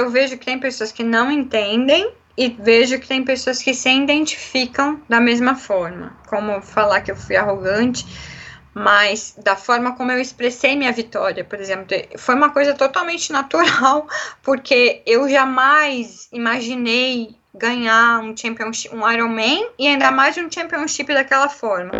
eu vejo que tem pessoas que não entendem e vejo que tem pessoas que se identificam da mesma forma. Como falar que eu fui arrogante, mas da forma como eu expressei minha vitória, por exemplo, foi uma coisa totalmente natural, porque eu jamais imaginei ganhar um championship, um Ironman e ainda mais um championship daquela forma.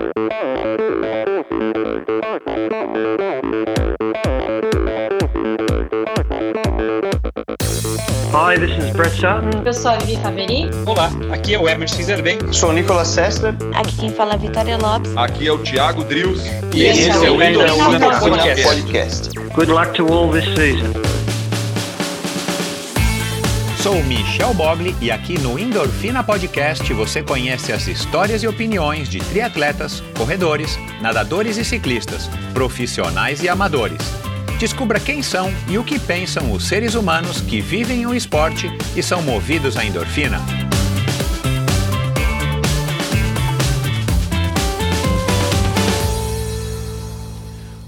Hi, this is Brett Sutton. Eu sou a Vivi Faveri. Olá, aqui é o Emerson Zerben. Sou o Nicolas Sessler. Aqui quem fala é a Vitória Lopes. Aqui é o Thiago Drius. E, esse, esse é o Endorfina Podcast. Podcast. Good luck to all this season. Sou Michel Bogli e aqui no Endorfina Podcast você conhece as histórias e opiniões de triatletas, corredores, nadadores e ciclistas, profissionais e amadores. Descubra quem são e o que pensam os seres humanos que vivem o esporte e são movidos à endorfina.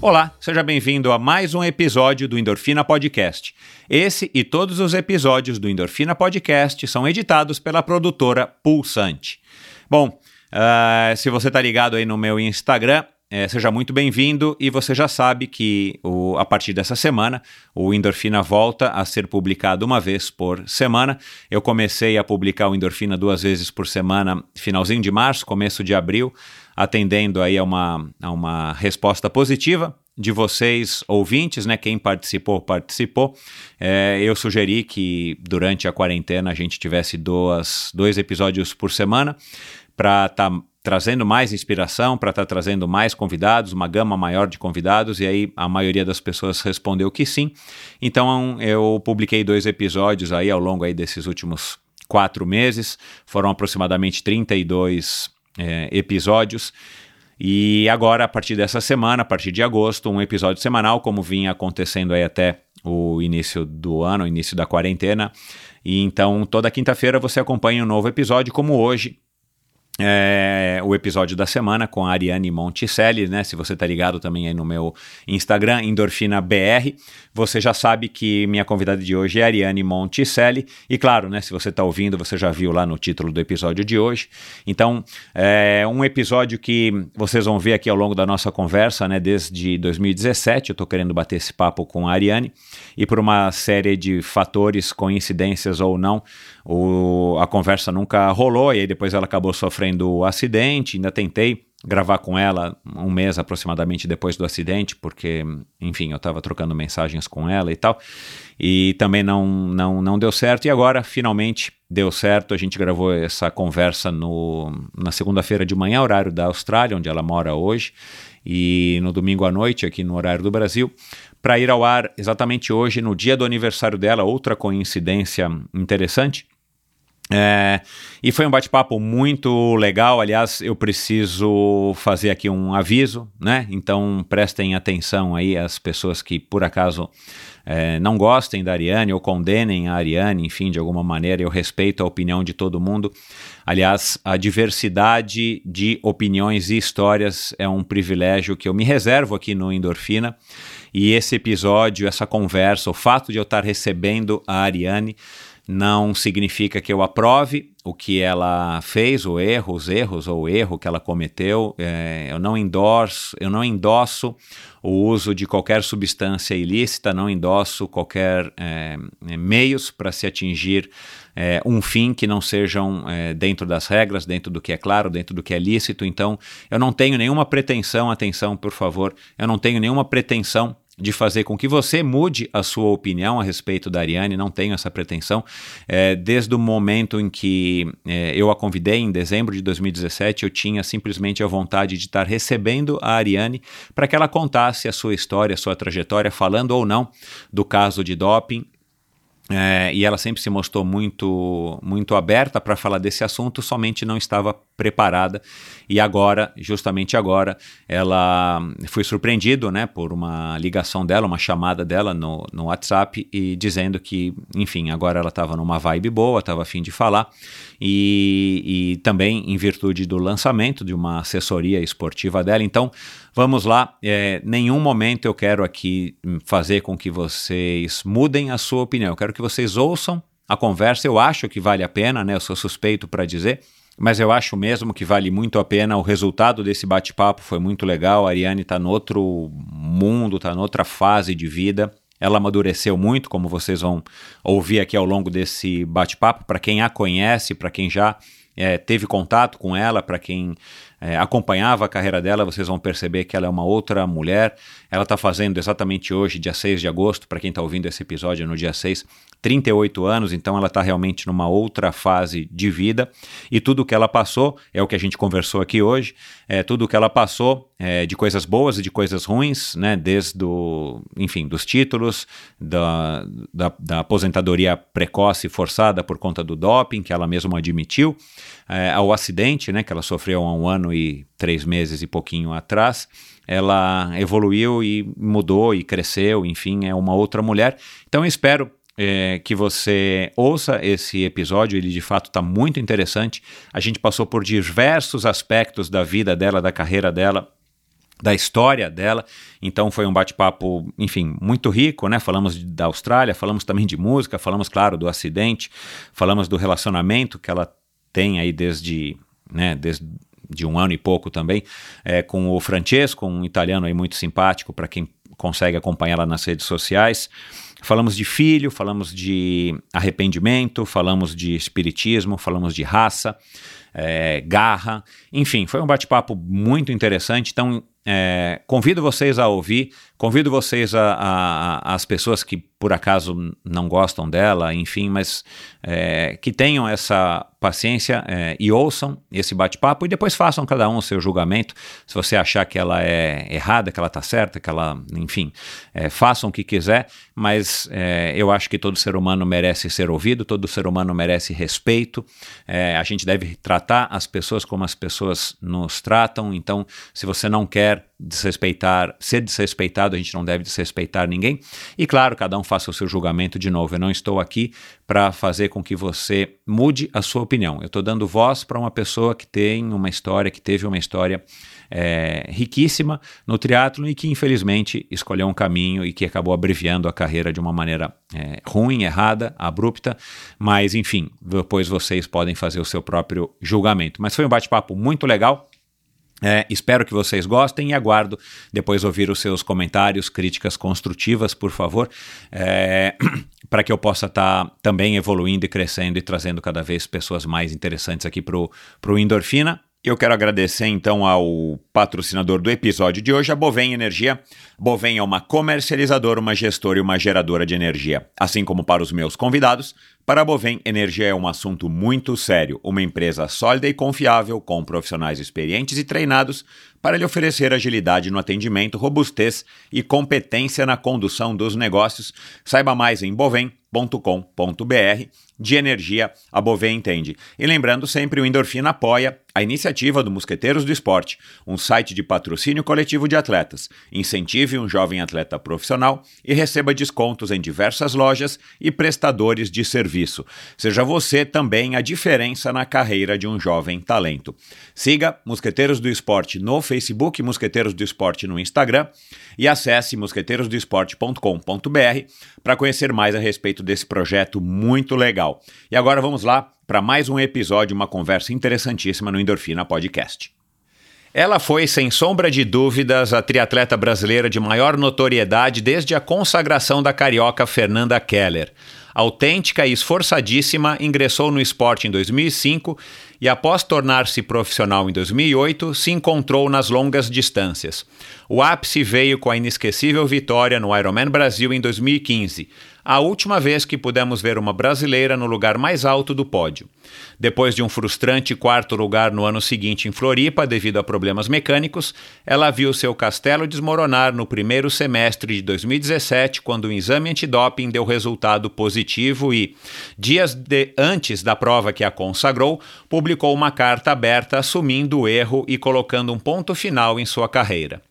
Olá, seja bem-vindo a mais um episódio do Endorfina Podcast. Esse e todos os episódios do Endorfina Podcast são editados pela produtora Pulsante. Bom, uh, se você está ligado aí no meu Instagram, é, seja muito bem-vindo e você já sabe que o, a partir dessa semana o Endorfina volta a ser publicado uma vez por semana. Eu comecei a publicar o Endorfina duas vezes por semana, finalzinho de março, começo de abril atendendo aí a uma, a uma resposta positiva de vocês ouvintes, né? Quem participou, participou. É, eu sugeri que durante a quarentena a gente tivesse duas, dois episódios por semana para estar tá trazendo mais inspiração, para estar tá trazendo mais convidados, uma gama maior de convidados, e aí a maioria das pessoas respondeu que sim. Então eu publiquei dois episódios aí ao longo aí desses últimos quatro meses, foram aproximadamente 32 é, episódios. E agora, a partir dessa semana, a partir de agosto, um episódio semanal, como vinha acontecendo aí até o início do ano, o início da quarentena. E então, toda quinta-feira você acompanha um novo episódio, como hoje, é, o episódio da semana com a Ariane Monticelli, né? Se você tá ligado também aí no meu Instagram, EndorfinaBR, você já sabe que minha convidada de hoje é a Ariane Monticelli. E claro, né? Se você tá ouvindo, você já viu lá no título do episódio de hoje. Então, é um episódio que vocês vão ver aqui ao longo da nossa conversa, né? Desde 2017, eu tô querendo bater esse papo com a Ariane. E por uma série de fatores, coincidências ou não, o, a conversa nunca rolou. E aí depois ela acabou sofrendo o acidente, ainda tentei gravar com ela um mês aproximadamente depois do acidente, porque, enfim, eu estava trocando mensagens com ela e tal, e também não, não, não deu certo, e agora finalmente deu certo, a gente gravou essa conversa no, na segunda-feira de manhã, horário da Austrália, onde ela mora hoje, e no domingo à noite, aqui no horário do Brasil, para ir ao ar exatamente hoje, no dia do aniversário dela, outra coincidência interessante, é, e foi um bate-papo muito legal. Aliás, eu preciso fazer aqui um aviso, né? Então prestem atenção aí as pessoas que por acaso é, não gostem da Ariane ou condenem a Ariane, enfim, de alguma maneira. Eu respeito a opinião de todo mundo. Aliás, a diversidade de opiniões e histórias é um privilégio que eu me reservo aqui no Endorfina. E esse episódio, essa conversa, o fato de eu estar recebendo a Ariane não significa que eu aprove o que ela fez, o erro, os erros ou o erro que ela cometeu. É, eu não endorso, eu não endosso o uso de qualquer substância ilícita, não endosso qualquer é, meios para se atingir é, um fim que não sejam é, dentro das regras, dentro do que é claro, dentro do que é lícito. Então, eu não tenho nenhuma pretensão, atenção, por favor, eu não tenho nenhuma pretensão de fazer com que você mude a sua opinião a respeito da Ariane, não tenho essa pretensão. É, desde o momento em que é, eu a convidei, em dezembro de 2017, eu tinha simplesmente a vontade de estar recebendo a Ariane para que ela contasse a sua história, a sua trajetória, falando ou não do caso de doping, é, e ela sempre se mostrou muito, muito aberta para falar desse assunto, somente não estava preparada. E agora, justamente agora, ela foi surpreendido né, por uma ligação dela, uma chamada dela no, no WhatsApp, e dizendo que, enfim, agora ela estava numa vibe boa, estava afim de falar, e, e também em virtude do lançamento de uma assessoria esportiva dela. Então, Vamos lá, é, nenhum momento eu quero aqui fazer com que vocês mudem a sua opinião. Eu quero que vocês ouçam a conversa. Eu acho que vale a pena, né? Eu sou suspeito para dizer, mas eu acho mesmo que vale muito a pena. O resultado desse bate-papo foi muito legal. A Ariane está no outro mundo, está noutra fase de vida. Ela amadureceu muito, como vocês vão ouvir aqui ao longo desse bate-papo. Para quem a conhece, para quem já é, teve contato com ela, para quem é, acompanhava a carreira dela, vocês vão perceber que ela é uma outra mulher. Ela está fazendo exatamente hoje, dia 6 de agosto, para quem está ouvindo esse episódio no dia 6, 38 anos, então ela está realmente numa outra fase de vida. E tudo que ela passou, é o que a gente conversou aqui hoje, é tudo que ela passou é, de coisas boas e de coisas ruins, né? Desde do, enfim, dos títulos, da, da, da aposentadoria precoce forçada por conta do doping, que ela mesma admitiu, é, ao acidente, né? Que ela sofreu há um ano e três meses e pouquinho atrás ela evoluiu e mudou e cresceu, enfim, é uma outra mulher. Então eu espero é, que você ouça esse episódio, ele de fato está muito interessante. A gente passou por diversos aspectos da vida dela, da carreira dela, da história dela. Então foi um bate-papo, enfim, muito rico, né? Falamos da Austrália, falamos também de música, falamos, claro, do acidente, falamos do relacionamento que ela tem aí desde, né, desde de um ano e pouco também, é, com o Francesco, um italiano aí muito simpático para quem consegue acompanhar ela nas redes sociais. Falamos de filho, falamos de arrependimento, falamos de espiritismo, falamos de raça, é, garra, enfim, foi um bate-papo muito interessante. Então, é, convido vocês a ouvir, convido vocês a, a, as pessoas que por acaso não gostam dela, enfim, mas é, que tenham essa paciência é, e ouçam esse bate-papo e depois façam cada um o seu julgamento. Se você achar que ela é errada, que ela está certa, que ela, enfim, é, façam o que quiser, mas é, eu acho que todo ser humano merece ser ouvido, todo ser humano merece respeito. É, a gente deve tratar as pessoas como as pessoas nos tratam. Então, se você não quer desrespeitar, ser desrespeitado, a gente não deve desrespeitar ninguém. E claro, cada um faça o seu julgamento de novo. Eu não estou aqui para fazer com que você mude a sua opinião. Eu estou dando voz para uma pessoa que tem uma história, que teve uma história é, riquíssima no triatlo e que infelizmente escolheu um caminho e que acabou abreviando a carreira de uma maneira é, ruim, errada, abrupta. Mas enfim, depois vocês podem fazer o seu próprio julgamento. Mas foi um bate-papo muito legal. É, espero que vocês gostem e aguardo depois ouvir os seus comentários, críticas construtivas, por favor, é, para que eu possa estar tá também evoluindo e crescendo e trazendo cada vez pessoas mais interessantes aqui para o Endorfina. Eu quero agradecer então ao patrocinador do episódio de hoje, a Bovem Energia. Bovem é uma comercializadora, uma gestora e uma geradora de energia. Assim como para os meus convidados, para a Bovem, energia é um assunto muito sério. Uma empresa sólida e confiável, com profissionais experientes e treinados para lhe oferecer agilidade no atendimento, robustez e competência na condução dos negócios. Saiba mais em bovem.com.br de energia a Bovê entende. E lembrando sempre, o Endorfina apoia a iniciativa do Mosqueteiros do Esporte, um site de patrocínio coletivo de atletas. Incentive um jovem atleta profissional e receba descontos em diversas lojas e prestadores de serviço. Seja você também a diferença na carreira de um jovem talento. Siga Mosqueteiros do Esporte no Facebook, Mosqueteiros do Esporte no Instagram e acesse mosqueteirosdoesporte.com.br para conhecer mais a respeito desse projeto muito legal. E agora vamos lá para mais um episódio, uma conversa interessantíssima no Endorfina Podcast. Ela foi, sem sombra de dúvidas, a triatleta brasileira de maior notoriedade desde a consagração da carioca Fernanda Keller. Autêntica e esforçadíssima, ingressou no esporte em 2005 e, após tornar-se profissional em 2008, se encontrou nas longas distâncias. O ápice veio com a inesquecível vitória no Ironman Brasil em 2015 a última vez que pudemos ver uma brasileira no lugar mais alto do pódio. Depois de um frustrante quarto lugar no ano seguinte em Floripa, devido a problemas mecânicos, ela viu seu castelo desmoronar no primeiro semestre de 2017, quando o exame antidoping deu resultado positivo e, dias de, antes da prova que a consagrou, publicou uma carta aberta assumindo o erro e colocando um ponto final em sua carreira.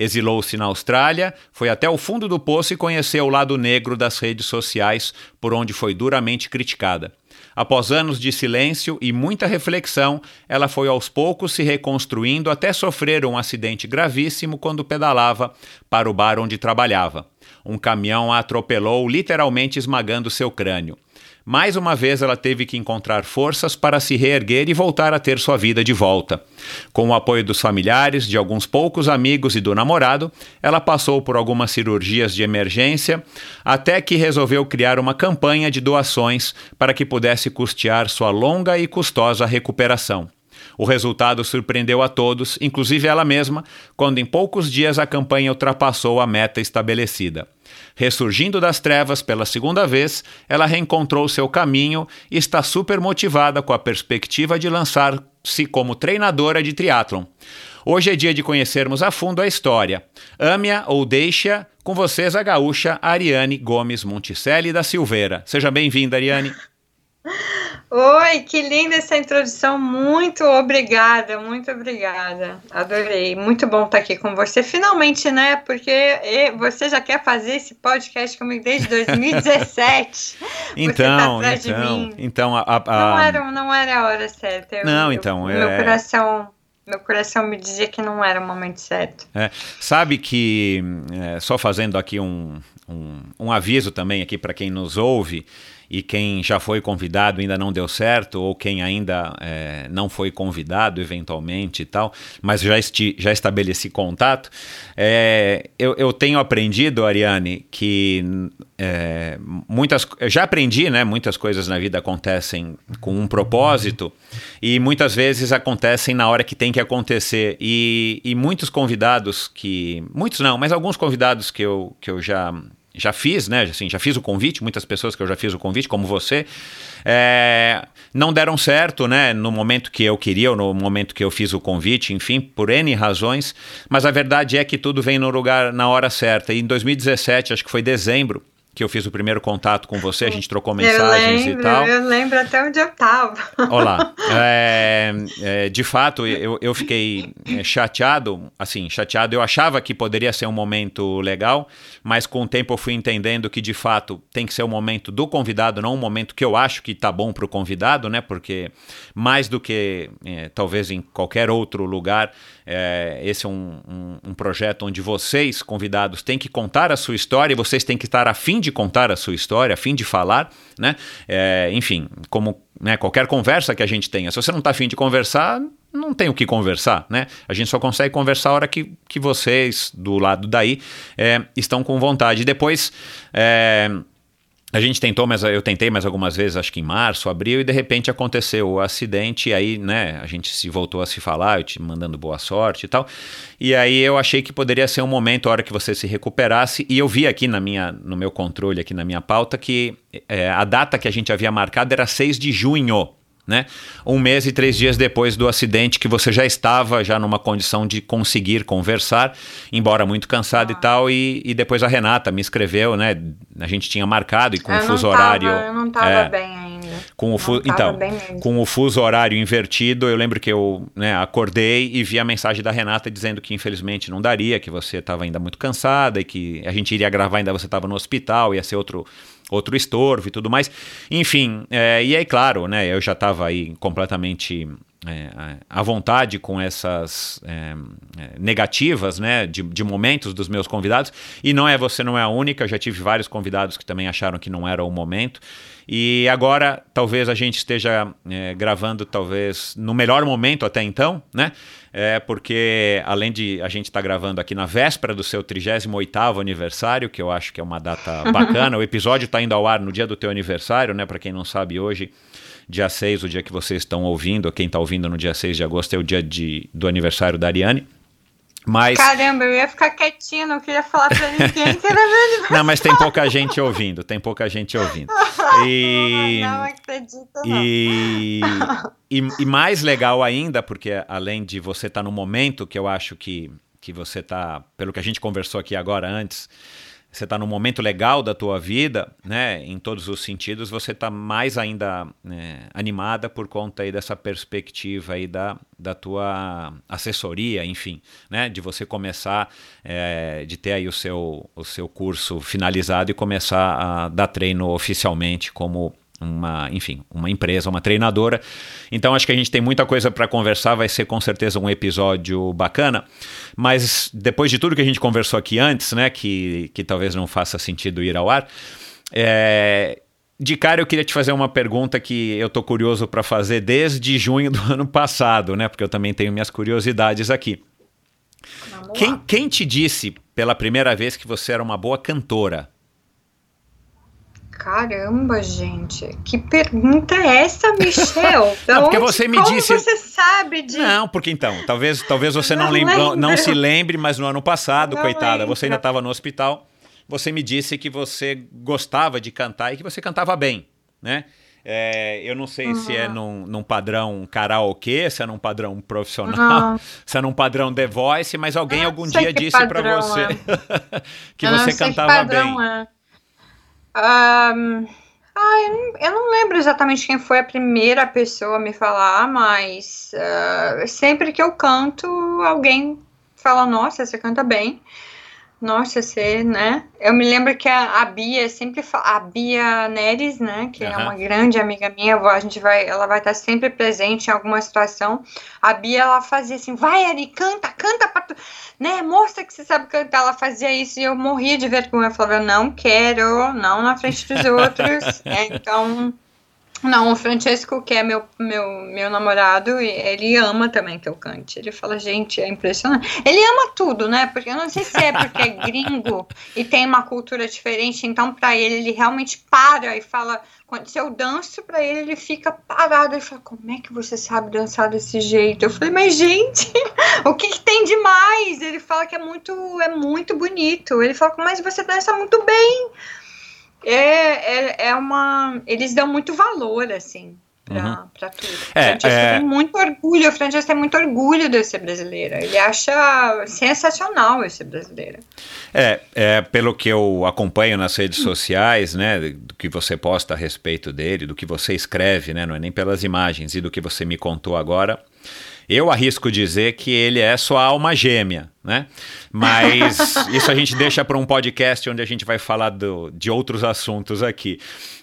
Exilou-se na Austrália, foi até o fundo do poço e conheceu o lado negro das redes sociais, por onde foi duramente criticada. Após anos de silêncio e muita reflexão, ela foi aos poucos se reconstruindo até sofrer um acidente gravíssimo quando pedalava para o bar onde trabalhava. Um caminhão a atropelou, literalmente esmagando seu crânio. Mais uma vez ela teve que encontrar forças para se reerguer e voltar a ter sua vida de volta. Com o apoio dos familiares, de alguns poucos amigos e do namorado, ela passou por algumas cirurgias de emergência até que resolveu criar uma campanha de doações para que pudesse custear sua longa e custosa recuperação. O resultado surpreendeu a todos, inclusive ela mesma, quando em poucos dias a campanha ultrapassou a meta estabelecida. Ressurgindo das trevas pela segunda vez, ela reencontrou seu caminho e está super motivada com a perspectiva de lançar-se como treinadora de triatlon. Hoje é dia de conhecermos a fundo a história. Ame-a ou deixe-a, com vocês a gaúcha Ariane Gomes Monticelli da Silveira. Seja bem-vinda, Ariane. Oi, que linda essa introdução. Muito obrigada, muito obrigada. Adorei. Muito bom estar aqui com você. Finalmente, né? Porque você já quer fazer esse podcast comigo desde 2017. então, tá então, então a, a, Não, era, não era a hora certa. Eu, não, então. Eu, é... Meu coração meu coração me dizia que não era o momento certo. É, sabe que, é, só fazendo aqui um, um, um aviso também aqui para quem nos ouve, e quem já foi convidado ainda não deu certo, ou quem ainda é, não foi convidado eventualmente e tal, mas já, esti, já estabeleci contato, é, eu, eu, tenho aprendido, Ariane, que é, muitas. Já aprendi, né? Muitas coisas na vida acontecem com um propósito e muitas vezes acontecem na hora que tem que acontecer. E, e muitos convidados que. Muitos não, mas alguns convidados que eu, que eu já já fiz, né? Assim, já fiz o convite, muitas pessoas que eu já fiz o convite, como você, é, não deram certo, né? No momento que eu queria, ou no momento que eu fiz o convite, enfim, por N razões. Mas a verdade é que tudo vem no lugar na hora certa. E em 2017, acho que foi dezembro, que eu fiz o primeiro contato com você, a gente trocou mensagens lembro, e tal. Eu lembro até onde eu estava. Olá. É, é, de fato, eu, eu fiquei é, chateado, assim, chateado. Eu achava que poderia ser um momento legal, mas com o tempo eu fui entendendo que, de fato, tem que ser o momento do convidado, não um momento que eu acho que tá bom para o convidado, né? Porque mais do que é, talvez em qualquer outro lugar, é, esse é um, um, um, projeto onde vocês, convidados, têm que contar a sua história e vocês têm que estar a fim de contar a sua história, a fim de falar, né? É, enfim, como né, qualquer conversa que a gente tenha. Se você não está afim de conversar, não tem o que conversar, né? A gente só consegue conversar a hora que, que vocês, do lado daí, é, estão com vontade. Depois, é, a gente tentou, mas eu tentei mais algumas vezes, acho que em março, abril, e de repente aconteceu o acidente, e aí, né, a gente se voltou a se falar, eu te mandando boa sorte e tal. E aí eu achei que poderia ser um momento, a hora que você se recuperasse, e eu vi aqui na minha, no meu controle, aqui na minha pauta, que é, a data que a gente havia marcado era 6 de junho né? Um mês e três dias depois do acidente, que você já estava já numa condição de conseguir conversar, embora muito cansado ah. e tal, e, e depois a Renata me escreveu, né? A gente tinha marcado e com eu o fuso tava, horário. Eu não estava é, bem ainda. Com o então, com o fuso horário invertido, eu lembro que eu né, acordei e vi a mensagem da Renata dizendo que infelizmente não daria, que você estava ainda muito cansada e que a gente iria gravar ainda você estava no hospital, ia ser outro outro estorvo e tudo mais. Enfim, é, e aí, claro, né, eu já estava aí completamente é, à vontade com essas é, é, negativas, né, de, de, momentos dos meus convidados. E não é você, não é a única. Eu já tive vários convidados que também acharam que não era o momento. E agora, talvez a gente esteja é, gravando, talvez no melhor momento até então, né? É porque além de a gente estar tá gravando aqui na véspera do seu 38º aniversário, que eu acho que é uma data bacana, o episódio está indo ao ar no dia do teu aniversário, né? Para quem não sabe, hoje dia 6, o dia que vocês estão ouvindo, quem está ouvindo no dia 6 de agosto é o dia de, do aniversário da Ariane. Mas... Caramba, eu ia ficar quietinho, não queria falar pra ninguém que era Não, mas tem pouca gente ouvindo, tem pouca gente ouvindo. E... não acredito, não. E... e, e mais legal ainda, porque além de você estar tá no momento que eu acho que, que você está, pelo que a gente conversou aqui agora antes, você está num momento legal da tua vida, né, em todos os sentidos, você está mais ainda né, animada por conta aí dessa perspectiva aí da, da tua assessoria, enfim, né, de você começar, é, de ter aí o seu, o seu curso finalizado e começar a dar treino oficialmente como uma, enfim, uma empresa, uma treinadora. Então acho que a gente tem muita coisa para conversar, vai ser com certeza um episódio bacana. Mas depois de tudo que a gente conversou aqui antes, né, que, que talvez não faça sentido ir ao ar, é, de cara eu queria te fazer uma pergunta que eu tô curioso para fazer desde junho do ano passado, né, porque eu também tenho minhas curiosidades aqui. Quem, quem te disse pela primeira vez que você era uma boa cantora? Caramba, gente, que pergunta é essa, Michel? não, porque você me como disse. você sabe disso? Não, porque então, talvez, talvez você não, Não lembra, não se lembre, mas no ano passado, Não coitada, você ainda estava no hospital. Você me disse que você gostava de cantar e que você cantava bem, né? É, eu não sei se é num, num padrão karaokê, se é num padrão profissional, Não. se é num padrão The Voice, mas alguém algum dia disse para você que Eu não você cantava padrão bem. é. Ahn, ah, eu não, lembro exatamente quem foi a primeira pessoa a me falar, mas ah, sempre que eu canto, alguém fala, nossa, você canta bem. Nossa, você, né? Eu me lembro que a, a Bia sempre fala, a Bia Neres, né? Que é Aham. uma grande amiga minha, a gente vai, ela vai estar sempre presente em alguma situação. A Bia, ela fazia assim, vai Ari, canta, canta pra tu, né? Mostra que você sabe cantar. Ela fazia isso e eu morria de vergonha. Eu falava, eu não quero, não na frente dos outros. É, então, não, o Francesco, que é meu, meu, meu namorado, ele ama também que eu cante. Ele fala, gente, é impressionante. Ele ama tudo, né? Porque eu não sei se é porque é gringo e tem uma cultura diferente, então pra ele, ele realmente para e fala. Quando, se eu danço pra ele, ele fica parado. Ele fala, como é que você sabe dançar desse jeito? Eu falei, mas gente, o que, que tem de mais? Ele fala que é muito, é muito bonito. Ele fala, mas você dança muito bem. É, é, é uma. Eles dão muito valor, assim, pra, Uhum. pra tudo. É, Francesco é. tem muito orgulho, o Francesco tem muito orgulho de ser brasileira. Ele acha sensacional eu ser brasileira. É, é, pelo que eu acompanho nas redes sociais, né, do que você posta a respeito dele, do que você escreve, né, não é nem pelas imagens, e do que você me contou agora, eu arrisco dizer que ele é sua alma gêmea, né? Mas isso a gente deixa para um podcast onde a gente vai falar do, de outros assuntos aqui.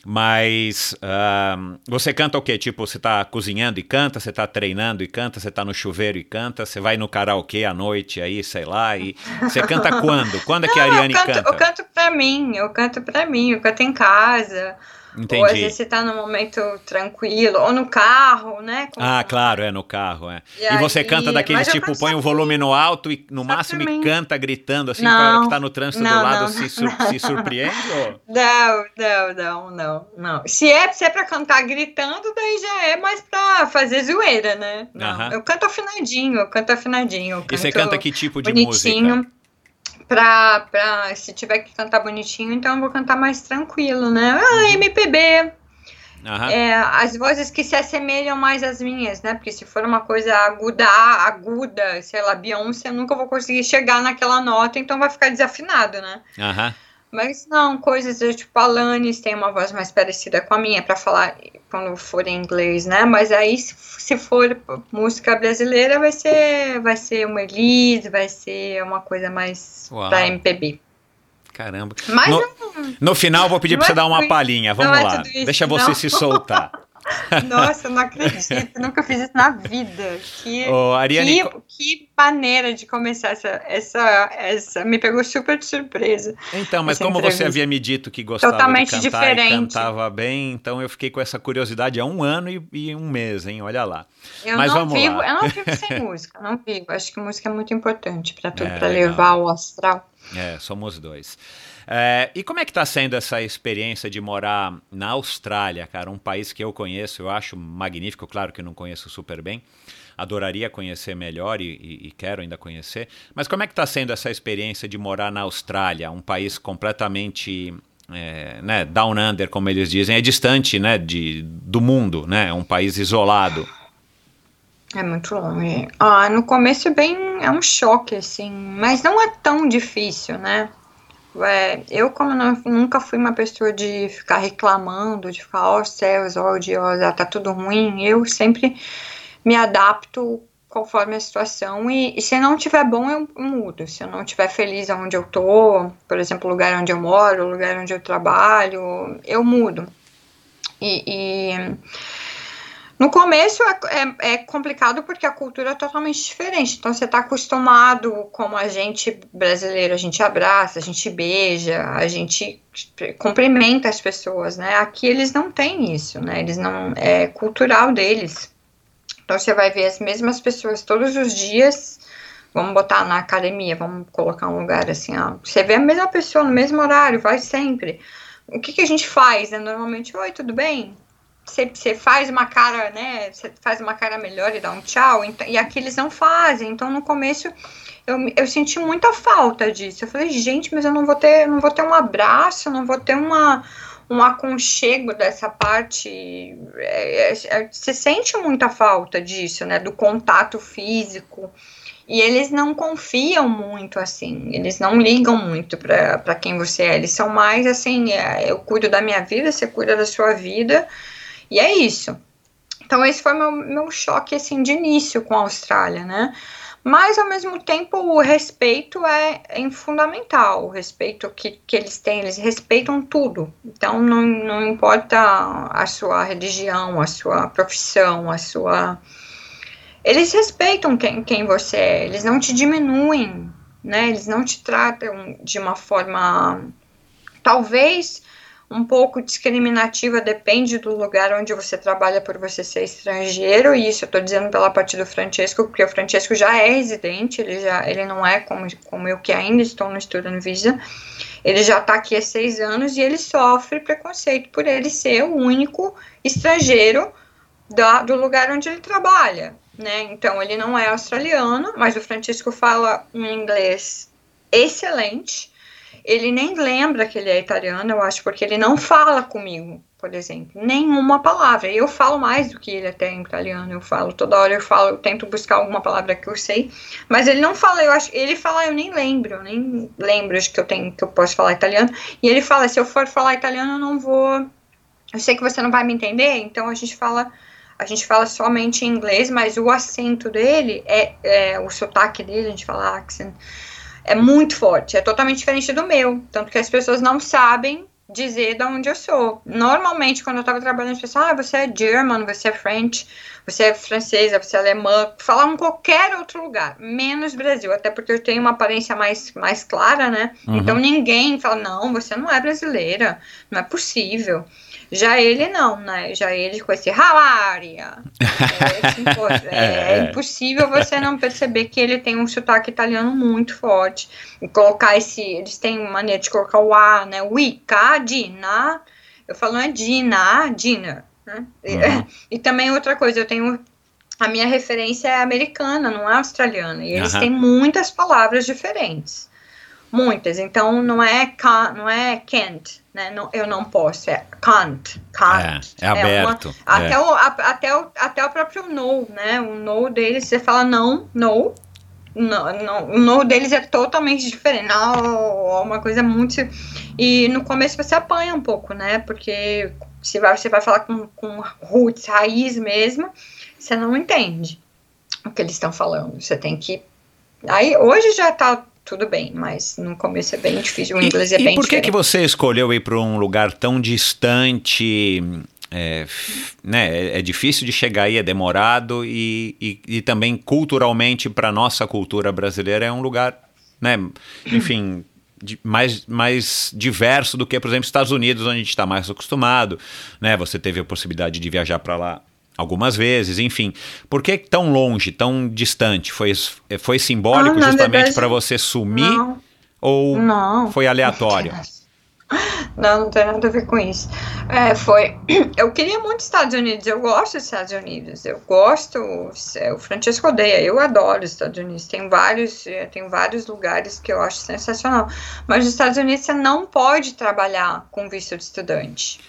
Mas ahn, você canta o quê? Tipo, você tá cozinhando e canta, você tá treinando e canta, você tá no chuveiro e canta, você vai no karaokê à noite aí, sei lá, e você canta quando? Quando é que a Não, Ariane eu canto, canta? Eu canto pra mim, eu canto pra mim, eu canto em casa. Ou às Entendi. vezes você tá num momento tranquilo, ou no carro, né? com- Ah, claro, é no carro, é. E E, você aí- canta daqueles tipo, canto põe o só volume no alto e no máximo e canta gritando assim, Não, para hora que tá no trânsito do não, lado não, se, sur- se surpreende? ou- Não, não, não, não, não. Se é, se é pra cantar gritando, daí já é mais pra fazer zoeira, né? Não, Aham. Eu canto afinadinho, eu canto afinadinho. eu E você canto canta que tipo de bonitinho. música? Pra, pra, se tiver que cantar bonitinho, então eu vou cantar mais tranquilo, né? Ah, MPB, Aham. é, as vozes que se assemelham mais às minhas, né? Porque se for uma coisa aguda, aguda, sei lá, Beyoncé, eu nunca vou conseguir chegar naquela nota, então vai ficar desafinado, né? Aham. Mas não, coisas do tipo Alanis tem uma voz mais parecida com a minha pra falar quando for em inglês, né? Mas aí se, se for música brasileira vai ser vai ser uma Elise, vai ser uma coisa mais Uau. pra MPB. Caramba. Mas No- não, No final vou pedir pra você é dar uma palhinha. Vamos é lá. Deixa você se soltar. Nossa, eu não acredito, nunca fiz isso na vida. Que Ô, Ariane, que, que maneira de começar essa, essa, essa. Me pegou super de surpresa. Então, mas como você entrevista. havia me dito que gostava Totalmente de cantar e diferente. cantava bem, então eu fiquei com essa curiosidade há um ano e, e um mês, hein? Olha lá. Eu Mas não vamos vivo, lá. eu não vivo sem música, não vivo. Acho que música é muito importante pra tudo, É, legal. levar o astral. É, somos dois. É, e como é que tá sendo essa experiência de morar na Austrália, cara? Um país que eu conheço, eu acho magnífico, claro que não conheço super bem. Adoraria conhecer melhor e, e- e quero ainda conhecer. Mas como é que tá sendo essa experiência de morar na Austrália, um país completamente é, né, down under, como eles dizem, é distante né, de, do mundo, né? É um país isolado. É muito longe. Ah, no começo é bem, é um choque, assim, mas não é tão difícil, né? É, eu, como não, nunca fui uma pessoa de ficar reclamando, de ficar, ó oh, céus, ó oh, Deus, tá tudo ruim, eu sempre me adapto conforme a situação e, e, se não tiver bom eu mudo, se eu não tiver feliz onde eu tô, por exemplo, o lugar onde eu moro, o lugar onde eu trabalho, eu mudo. E, e no começo é, é, é, complicado porque a cultura é totalmente diferente. Então você está acostumado, como a gente brasileiro, a gente abraça, a gente beija, a gente cumprimenta as pessoas, né? Aqui eles não têm isso, né? Eles não é cultural deles. Então você vai ver as mesmas pessoas todos os dias. Vamos botar na academia, vamos colocar um lugar assim, ó. Você vê a mesma pessoa no mesmo horário, vai sempre. O que, que a gente faz, né? Normalmente, oi, tudo bem? Você, faz uma cara, né? Você faz uma cara melhor e dá um tchau. Então, e aqui eles não fazem. Então, no começo, eu, eu senti muita falta disso. Eu falei, gente, mas eu não vou ter, não vou ter um abraço, não vou ter uma, um aconchego dessa parte. É, é, é, você sente muita falta disso, né? Do contato físico. E eles não confiam muito, assim, eles não ligam muito para quem você é. Eles são mais assim: é, eu cuido da minha vida, você cuida da sua vida, e é isso. Então, esse foi meu, meu choque, assim, de início com a Austrália, né? Mas, ao mesmo tempo, o respeito é, é fundamental. O respeito que, que eles têm, eles respeitam tudo. Então, não, não importa a sua religião, a sua profissão, a sua. Eles respeitam quem, quem você é, eles não te diminuem, né? Eles não te tratam de uma forma. Talvez um pouco discriminativa, depende do lugar onde você trabalha por você ser estrangeiro, e isso eu estou dizendo pela parte do Francesco, porque o Francesco já é residente, ele, já, ele não é como, como eu que ainda estou no Student Visa, ele já está aqui há seis anos e ele sofre preconceito por ele ser o único estrangeiro da, do lugar onde ele trabalha, né? Então ele não é australiano, mas o Francisco fala um inglês excelente, ele nem lembra que ele é italiano, eu acho, porque ele não fala comigo, por exemplo, nenhuma palavra. Eu falo mais do que ele até em italiano, eu falo toda hora, eu falo, eu tento buscar alguma palavra que eu sei, mas ele não fala, eu acho, ele fala, eu nem lembro, eu nem lembro acho que eu tenho que eu posso falar italiano. E ele fala, se eu for falar italiano, eu não vou eu sei que você não vai me entender, então a gente fala a gente fala somente em inglês, mas o acento dele é, é o sotaque dele, a gente fala accent é muito forte, é totalmente diferente do meu. Tanto que as pessoas não sabem dizer de onde eu sou. Normalmente, quando eu estava trabalhando, as pessoas, ah, você é German, você é French, você é francesa, você é alemã, falavam em qualquer outro lugar, menos Brasil, até porque eu tenho uma aparência mais, mais clara, né? Uhum. Então ninguém fala, não, você não é brasileira, não é possível. Já ele não, né? Já ele com esse Halaria. É, é, é, impossível você não perceber que ele tem um sotaque italiano muito forte. E colocar esse. Eles têm maneira de colocar o A, né? O K, Dina. Eu falo, não é Dina, Dinner. Né? Uhum. E, e também outra coisa, eu tenho a minha referência é americana, não é australiana. E eles uhum. têm muitas palavras diferentes. Muitas. Então não é can, não é can't, né? Não, eu não posso, é can't. can't. É, é aberto. É uma, é. Até, o, a, até, o, até o próprio no, né? O no deles, você fala não, no. No, no, o no deles é totalmente diferente. Não, uma coisa muito. E no começo você apanha um pouco, né? Porque você vai, você vai falar com, com roots, raiz mesmo, você não entende o que eles estão falando. Você tem que. Aí hoje já tá tudo bem, mas no começo é bem difícil, o inglês e, é bem E por que, que você escolheu ir para um lugar tão distante? É, né, é, é difícil de chegar aí, é demorado e, e, e também culturalmente para nossa cultura brasileira é um lugar, né, enfim, mais, mais diverso do que, por exemplo, Estados Unidos, onde a gente está mais acostumado, né? Você teve a possibilidade de viajar para lá algumas vezes, enfim. Por que tão longe, tão distante? Foi, foi simbólico ah, justamente para você sumir? Não, ou não, foi aleatório? Não, não tem nada a ver com isso. É, foi. Eu queria muito Estados Unidos. Eu gosto dos Estados Unidos. Eu gosto. O Francesco odeia. Eu adoro os Estados Unidos. Tem vários, tem vários lugares que eu acho sensacional. Mas nos Estados Unidos você não pode trabalhar com visto de estudante.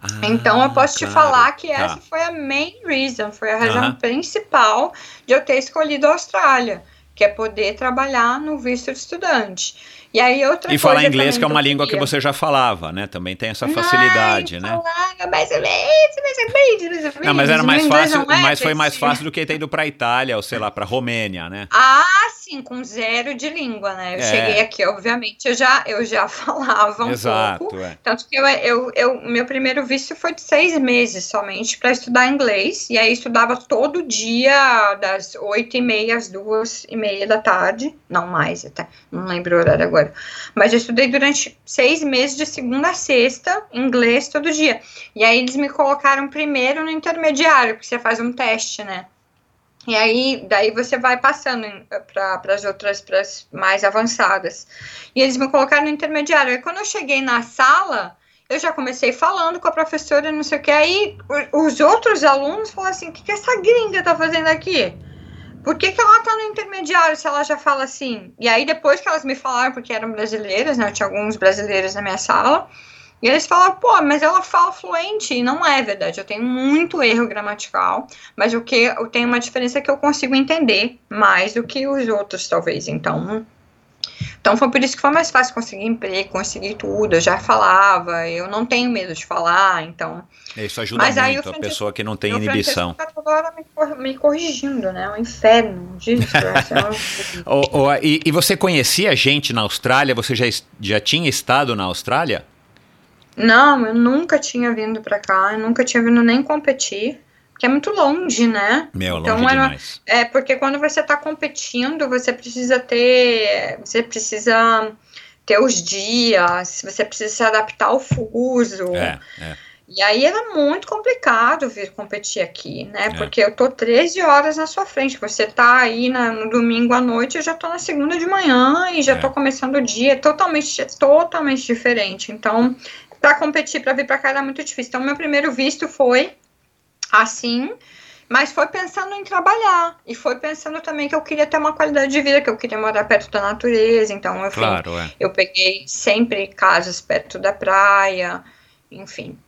Ah, então eu posso claro. te falar que essa tá. foi a main reason, foi a razão principal de eu ter escolhido a Austrália. que é poder trabalhar no visto de estudante. E aí outra E falar inglês, que é uma língua que você já falava, né? Também tem essa facilidade, Ai, né? falava menos, mais ou Não, mas era mais fácil, é mas foi mais fácil do que ter ido pra Itália, ou sei lá, pra Romênia, né? Ah, sim, com zero de língua, né? Eu É. cheguei aqui, obviamente, eu já, eu já falava um Exato, pouco. é. Tanto que eu, eu, eu, meu primeiro visto foi de seis meses somente para estudar inglês. E aí estudava todo dia, das oito e meia às duas e meia da tarde. Não mais, até. Não lembro o horário agora. Mas eu estudei durante seis meses, de segunda a sexta, inglês todo dia. E aí eles me colocaram primeiro no intermediário, porque você faz um teste, né? E aí, daí você vai passando para as outras, para as mais avançadas. E eles me colocaram no intermediário. Aí, quando eu cheguei na sala, eu já comecei falando com a professora, não sei o que. Aí, os outros alunos falaram assim: o que, que essa gringa tá fazendo aqui? Por que, que ela tá no intermediário se ela já fala assim? E aí, depois que elas me falaram, porque eram brasileiras, né? Eu tinha alguns brasileiros na minha sala. E eles falaram, pô, mas ela fala fluente. E não é verdade. Eu tenho muito erro gramatical. Mas o que eu tenho uma diferença que eu consigo entender mais do que os outros, talvez. Então. Então foi por isso que foi mais fácil conseguir emprego, conseguir tudo. Eu já falava, eu não tenho medo de falar, então. Isso ajuda Mas muito o a pessoa que não tem inibição. Tá toda hora me, cor- me corrigindo, né? É um inferno disso. é e, e você conhecia gente na Austrália? Você já, já tinha estado na Austrália? Não, eu nunca tinha vindo pra cá, eu nunca tinha vindo nem competir, porque é muito longe, né? Meu, longe Então, era- demais. É, porque quando você tá competindo, você precisa ter. Você precisa ter os dias, você precisa se adaptar ao fuso. É, é. E aí era muito complicado vir competir aqui, né? É. Porque eu tô 13 horas na sua frente. Você tá aí na- no domingo à noite, eu já tô na segunda de manhã e já É. tô começando o dia. É totalmente, totalmente diferente. Então, para competir, para vir para cá era muito difícil. Então, meu primeiro visto foi assim, mas foi pensando em trabalhar. E foi pensando também que eu queria ter uma qualidade de vida, que eu queria morar perto da natureza. Então, eu fui Claro, é. eu peguei sempre casas perto da praia, enfim.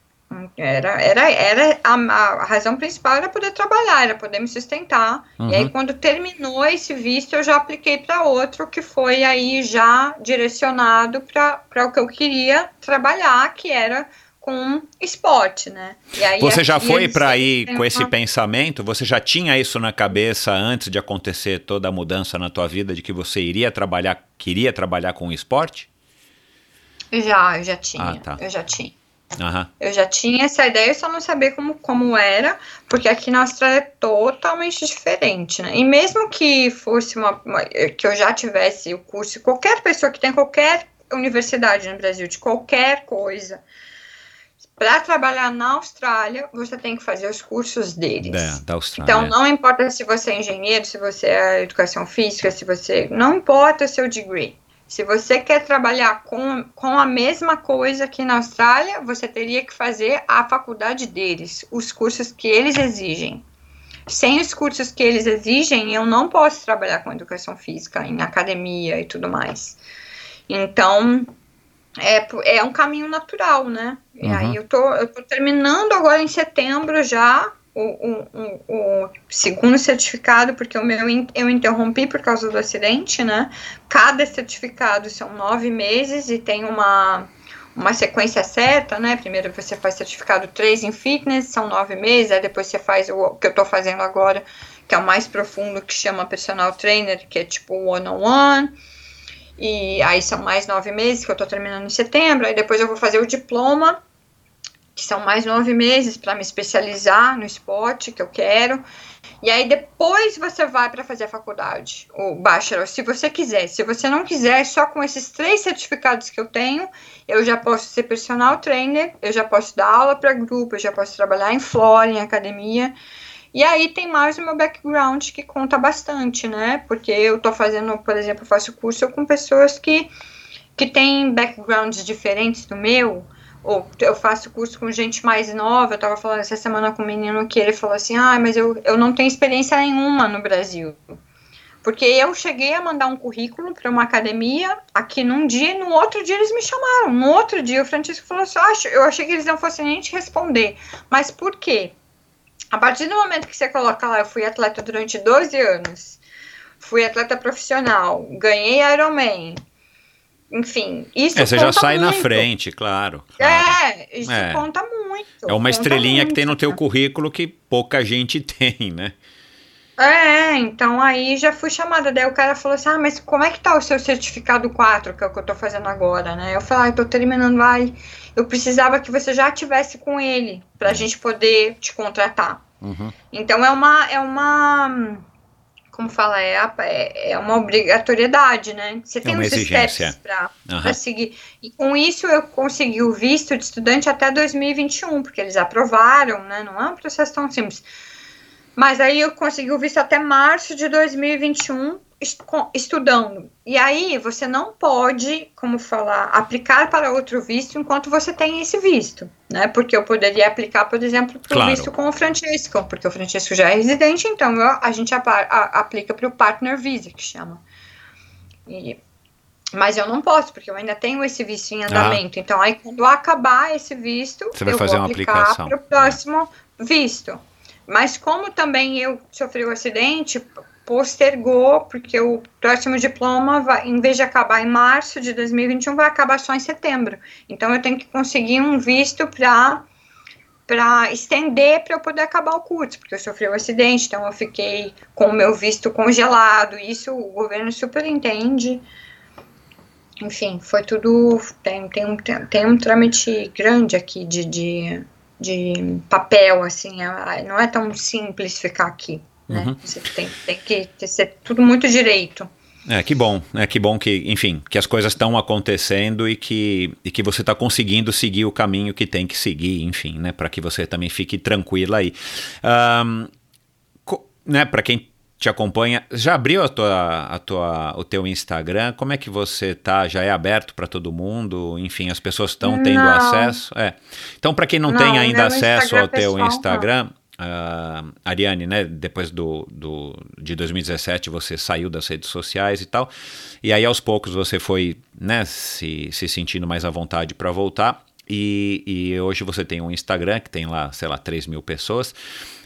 Era, era, era a, a razão principal era poder trabalhar, era poder me sustentar. E aí, Uhum. quando terminou esse visto, eu já apliquei para outro que foi aí já direcionado para o que eu queria trabalhar, que era com esporte, né? Aí, Você já foi para aí com esse uma- pensamento? Você já tinha isso na cabeça antes de acontecer toda a mudança na tua vida de que você iria trabalhar, queria trabalhar com esporte? Já, eu já tinha. Ah, tá. Eu já tinha. Aham. Eu já tinha essa ideia, eu só não sabia como, como era, porque aqui na Austrália é totalmente diferente, né? E mesmo que fosse uma, uma- que eu já tivesse o curso, qualquer pessoa que tem qualquer universidade no Brasil, de qualquer coisa, para trabalhar na Austrália, você tem que fazer os cursos deles. Da, da Austrália. Então, não importa se você é engenheiro, se você é educação física, se você. Não importa o seu degree. Se você quer trabalhar com, com a mesma coisa aqui na Austrália, você teria que fazer a faculdade deles, os cursos que eles exigem. Sem os cursos que eles exigem, eu não posso trabalhar com educação física, em academia e tudo mais. Então, é, é um caminho natural, né? E Uhum. aí eu tô, eu tô terminando agora em setembro já o, o, o, segundo certificado, porque o meu eu interrompi por causa do acidente, né? Cada certificado são nove meses e tem uma, uma sequência certa, né? Primeiro você faz certificado 3 em fitness, são nove meses, aí depois você faz o que eu tô fazendo agora, que é o mais profundo, que chama personal trainer, que é tipo one-on-one. E aí são mais nove meses, que eu tô terminando em setembro. Aí depois eu vou fazer o diploma, que são mais nove meses para me especializar no esporte que eu quero. E aí depois você vai para fazer a faculdade, o bachelor, se você quiser. Se você não quiser, só com esses três certificados que eu tenho, eu já posso ser personal trainer, eu já posso dar aula para grupo, eu já posso trabalhar em floor, em academia. E aí tem mais o meu background que conta bastante, né? Porque eu tô fazendo, por exemplo, faço curso com pessoas que, que têm backgrounds diferentes do meu, ou eu faço curso com gente mais nova. Eu tava falando essa semana com um menino que ele falou assim: ah, mas eu, eu não tenho experiência nenhuma no Brasil. Porque eu cheguei a mandar um currículo para uma academia aqui num dia e no outro dia eles me chamaram. No outro dia o Francisco falou assim: "Ah, eu achei que eles não fossem nem te responder. Mas por quê? A partir do momento que você coloca lá, eu fui atleta durante 12 anos. fui atleta profissional, ganhei Ironman. Enfim, isso É, você já sai na muito. frente, claro. claro. É, isso É. conta muito. É uma estrelinha que muito. tem no teu currículo que pouca gente tem, né? É, então aí já fui chamada. Daí o cara falou assim: Ah, mas como é que tá o seu certificado 4, que é o que eu tô fazendo agora, né? Eu falei: Ah, eu tô terminando. Ai, eu precisava que você já tivesse com ele, pra gente poder te contratar. Uhum. Então é uma. É uma como fala? É, a- é é uma obrigatoriedade, né? Você tem uma uns exigência. steps Aham. pra seguir. E com isso eu consegui o visto de estudante até 2021, porque eles aprovaram, né? Não é um processo tão simples. Mas aí eu consegui o visto até março de 2021 est- com- estudando. E aí você não pode, como falar, aplicar para outro visto enquanto você tem esse visto, né? Porque eu poderia aplicar, por exemplo, para o Claro. visto com o Francisco, porque o Francisco já é residente, então eu- a gente a- aplica para o partner visa, que chama. E- mas eu não posso, porque eu ainda tenho esse visto em andamento. Então, aí, quando acabar esse visto, Você vai eu fazer vou uma aplicar aplicação. para o próximo visto. Mas como também eu sofri o acidente, postergou, porque o próximo diploma, vai, em vez de acabar em março de 2021, vai acabar só em setembro. Então, eu tenho que conseguir um visto para para estender para eu poder acabar o curso, porque eu sofri um acidente, então eu fiquei com o meu visto congelado. Isso o governo super entende. Enfim, foi tudo. Tem, tem, um, tem, tem um trâmite grande aqui de, de, de papel, assim, é- não é tão simples ficar aqui. Né? Uhum. Você tem, tem que ser tudo muito direito. É, que bom, é que bom que, enfim, que as coisas estão acontecendo e que, e que você está conseguindo seguir o caminho que tem que seguir, enfim, né, para que você também fique tranquila aí. Co- né, para quem te acompanha, já abriu a tua, a tua, o teu Instagram? Como é que você tá? Já é aberto para todo mundo? Enfim, as pessoas estão tendo acesso? É. Então, para quem não, Não, tem ainda acesso Instagram ao teu pessoal, não. Ah, Ariane, né, depois do, do, de 2017 você saiu das redes sociais e tal, e aí aos poucos você foi, né, se, se sentindo mais à vontade para voltar, e, e hoje você tem um Instagram que tem lá, sei lá, 3 mil pessoas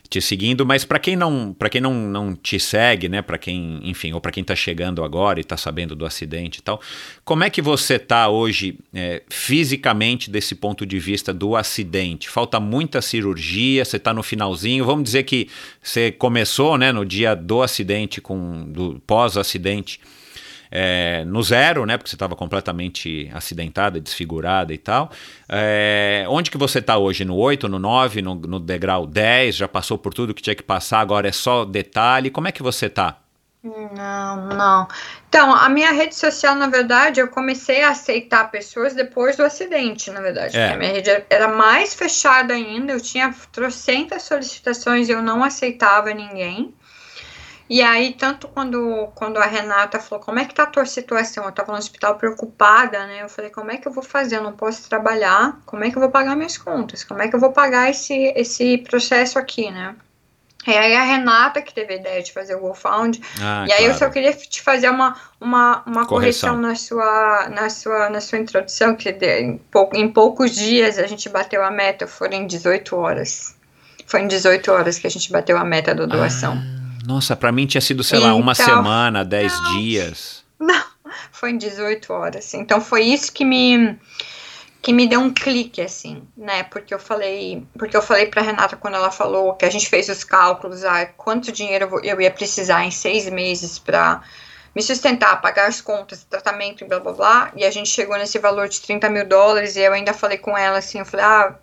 te seguindo, mas para quem não, para quem não, não te segue, né, para quem, enfim, ou para quem tá chegando agora e tá sabendo do acidente e tal, como é que você tá hoje é, fisicamente desse ponto de vista do acidente? Falta muita cirurgia, você tá no finalzinho, vamos dizer que você começou, né, no dia do acidente com do pós-acidente, é, no zero, né? Porque você estava completamente acidentada, desfigurada e tal. É, onde que você está hoje? No 8, no 9, no, no degrau 10? Já passou por tudo que tinha que passar, agora é só detalhe. Como é que você tá? Não, não. Então, a minha rede social, na verdade, eu comecei a aceitar pessoas depois do acidente, na verdade. É. A minha rede era mais fechada ainda, eu tinha trocentas solicitações e eu não aceitava ninguém. E aí, tanto quando, quando a Renata falou, como é que tá a tua situação? Eu tava no hospital preocupada, né? Eu falei, como é que eu vou fazer? Eu não posso trabalhar, como é que eu vou pagar minhas contas? Como é que eu vou pagar esse, esse processo aqui, né? E aí a Renata que teve a ideia de fazer o GoFound, Ah, e aí eu claro. só queria te fazer uma, uma, uma Correção. correção, na, sua, na, sua, na sua introdução, que de- em, pou- em poucos dias a gente bateu a meta, foram em 18 horas. Foi em 18 horas que a gente bateu a meta da doação. Nossa, pra mim tinha sido, sei lá, uma Então, semana, 10 dias. Foi em 18 horas. Então foi isso que me que me deu um clique assim, né? Porque eu falei, porque eu falei para Renata quando ela falou que a gente fez os cálculos, ah, quanto dinheiro eu ia precisar em seis meses para me sustentar, pagar as contas, tratamento e blá blá blá. E a gente chegou nesse valor de 30 mil dólares e eu ainda falei com ela assim, eu falei, ah,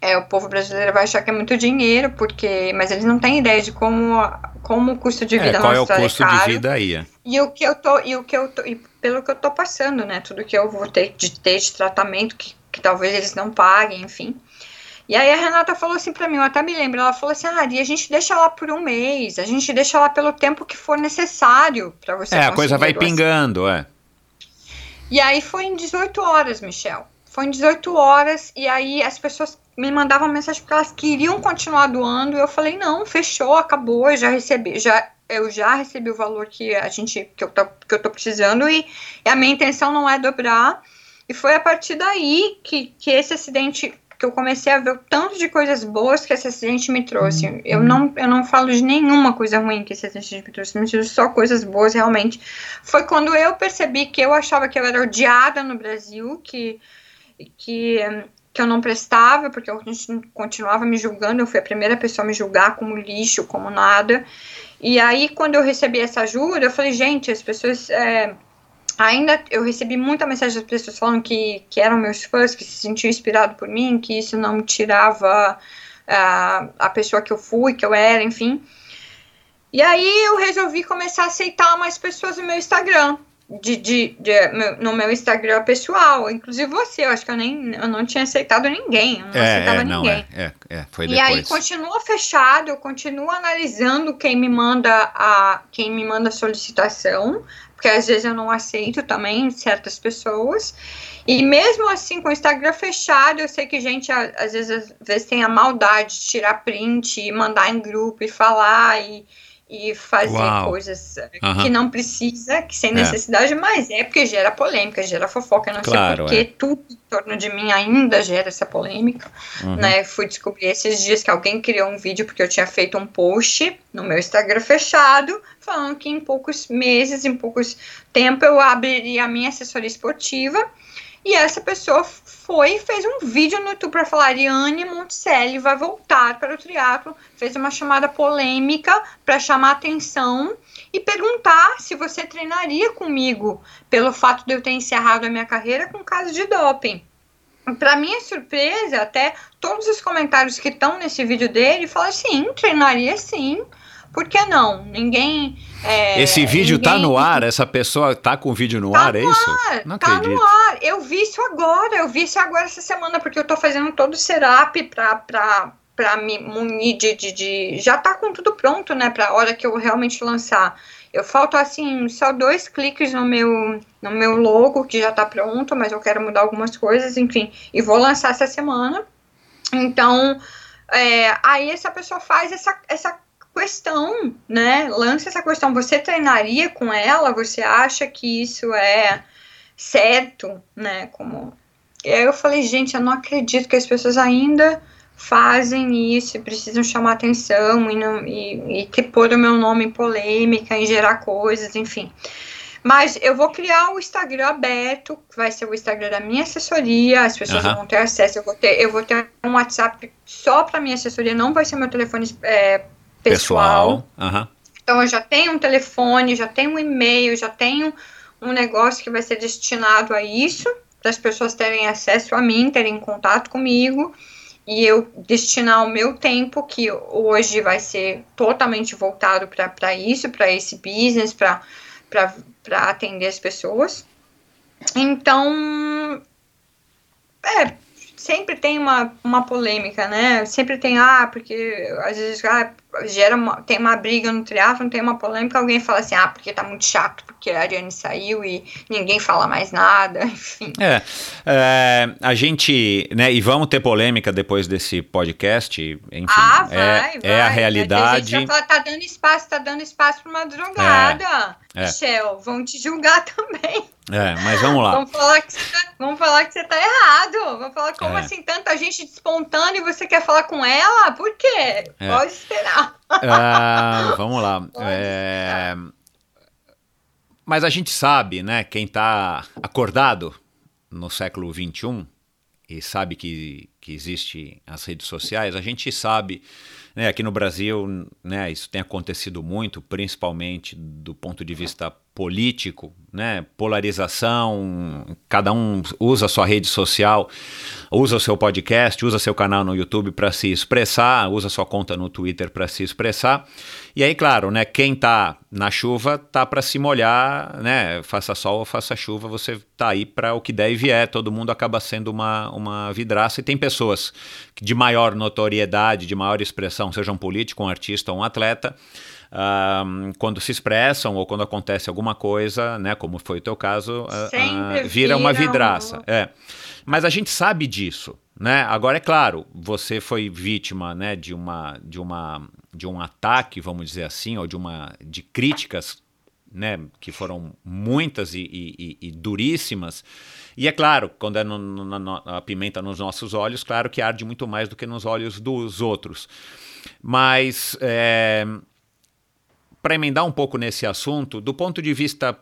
é, o povo brasileiro vai achar que é muito dinheiro, porque, mas eles não têm ideia de como, como o custo de vida É, qual é o Austrália custo de caro. vida aí? é? E o que eu tô, e o que eu tô, e pelo que eu tô passando, né? Tudo que eu vou ter de ter de tratamento que, que talvez eles não paguem, enfim. E aí a Renata falou assim pra mim, eu até me lembro, ela falou assim: "Ah, Ari, a gente deixa lá por um mês, a gente deixa lá pelo tempo que for necessário pra você É, a coisa vai a doação." pingando, é. E aí foi em 18 horas, Michel. Foi em 18 horas e aí as pessoas me mandavam mensagem porque elas queriam continuar doando e eu falei: "Não, fechou, acabou, eu já recebi, já eu já recebi o valor que a gente que eu tô, que eu tô precisando e, e a minha intenção não é dobrar". E foi a partir daí que, que esse acidente porque eu comecei a ver o tanto de coisas boas que esse acidente me trouxe. Eu não, eu não falo de nenhuma coisa ruim que esse acidente me trouxe, me trouxe só coisas boas realmente. Foi quando eu percebi que eu achava que eu era odiada no Brasil, que, que, que eu não prestava, porque eu continuava me julgando, eu fui a primeira pessoa a me julgar como lixo, como nada. E aí, quando eu recebi essa ajuda, eu falei, gente, as pessoas. É, ainda eu recebi muita mensagem das pessoas falando que, que eram meus fãs, que se sentiam inspirados por mim, que isso não me tirava uh, a pessoa que eu fui, que eu era, enfim. E aí eu resolvi começar a aceitar mais pessoas no meu Instagram. De, de, de no meu Instagram pessoal, inclusive você, eu acho que eu nem eu não tinha aceitado ninguém, eu não é, aceitava é, não, ninguém. É, é, é, foi e aí continua fechado, eu continuo analisando quem me manda a quem me manda a solicitação, porque às vezes eu não aceito também certas pessoas. E mesmo assim, com o Instagram fechado, eu sei que gente às vezes, às vezes tem a maldade de tirar print e mandar em grupo e falar e, e fazer Uau. coisas uhum. que não precisa, que sem é. necessidade, é. mas é porque gera polêmica, gera fofoca, não claro, sei porquê, é. tudo em torno de mim ainda gera essa polêmica, uhum. né, fui descobrir esses dias que alguém criou um vídeo porque eu tinha feito um post no meu Instagram fechado, falando que em poucos meses, em poucos tempo eu abriria a minha assessoria esportiva, e essa pessoa foi e fez um vídeo no YouTube para falar: Ariane Monticelli vai voltar para o triatlo. Fez uma chamada polêmica para chamar atenção e perguntar se você treinaria comigo pelo fato de eu ter encerrado a minha carreira com caso de doping. Para minha surpresa, até todos os comentários que estão nesse vídeo dele falam: sim, treinaria sim. Por que não? Ninguém. É, Esse vídeo tá ninguém... tá no ar? Essa pessoa tá com o vídeo no tá ar, é no é isso? Ar, não tá acredito. no ar. Eu vi isso agora, eu vi isso agora essa semana, porque eu tô fazendo todo o setup pra, pra, pra me munir de, de, de, Já tá com tudo pronto, né? Pra hora que eu realmente lançar. Eu falto assim, só dois cliques no meu, no meu logo, que já tá pronto, mas eu quero mudar algumas coisas, enfim. E vou lançar essa semana. Então, é, aí essa pessoa faz essa, essa questão, né? Lança essa questão. Você treinaria com ela? Você acha que isso é certo, né? Como e aí eu falei, gente, eu não acredito que as pessoas ainda fazem isso e precisam chamar atenção e, não, e, e que pôr o meu nome em polêmica, em gerar coisas, enfim. Mas eu vou criar o Instagram aberto, que vai ser o Instagram da minha assessoria, as pessoas uhum. vão ter acesso, eu vou ter, eu vou ter um WhatsApp só para minha assessoria, não vai ser meu telefone é, pessoal. pessoal. Uhum. Então eu já tenho um telefone, já tenho um e-mail, já tenho um negócio que vai ser destinado a isso, para as pessoas terem acesso a mim, terem contato comigo e eu destinar o meu tempo, que hoje vai ser totalmente voltado para isso, para esse business, para atender as pessoas. Então, é, sempre tem uma, uma polêmica, né? Sempre tem, ah, porque às vezes ah, gera uma, tem uma briga no triatlon, tem uma polêmica, alguém fala assim, ah, porque tá muito chato, porque a Ariane saiu e ninguém fala mais nada, enfim. É, é a gente, né, e vamos ter polêmica depois desse podcast, enfim, ah, vai, é, vai. é a realidade. A gente já tá dando espaço, tá dando espaço pra uma drogada, é, é. Michel, vão te julgar também. É, mas vamos lá. vamos, falar que você tá, vamos falar que você tá errado. Vamos falar como é. assim, tanta gente despontando e você quer falar com ela? Por quê? É. Pode esperar. Ah, vamos lá. É... Mas a gente sabe, né, quem tá acordado no século XXI e sabe que, que existe as redes sociais, a gente sabe né, aqui no Brasil, né, isso tem acontecido muito, principalmente do ponto de vista político, né? polarização, cada um usa sua rede social, usa o seu podcast, usa seu canal no YouTube para se expressar, usa sua conta no Twitter para se expressar. E aí, claro, né, quem tá na chuva tá para se molhar, né? Faça sol ou faça chuva, você tá aí para o que der e vier. Todo mundo acaba sendo uma, uma vidraça e tem pessoas de maior notoriedade, de maior expressão, seja um político, um artista ou um atleta, Uh, quando se expressam ou quando acontece alguma coisa, né, como foi o teu caso, uh, uh, vira uma vidraça. Um... É. Mas a gente sabe disso, né? Agora é claro, você foi vítima, né, de uma de uma de um ataque, vamos dizer assim, ou de uma de críticas né, que foram muitas e, e, e duríssimas. E é claro, quando é no, no, no, a pimenta nos nossos olhos, claro que arde muito mais do que nos olhos dos outros. Mas é, para emendar um pouco nesse assunto, do ponto de vista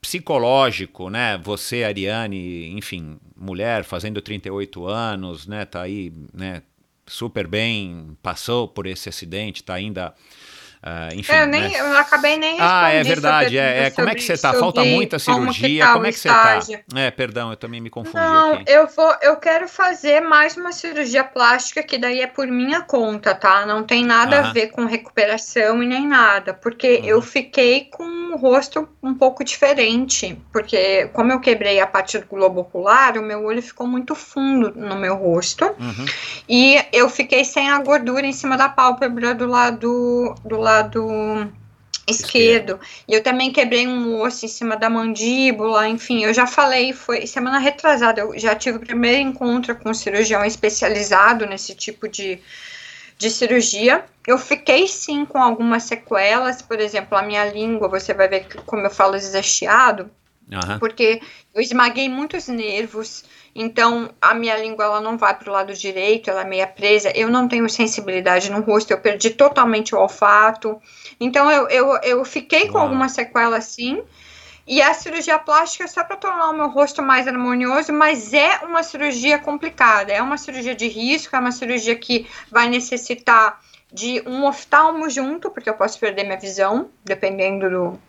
psicológico, né? Você, Ariane, enfim, mulher fazendo 38 anos, né? Tá aí, né? Super bem, passou por esse acidente, tá ainda Uh, enfim, eu, nem, né? eu acabei nem Ah, é verdade. É, é, como é que você tá? Falta muita cirurgia. Como, como é que você tá? É, perdão, eu também me confundi Não, aqui. Eu, vou, eu quero fazer mais uma cirurgia plástica, que daí é por minha conta, tá? Não tem nada a ver com recuperação e nem nada. Porque eu fiquei com o rosto um pouco diferente. Porque, como eu quebrei a parte do globo ocular, o meu olho ficou muito fundo no meu rosto. Uhum. E eu fiquei sem a gordura em cima da pálpebra do lado do lado esquerdo. Esquerdo. E eu também quebrei um osso em cima da mandíbula, enfim, eu já falei, foi semana retrasada, eu já tive o primeiro encontro com um cirurgião especializado nesse tipo de, de cirurgia. Eu fiquei sim com algumas sequelas, por exemplo, a minha língua, você vai ver que, como eu falo desastiado, Uhum. porque eu esmaguei muitos nervos, então a minha língua ela não vai para o lado direito, ela é meia presa. Eu não tenho sensibilidade no rosto, eu perdi totalmente o olfato. Então eu, eu, eu fiquei com Uau. alguma sequela assim. E a cirurgia plástica é só para tornar o meu rosto mais harmonioso, mas é uma cirurgia complicada, é uma cirurgia de risco, é uma cirurgia que vai necessitar de um oftalmo junto, porque eu posso perder minha visão, dependendo do,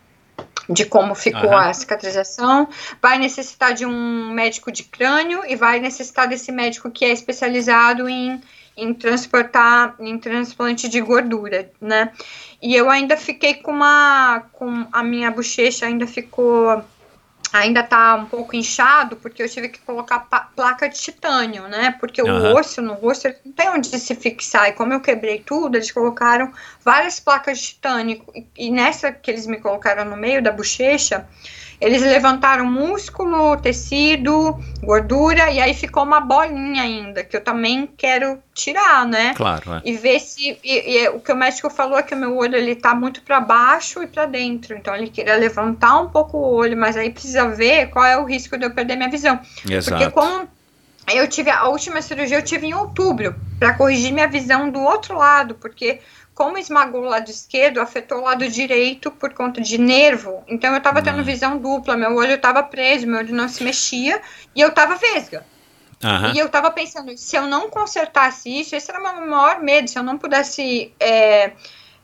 de como ficou Aham. a cicatrização, vai necessitar de um médico de crânio e vai necessitar desse médico que é especializado em, em transportar, em transplante de gordura, né? E eu ainda fiquei com uma, com a minha bochecha ainda ficou, ainda tá um pouco inchado, porque eu tive que colocar placa de titânio, né? Porque Aham. o osso no rosto ele não tem onde se fixar, e como eu quebrei tudo, eles colocaram várias placas de titânio. E, e nessa que eles me colocaram no meio da bochecha, eles levantaram músculo, tecido, gordura, e aí ficou uma bolinha ainda, que eu também quero tirar, né? Claro, é. E ver se. E, e o que o médico falou é que o meu olho ele tá muito para baixo e para dentro. Então ele queria levantar um pouco o olho, mas aí precisa ver qual é o risco de eu perder minha visão. Porque Exato. como eu tive a última cirurgia, eu tive em outubro, para corrigir minha visão do outro lado, porque como esmagou o lado esquerdo, afetou o lado direito por conta de nervo. Então eu tava tendo Hum. visão dupla, meu olho tava preso, meu olho não se mexia e eu tava vesga. Aham. E eu tava pensando, se eu não consertasse isso, esse era o meu maior medo, se eu não pudesse é,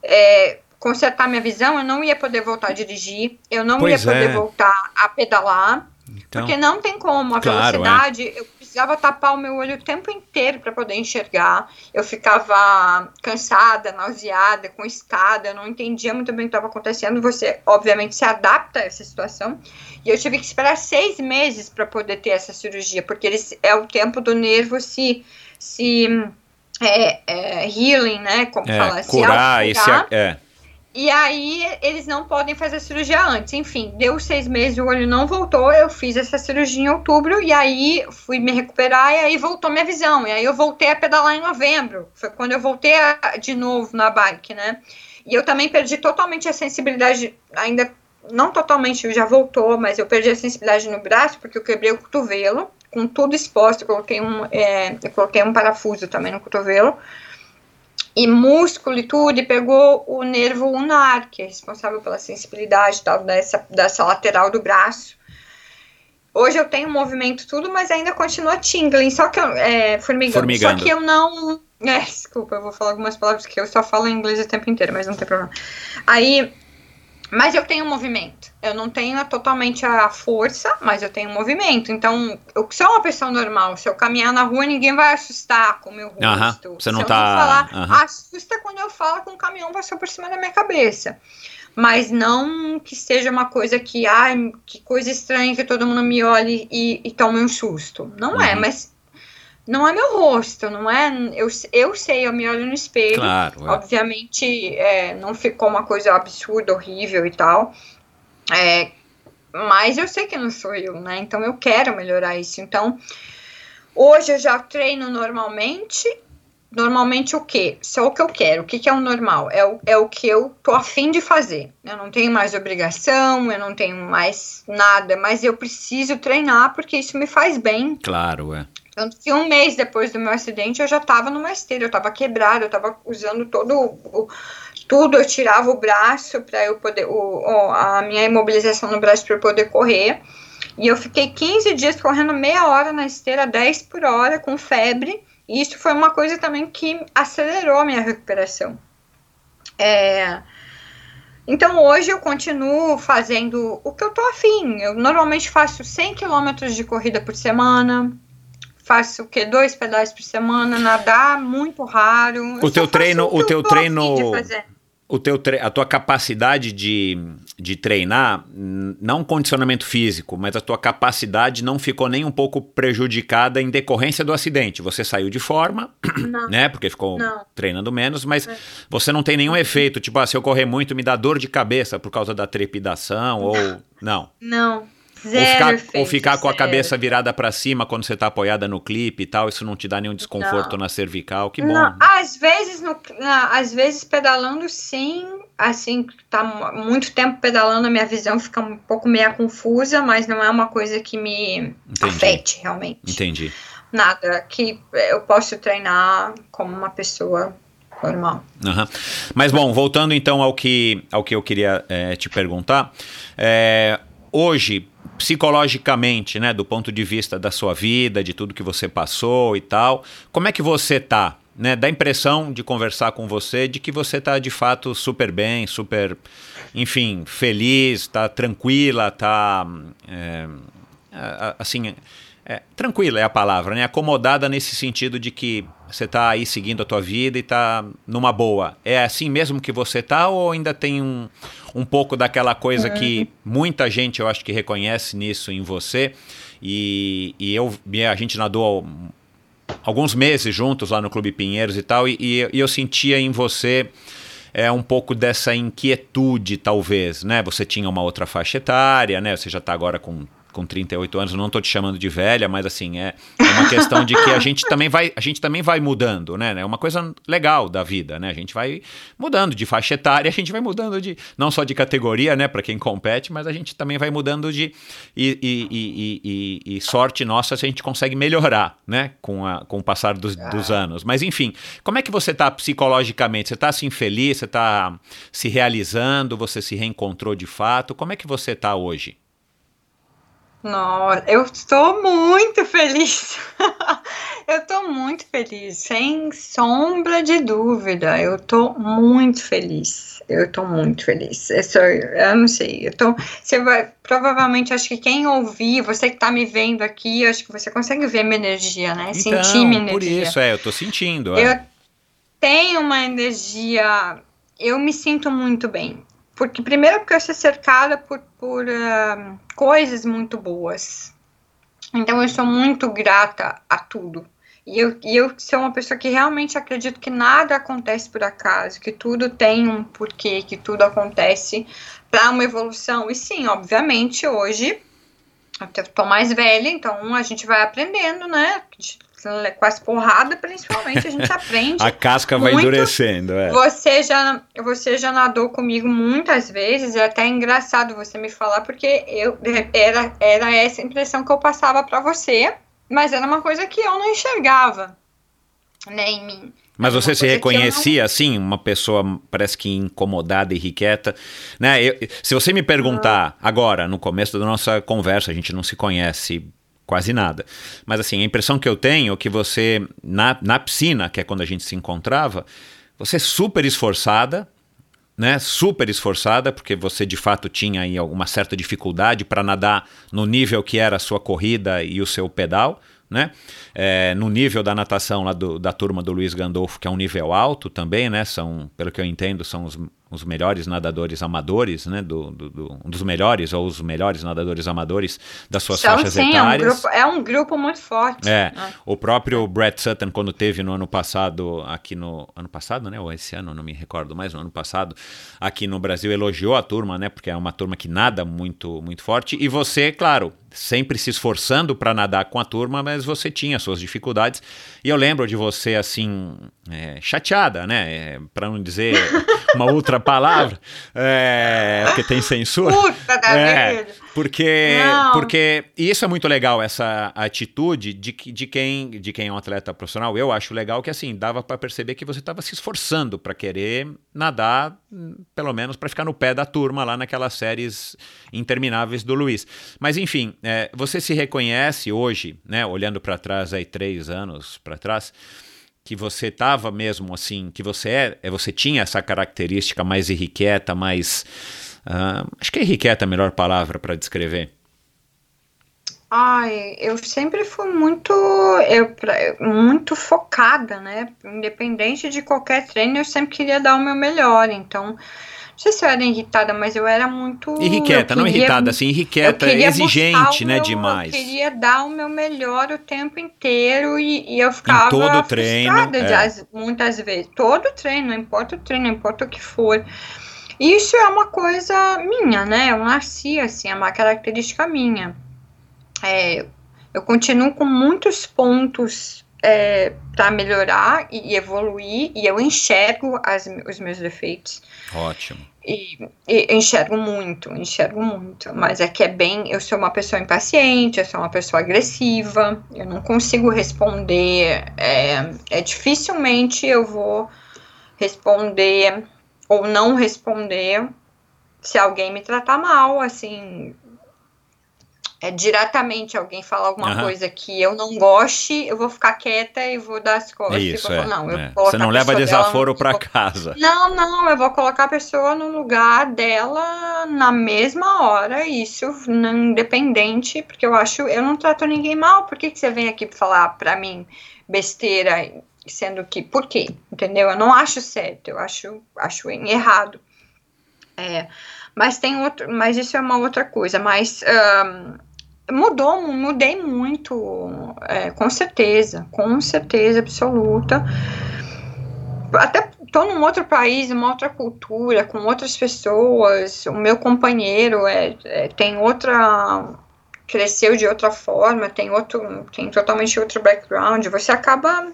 é, consertar minha visão, eu não ia poder voltar a dirigir, eu não Pois ia poder é. voltar a pedalar, Então, porque não tem como, a Claro, é. velocidade, eu precisava tapar o meu olho o tempo inteiro para poder enxergar, eu ficava cansada, nauseada, com escada, eu não entendia muito bem o que estava acontecendo, você obviamente se adapta a essa situação, e eu tive que esperar seis meses para poder ter essa cirurgia, porque eles, é o tempo do nervo se, se é, é, healing, né, como é, fala, se curar esse. É. E aí eles não podem fazer cirurgia antes. Enfim, deu seis meses, o olho não voltou. Eu fiz essa cirurgia em outubro e aí fui me recuperar e aí voltou minha visão. E aí eu voltei a pedalar em novembro. Foi quando eu voltei a- de novo na bike, né? E eu também perdi totalmente a sensibilidade, ainda não totalmente, já voltou, mas eu perdi a sensibilidade no braço porque eu quebrei o cotovelo, com tudo exposto. Eu coloquei um, é, eu coloquei um parafuso também no cotovelo e músculo e tudo, e pegou o nervo ulnar, que é responsável pela sensibilidade tal, dessa, dessa lateral do braço. Hoje eu tenho movimento tudo, mas ainda continua tingling, só que eu, é, formigando, Formigando. Só que eu não. É, desculpa, eu vou falar algumas palavras que eu só falo em inglês o tempo inteiro, mas não tem problema. Aí. Mas eu tenho movimento. Eu não tenho totalmente a força, mas eu tenho movimento. Então, eu sou uma pessoa normal. Se eu caminhar na rua, ninguém vai assustar com o meu rosto. Aham, você não Se tá- falar, aham. Assusta quando eu falo que um caminhão passou por cima da minha cabeça. Mas não que seja uma coisa que, ai, que coisa estranha que todo mundo me olhe e, e tome um susto. Não é, Uhum. mas não é meu rosto, não é. Eu, eu sei, eu me olho no espelho. Claro. é. Obviamente, é, não ficou uma coisa absurda, horrível e tal. É, mas eu sei que não sou eu, né? Então eu quero melhorar isso. Então, hoje eu já treino normalmente, normalmente o quê? É o que eu quero. O que, que é o normal? É o, é o que eu tô afim de fazer. Eu não tenho mais obrigação, eu não tenho mais nada, mas eu preciso treinar porque isso me faz bem. Claro, é. Tanto que um mês depois do meu acidente eu já tava numa esteira, eu tava quebrada, eu tava usando todo o, tudo, eu tirava o braço para eu poder, o, a minha imobilização no braço para poder correr. E eu fiquei 15 dias correndo meia hora na esteira, 10 por hora, com febre. E isso foi uma coisa também que acelerou a minha recuperação. É... Então hoje eu continuo fazendo o que eu tô afim. Eu normalmente faço 100 km de corrida por semana. Faço o que? Dois pedais por semana, nadar muito raro. O teu treino, o teu treino, o teu a tua capacidade de, de treinar, não condicionamento físico, mas a tua capacidade não ficou nem um pouco prejudicada em decorrência do acidente. Você saiu de forma, Não. né? Porque ficou Não. treinando menos, mas É. você não tem nenhum efeito, tipo, ah, se eu correr muito me dá dor de cabeça por causa da trepidação ou não. Não. Ou Zero ficar, efeito, ou ficar com a cabeça virada para cima quando você tá apoiada no clipe e tal, isso não te dá nenhum desconforto Não. na cervical, que bom. Não, às vezes, no, na- às vezes pedalando sim, assim, tá mu- muito tempo pedalando, a minha visão fica um pouco meio confusa, mas não é uma coisa que me Entendi. afete realmente. Entendi. Nada, que eu posso treinar como uma pessoa normal. Aham. Mas bom, voltando então ao que, ao que eu queria eh, te perguntar, eh, hoje, psicologicamente, né, do ponto de vista da sua vida, de tudo que você passou e tal, como é que você tá? Né, dá a impressão de conversar com você de que você tá de fato super bem, super, enfim, feliz, tá tranquila, tá é, assim, é, tranquila é a palavra, né? Acomodada nesse sentido de que você tá aí seguindo a tua vida e tá numa boa. É assim mesmo que você tá ou ainda tem um, um pouco daquela coisa que muita gente eu acho que reconhece nisso em você e, e eu a gente nadou alguns meses juntos lá no Clube Pinheiros e tal, e, e- e eu sentia em você é, um pouco dessa inquietude, talvez, né? Você tinha uma outra faixa etária, né? Você já está agora com, com 38 anos, não estou te chamando de velha, mas assim, é, é uma questão de que a gente também vai, a gente também vai mudando, né? É uma coisa legal da vida, né? A gente vai mudando de faixa etária, a gente vai mudando de, não só de categoria, né, para quem compete, mas a gente também vai mudando de, e, e- e- e- sorte nossa se a gente consegue melhorar, né, com, a, com o passar dos, dos anos. Mas enfim, como é que você tá psicologicamente? Você tá assim feliz? Você tá se realizando? Você se reencontrou de fato? Como é que você tá hoje? Nossa, eu estou muito feliz. eu estou muito feliz, sem sombra de dúvida. Eu estou muito feliz. Eu estou muito feliz. Eu, sou- eu não sei. Eu tô, você vai, provavelmente, acho que quem ouvir, você que está me vendo aqui, acho que você consegue ver minha energia, né? Sentir minha energia. Então, por isso, é, eu tô sentindo. é. Eu tenho uma energia. Eu me sinto muito bem. Porque, primeiro, porque eu sou cercada por, por ah, coisas muito boas. Então, eu sou muito grata a tudo. E eu, e eu sou uma pessoa que realmente acredito que nada acontece por acaso, que tudo tem um porquê, que tudo acontece para uma evolução. E sim, obviamente, hoje eu tô mais velha, então a gente vai aprendendo, né? Com as porradas, principalmente, a gente aprende. A casca vai muito- endurecendo, é. Você já, você já nadou comigo muitas vezes, é até engraçado você me falar, porque eu era, era essa impressão que eu passava pra você, mas era uma coisa que eu não enxergava, né, em mim. Mas você se reconhecia assim, uma pessoa parece que incomodada, irrequieta, né? Eu- se você me perguntar agora, no começo da nossa conversa, a gente não se conhece quase nada, mas assim, a impressão que eu tenho é que você, na, na piscina, que é quando a gente se encontrava, você é super esforçada, né, super esforçada, porque você de fato tinha aí uma certa dificuldade para nadar no nível que era a sua corrida e o seu pedal, né? É, no nível da natação lá do- da turma do Luiz Gandolfo, que é um nível alto também, né? São, pelo que eu entendo, são os, os melhores nadadores amadores, né? Do, do- do- um dos melhores ou os melhores nadadores amadores das suas Então, faixas sim, é um, etárias. grupo, é um grupo muito forte. É, né? o próprio Brett Sutton, quando teve no ano passado, aqui no. Ano passado, né? Ou esse ano, não me recordo mais, no ano passado, aqui no Brasil, elogiou a turma, né? Porque é uma turma que nada muito, muito forte. E você, claro, sempre se esforçando para nadar com a turma, mas você tinha suas dificuldades. E eu lembro de você assim, é, chateada, né? É, para não dizer uma outra palavra, é, porque tem censura. Puta da É, vida. porque, Não. porque e isso é muito legal, essa atitude de, de, quem, de quem é um atleta profissional. Eu acho legal que assim, dava para perceber que você estava se esforçando para querer nadar, pelo menos para ficar no pé da turma lá naquelas séries intermináveis do Luiz. Mas enfim, é, você se reconhece hoje, né, olhando para trás aí três anos para trás, que você estava mesmo assim, que você é, é, você tinha essa característica mais irrequieta, mais ah, acho que irrequieta é a melhor palavra para descrever. Ai, eu sempre fui muito, eu, muito focada, né? Independente de qualquer treino, eu sempre queria dar o meu melhor. Então, não sei se eu era irritada, mas eu era muito. Irrequieta, eu não irritada, assim, irrequieta, queria exigente, né, meu- demais. Eu queria dar o meu melhor o tempo inteiro e, e eu ficava todo treino, de é. as- muitas vezes. Todo treino, não importa o treino, não importa o que for. Isso é uma coisa minha, né? Eu nasci assim, é uma característica minha. É, eu continuo com muitos pontos para melhorar e, e evoluir, e eu enxergo as- os meus defeitos. Ótimo. E, e enxergo muito, enxergo muito. Mas é que é bem. Eu sou uma pessoa impaciente, eu sou uma pessoa agressiva, eu não consigo responder. É, é dificilmente eu vou responder ou não responder se alguém me tratar mal, assim. É diretamente alguém falar alguma Aham. coisa que eu não goste, eu vou ficar quieta e vou dar as costas. e Isso, é. falar, não, eu é. Você não leva desaforo para casa. não, não, eu vou colocar a pessoa no lugar dela na mesma hora, isso não- independente, porque eu acho, eu não trato ninguém mal, por que, que você vem aqui falar pra mim besteira, sendo que, por quê? Entendeu? Eu não acho certo, eu acho, acho errado. É, mas tem outro, mas isso é uma outra coisa, mas ahn, mudou, mudei muito, é, com certeza, com certeza absoluta até tô num outro país, uma outra cultura, com outras pessoas, o meu companheiro é, é- tem outra cresceu de outra forma, tem outro, tem totalmente outro background, você acaba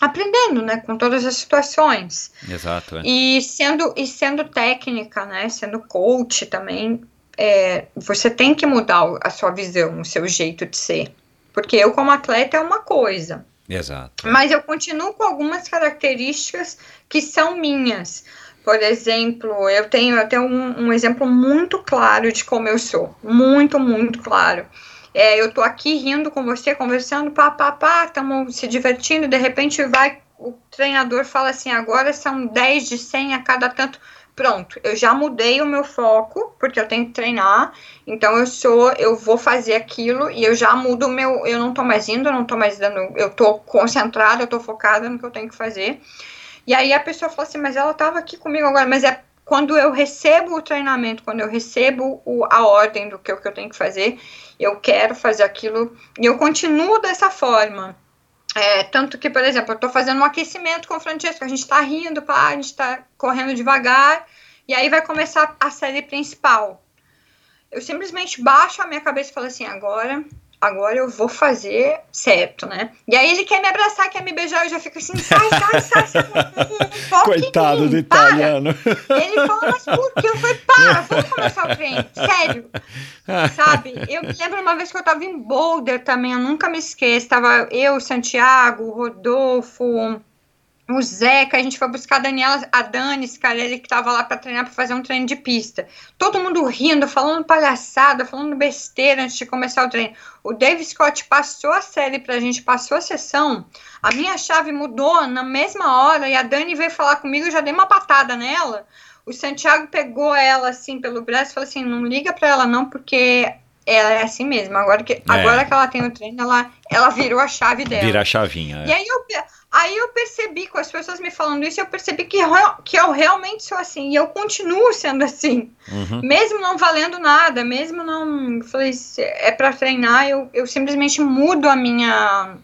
aprendendo, né, com todas as situações. Exato. é. E sendo, e sendo técnica, né? Sendo coach também, é, você tem que mudar a sua visão, o seu jeito de ser. Porque eu, como atleta, é uma coisa. Exato. Mas eu continuo com algumas características que são minhas. Por exemplo, eu tenho, tenho um, um exemplo muito claro de como eu sou. Muito, muito claro. É, eu tô aqui rindo com você, conversando, pá, pá, pá, estamos se divertindo, de repente vai, o treinador fala assim, agora são 10 de 100 a cada tanto. Pronto, eu já mudei o meu foco, porque eu tenho que treinar, então eu sou, eu vou fazer aquilo e eu já mudo o meu, eu não tô mais indo, eu não tô mais dando, eu tô concentrada, eu tô focada no que eu tenho que fazer. E aí a pessoa fala assim, mas ela tava aqui comigo agora, mas é quando eu recebo o treinamento, quando eu recebo o, a ordem do que, o que eu tenho que fazer, eu quero fazer aquilo e eu continuo dessa forma. É, tanto que, por exemplo, eu tô fazendo um aquecimento com o Francesco, a gente tá rindo, pá, a gente tá correndo devagar, e aí vai começar a série principal. Eu simplesmente baixo a minha cabeça e falo assim, agora, agora eu vou fazer certo, né? E aí ele quer me abraçar, quer me beijar, eu já fico assim, sai, sai, sai, sai, foca em mim, para. Ele fala, mas por que? Eu falei, para, vamos começar o treino, sério. Sabe? Eu me lembro uma vez que eu tava em Boulder também, eu nunca me esqueço. Tava eu, Santiago, Rodolfo, o Zeca, a gente foi buscar a Daniela, a Dani Scarelli, que tava lá pra treinar, pra fazer um treino de pista. Todo mundo rindo, falando palhaçada, falando besteira antes de começar o treino. O Dave Scott passou a série pra gente, passou a sessão. A minha chave mudou na mesma hora e a Dani veio falar comigo, eu já dei uma patada nela. O Santiago pegou ela assim pelo braço e falou assim: não liga pra ela não, porque ela é assim mesmo. Agora que, agora que ela tem o treino, ela, ela virou a chave dela. Vira a chavinha. E É. aí eu, aí eu percebi, com as pessoas me falando isso, eu percebi que, eu- que eu realmente sou assim. E eu continuo sendo assim. Uhum. Mesmo não valendo nada, mesmo não. Falei, é pra treinar, eu, eu simplesmente mudo a minha.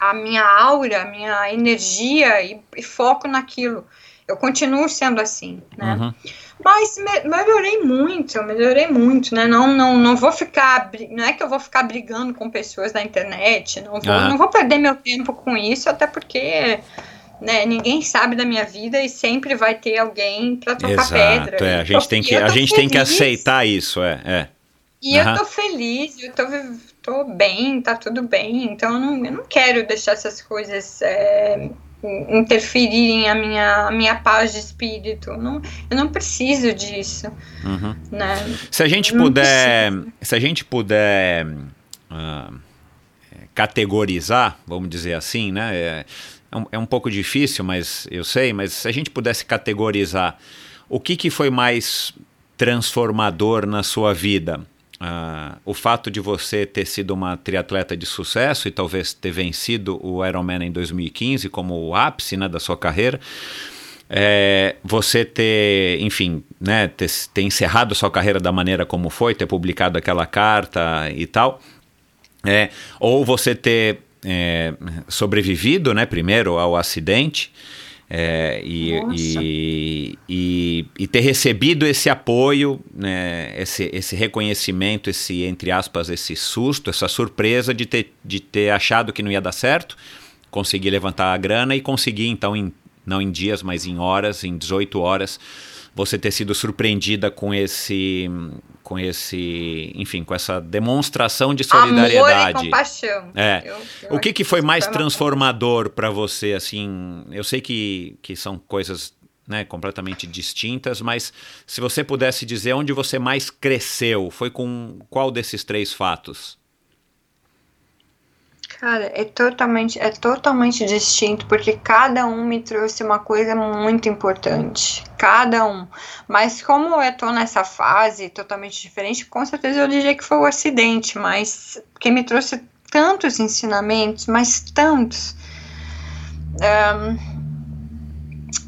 A minha aura, a minha energia e, e foco naquilo. Eu continuo sendo assim, né? Uhum. Mas me- melhorei muito, eu melhorei muito, né? Não, não, não vou ficar, não é que eu vou ficar brigando com pessoas na internet, não vou, Ah. não vou perder meu tempo com isso, até porque né, ninguém sabe da minha vida e sempre vai ter alguém para tocar pedra. Exato, é, a gente tem que, a gente tem que aceitar isso, é, é. E Aham. eu tô feliz, eu tô, tô bem, tá tudo bem, então eu não, eu não quero deixar essas coisas é, interferirem a minha, a minha paz de espírito. Não, eu não preciso disso, Uhum. né? Se a gente Não puder, se a gente puder é, categorizar, vamos dizer assim, né? É, é um, é um pouco difícil, mas eu sei. Mas se a gente pudesse categorizar, o que, que foi mais transformador na sua vida? Ah, o fato de você ter sido uma triatleta de sucesso e talvez ter vencido o Ironman em 2015 como o ápice né, da sua carreira, é, você ter, enfim, né, ter, ter encerrado sua carreira da maneira como foi, ter publicado aquela carta e tal, é, ou você ter é, sobrevivido, né, primeiro ao acidente é, e, e, e, e ter recebido esse apoio, né, esse, esse reconhecimento, esse, entre aspas, esse susto, essa surpresa de ter, de ter achado que não ia dar certo, conseguir levantar a grana e conseguir, então, em, não em dias, mas em horas, em 18 horas, você ter sido surpreendida com esse, com esse, enfim, com essa demonstração de solidariedade. Amor e compaixão. É. Eu- eu O que, que foi mais transformador para você, assim? Eu sei que, que são coisas né, completamente distintas, mas se você pudesse dizer onde você mais cresceu, foi com qual desses três fatos? Cara, é totalmente, é totalmente distinto, porque cada um me trouxe uma coisa muito importante. Cada um. Mas como eu tô nessa fase totalmente diferente, com certeza eu diria que foi o acidente, mas que me trouxe tantos ensinamentos, mas tantos. Ahn,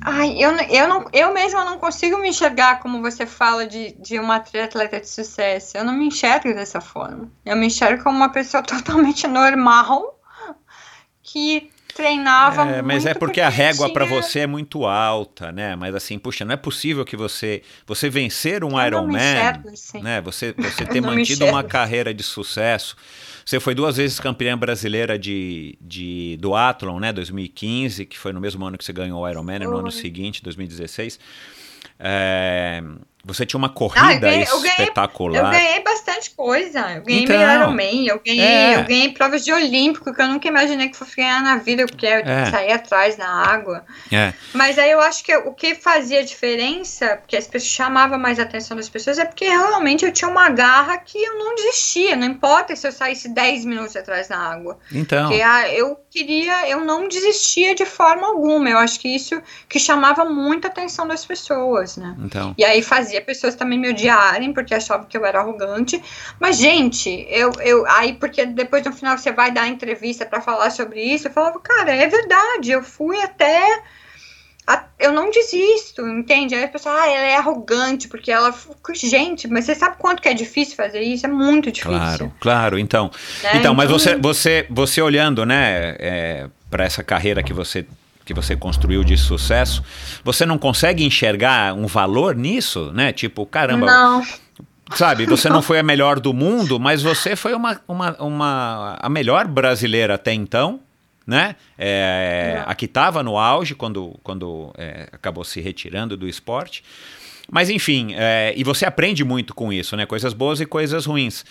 Ai, eu, eu, não, eu mesma não consigo me enxergar como você fala de, de uma triatleta de sucesso. Eu não me enxergo dessa forma. Eu me enxergo como uma pessoa totalmente normal que treinava É, mas é porque a régua para tinha- você é muito alta, né? Mas assim, puxa, não é possível que você você vencer um Ironman, assim. né? Você você ter mantido uma carreira de sucesso. Você foi duas vezes campeã brasileira de, de duathlon, né? 2015, que foi no mesmo ano que você ganhou o Ironman, no ano seguinte, 2016. É, você tinha uma Ah, eu corrida ganhei, eu ganhei, espetacular. eu ganhei bastante coisa. Eu ganhei Então, Ironman, eu ganhei, é. eu ganhei provas de olímpico que eu nunca imaginei que fosse ganhar na vida, porque eu É. saí atrás na água. É. Mas aí eu acho que o que fazia diferença, porque as pessoas chamava mais a atenção das pessoas, é porque realmente eu tinha uma garra que eu não desistia, não importa se eu saísse 10 minutos atrás na água. Então, Porque ah, eu queria, eu não desistia de forma alguma. Eu acho que isso que chamava muito a atenção das pessoas, né? então. E aí fazia pessoas também me odiarem, porque achavam que eu era arrogante. Mas, gente, eu, eu aí, porque depois no final você vai dar entrevista pra falar sobre isso, eu falava, cara, é verdade, eu fui até. eu não desisto, entende? Aí a pessoa, ah, ela é arrogante, porque ela. Gente, mas você sabe quanto que é difícil fazer isso? É muito difícil. Claro, claro. Então, né? então, mas você, você, você olhando, né, é, para essa carreira que você que você construiu de sucesso, você não consegue enxergar um valor nisso, né? Tipo, caramba, Não, sabe? Você não foi a melhor do mundo, mas você foi uma, uma, uma a melhor brasileira até então, né? É, a que estava no auge quando, quando é, acabou se retirando do esporte. Mas enfim, é, e você aprende muito com isso, né? Coisas boas e coisas ruins.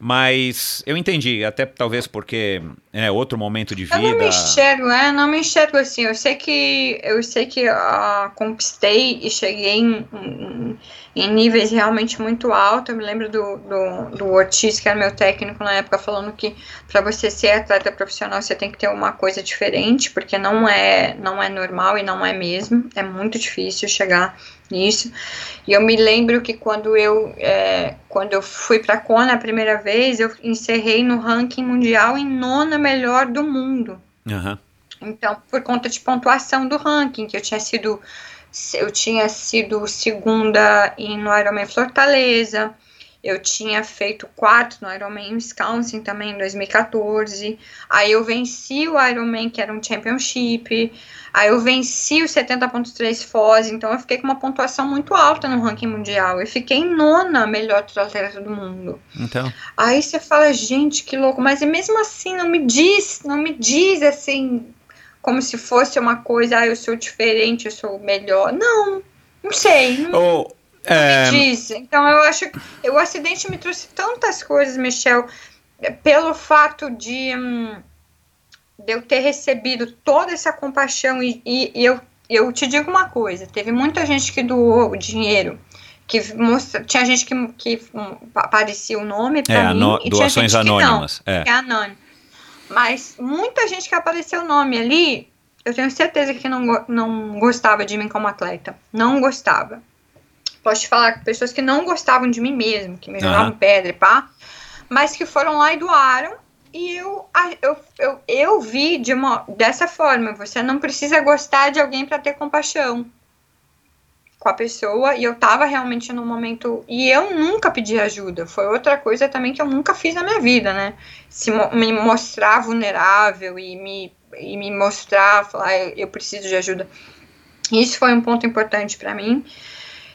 Mas eu entendi, até talvez porque é outro momento de vida. Eu não me enxergo, é, não me enxergo assim. Eu sei que eu sei que ah, conquistei e cheguei em, em, em níveis realmente muito altos. Eu me lembro do, do, do Ortiz, que era meu técnico na época, falando que para você ser atleta profissional você tem que ter uma coisa diferente, porque não é, não é normal e não é mesmo. É muito difícil chegar nisso. E eu me lembro que quando eu, é, quando eu fui para a Kona a primeira vez, eu encerrei no ranking mundial em nona melhor do mundo. Aham. Então, por conta de pontuação do ranking, que eu tinha sido eu tinha sido segunda em, no Ironman Fortaleza, Eu tinha feito quatro no Ironman Wisconsin também em 2014. Aí eu venci o Ironman, que era um championship. Aí eu venci o 70.3 Foz, então eu fiquei com uma pontuação muito alta no ranking mundial. Eu fiquei nona melhor triatleta do mundo. Então. Aí você fala, gente, que louco, mas mesmo assim não me diz, não me diz assim, como se fosse uma coisa, ah, eu sou diferente, eu sou melhor. Não, não sei. Não, Oh, é, me diz. Então eu acho que o acidente me trouxe tantas coisas, Michel, pelo fato de, hum, de eu ter recebido toda essa compaixão e, e- e eu, eu te digo uma coisa, teve muita gente que doou o dinheiro. Que mostra, tinha gente que, que hum, aparecia o nome pra é, mim ano- e doações que não anônimas. É. é anônimo. Mas muita gente que apareceu o nome ali, eu tenho certeza que não, não gostava de mim como atleta. Não gostava. Posso te falar com pessoas que não gostavam de mim mesmo, que me jogavam Aham. pedra e pá, mas que foram lá e doaram. E eu, eu, eu, eu vi de uma, dessa forma: você não precisa gostar de alguém para ter compaixão com a pessoa. E eu tava realmente num momento. E eu nunca pedi ajuda. Foi outra coisa também que eu nunca fiz na minha vida, né? Se me mostrar vulnerável e me, e me mostrar, falar, eu preciso de ajuda. Isso foi um ponto importante para mim.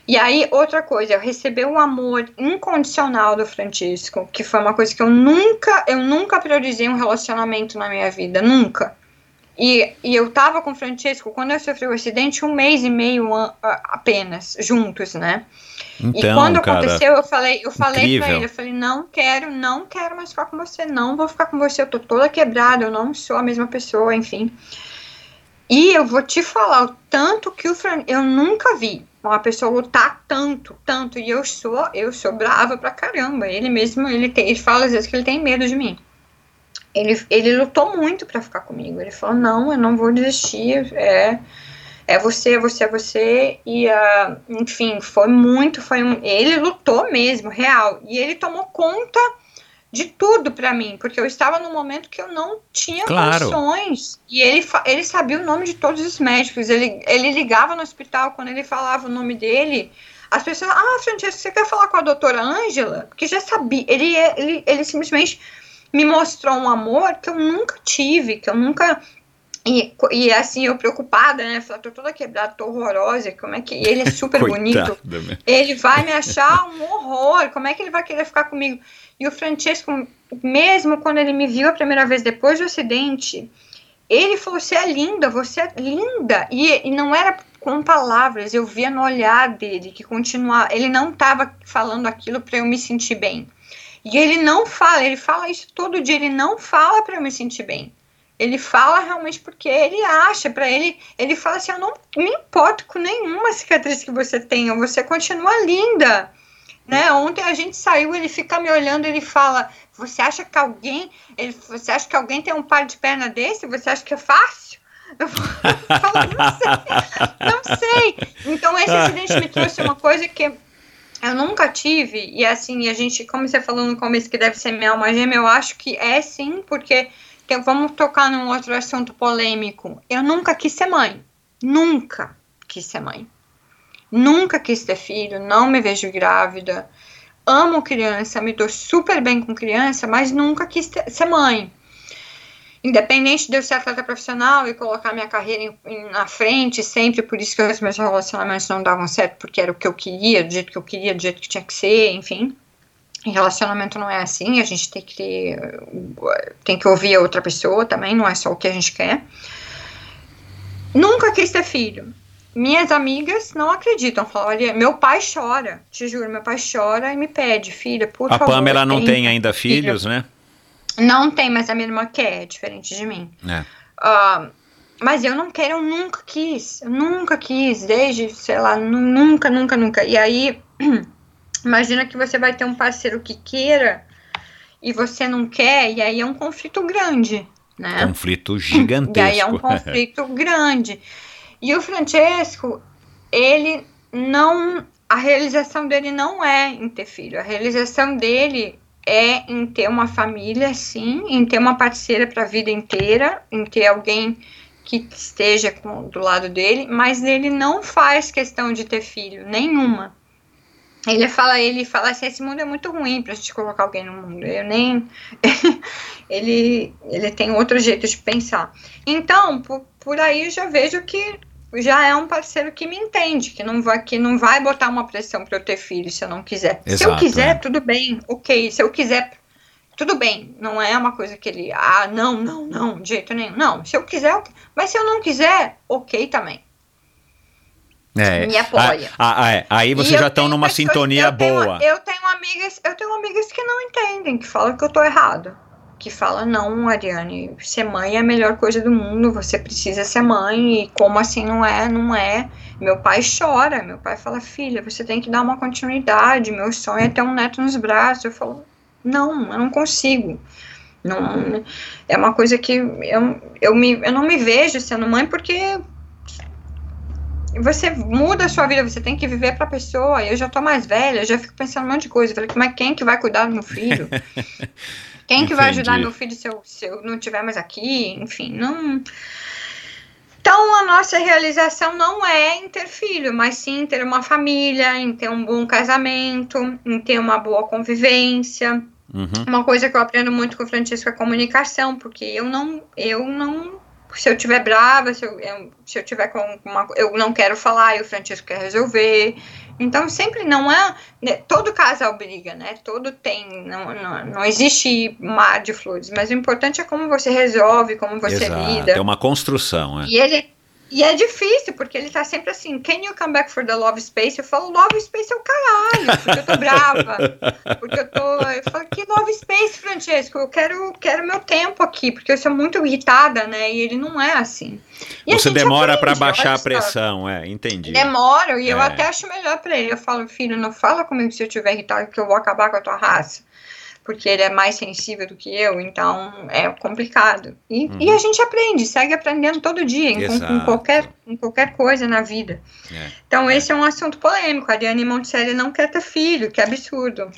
E aí, outra coisa, eu recebi o amor incondicional do Francisco, que foi uma coisa que eu nunca, eu nunca priorizei um relacionamento na minha vida, nunca. E, e eu tava com o Francisco, quando eu sofri o acidente, um mês e meio an- apenas, juntos, né? e Então, quando cara. aconteceu, eu falei, eu falei pra ele, eu falei, não quero, não quero mais ficar com você, não vou ficar com você, eu tô toda quebrada, eu não sou a mesma pessoa, enfim. E eu vou te falar o tanto que o Fran... eu nunca vi uma pessoa lutar tanto, tanto, e eu sou, eu sou brava pra caramba. Ele mesmo, ele tem, ele fala às vezes que ele tem medo de mim. Ele, ele lutou muito pra ficar comigo. Ele falou: "Não, eu não vou desistir, é é você, é você, é você". E ah, enfim, foi muito, foi um, ele lutou mesmo, real. E ele tomou conta de tudo pra mim, porque eu estava num momento que eu não tinha Claro. condições. E ele, ele sabia o nome de todos os médicos. Ele, ele ligava no hospital, quando ele falava o nome dele, as pessoas, ah, Francesco, você quer falar com a doutora Ângela? Porque já sabia. Ele, ele, ele simplesmente me mostrou um amor que eu nunca tive, que eu nunca. E, e assim, eu preocupada, né? Falei, tô toda quebrada, tô horrorosa. Como é que. E ele é super bonito. Meu. Ele vai me achar um horror. Como é que ele vai querer ficar comigo? E o Francesco, mesmo quando ele me viu a primeira vez depois do acidente, ele falou: Você é linda, você é linda. E, e não era com palavras, eu via no olhar dele que continuava. Ele não estava falando aquilo para eu me sentir bem. E ele não fala, ele fala isso todo dia, ele não fala para eu me sentir bem. Ele fala realmente porque ele acha, para ele, ele fala assim: Eu não me importo com nenhuma cicatriz que você tenha, você continua linda. Né? Ontem a gente saiu, ele fica me olhando, ele fala: Você acha que alguém, ele, você acha que alguém tem um par de perna desse? Você acha que é fácil? Eu falo, não sei, não sei. Então esse acidente me trouxe uma coisa que eu nunca tive, e assim, a gente, como você falou no começo que deve ser minha alma gêmea, eu acho que é sim, porque que- vamos tocar num outro assunto polêmico. Eu nunca quis ser mãe. Nunca quis ser mãe. Nunca quis ter filho, não me vejo grávida. Amo criança, me dou super bem com criança, mas nunca quis ter- ser mãe. Independente de eu ser atleta profissional e colocar minha carreira em- em- na frente sempre, por isso que os meus relacionamentos não davam certo, porque era o que eu queria, do jeito que eu queria, do jeito que tinha que ser, enfim. E relacionamento não é assim, a gente tem que, tem que ouvir a outra pessoa também, não é só o que a gente quer. Nunca quis ter filho. Minhas amigas não acreditam, falam, olha, meu pai chora, te juro, meu pai chora e me pede, filha, por A favor. Pamela não tem- ainda filhos, né? Não tem, mas a minha irmã quer, diferente de mim. É. Ah, mas eu não quero, eu nunca quis. Eu nunca quis, desde, sei lá, nu- nunca, nunca, nunca. E aí, imagina que você vai ter um parceiro que queira e você não quer, e aí é um conflito grande, né? Conflito E gigantesco. aí é um conflito grande. E o Francesco, ele não. A realização dele não é em ter filho. A realização dele é em ter uma família, sim, em ter uma parceira para a vida inteira, em ter alguém que esteja com- do lado dele, mas ele não faz questão de ter filho, nenhuma. Ele fala, ele fala assim, esse mundo é muito ruim pra gente colocar alguém no mundo. Eu nem. ele, ele tem outro jeito de pensar. Então, por, por aí eu já vejo que já é um parceiro que me entende, que não vai, que não vai botar uma pressão para eu ter filho se eu não quiser. Exato, se eu quiser, é. tudo bem, ok. Se eu quiser, tudo bem. Não é uma coisa que ele, ah, não, não, não, de jeito nenhum. Não, se eu quiser, ok. mas se eu não quiser, ok também. É, Me apoia. Ah, ah, é. Aí vocês já estão tenho numa pessoas- sintonia eu tenho- boa. eu tenho amigas, eu tenho amigas que não entendem, que falam que eu tô errado. Que falam, não, Ariane, ser mãe é a melhor coisa do mundo, você precisa ser mãe, e como assim não é, não é. Meu pai chora, meu pai fala, filha, você tem que dar uma continuidade, meu sonho é ter um neto nos braços. Eu falo, não, eu não consigo. Não, é uma coisa que eu, eu, me, eu não me vejo sendo mãe porque você muda a sua vida, você tem que viver pra pessoa. Eu já tô mais velha, eu já fico pensando um monte de coisa. Eu falei, mas quem que vai cuidar do meu filho? Quem que vai ajudar Entendi. meu filho se eu, se eu não estiver mais aqui? Enfim, não. Então, a nossa realização não é em ter filho, mas sim em ter uma família, em ter um bom casamento, em ter uma boa convivência. Uhum. Uma coisa que eu aprendo muito com o Francisco é comunicação, porque eu não, eu não, se eu tiver brava, se eu, eu- se eu tiver com uma, eu não quero falar e o Francisco quer resolver. Então sempre não é, né, todo casal briga, né? Todo tem, não, não, não existe mar de flores, mas o importante é como você resolve, como você Exato. lida. É uma construção, é. E ele e é difícil, porque ele tá sempre assim, can you come back for the love space? Eu falo, love space é o caralho, porque eu tô brava. Porque eu tô. Eu falo, que love space, Francesco? Eu quero, quero meu tempo aqui, porque eu sou muito irritada, né? E ele não é assim. E Você demora pra aprende, baixar a pressão, é, entendi. Demoro, e eu É. até acho melhor pra ele. Eu falo, filho, não fala comigo se eu estiver irritado, que eu vou acabar com a tua raça. Porque ele é mais sensível do que eu, então é complicado. E, e a gente aprende, segue aprendendo todo dia, em, Uhum. Qualquer, em qualquer coisa na vida. É. Então, esse é um assunto polêmico. A Ariane Monticelli não quer ter filho, que absurdo.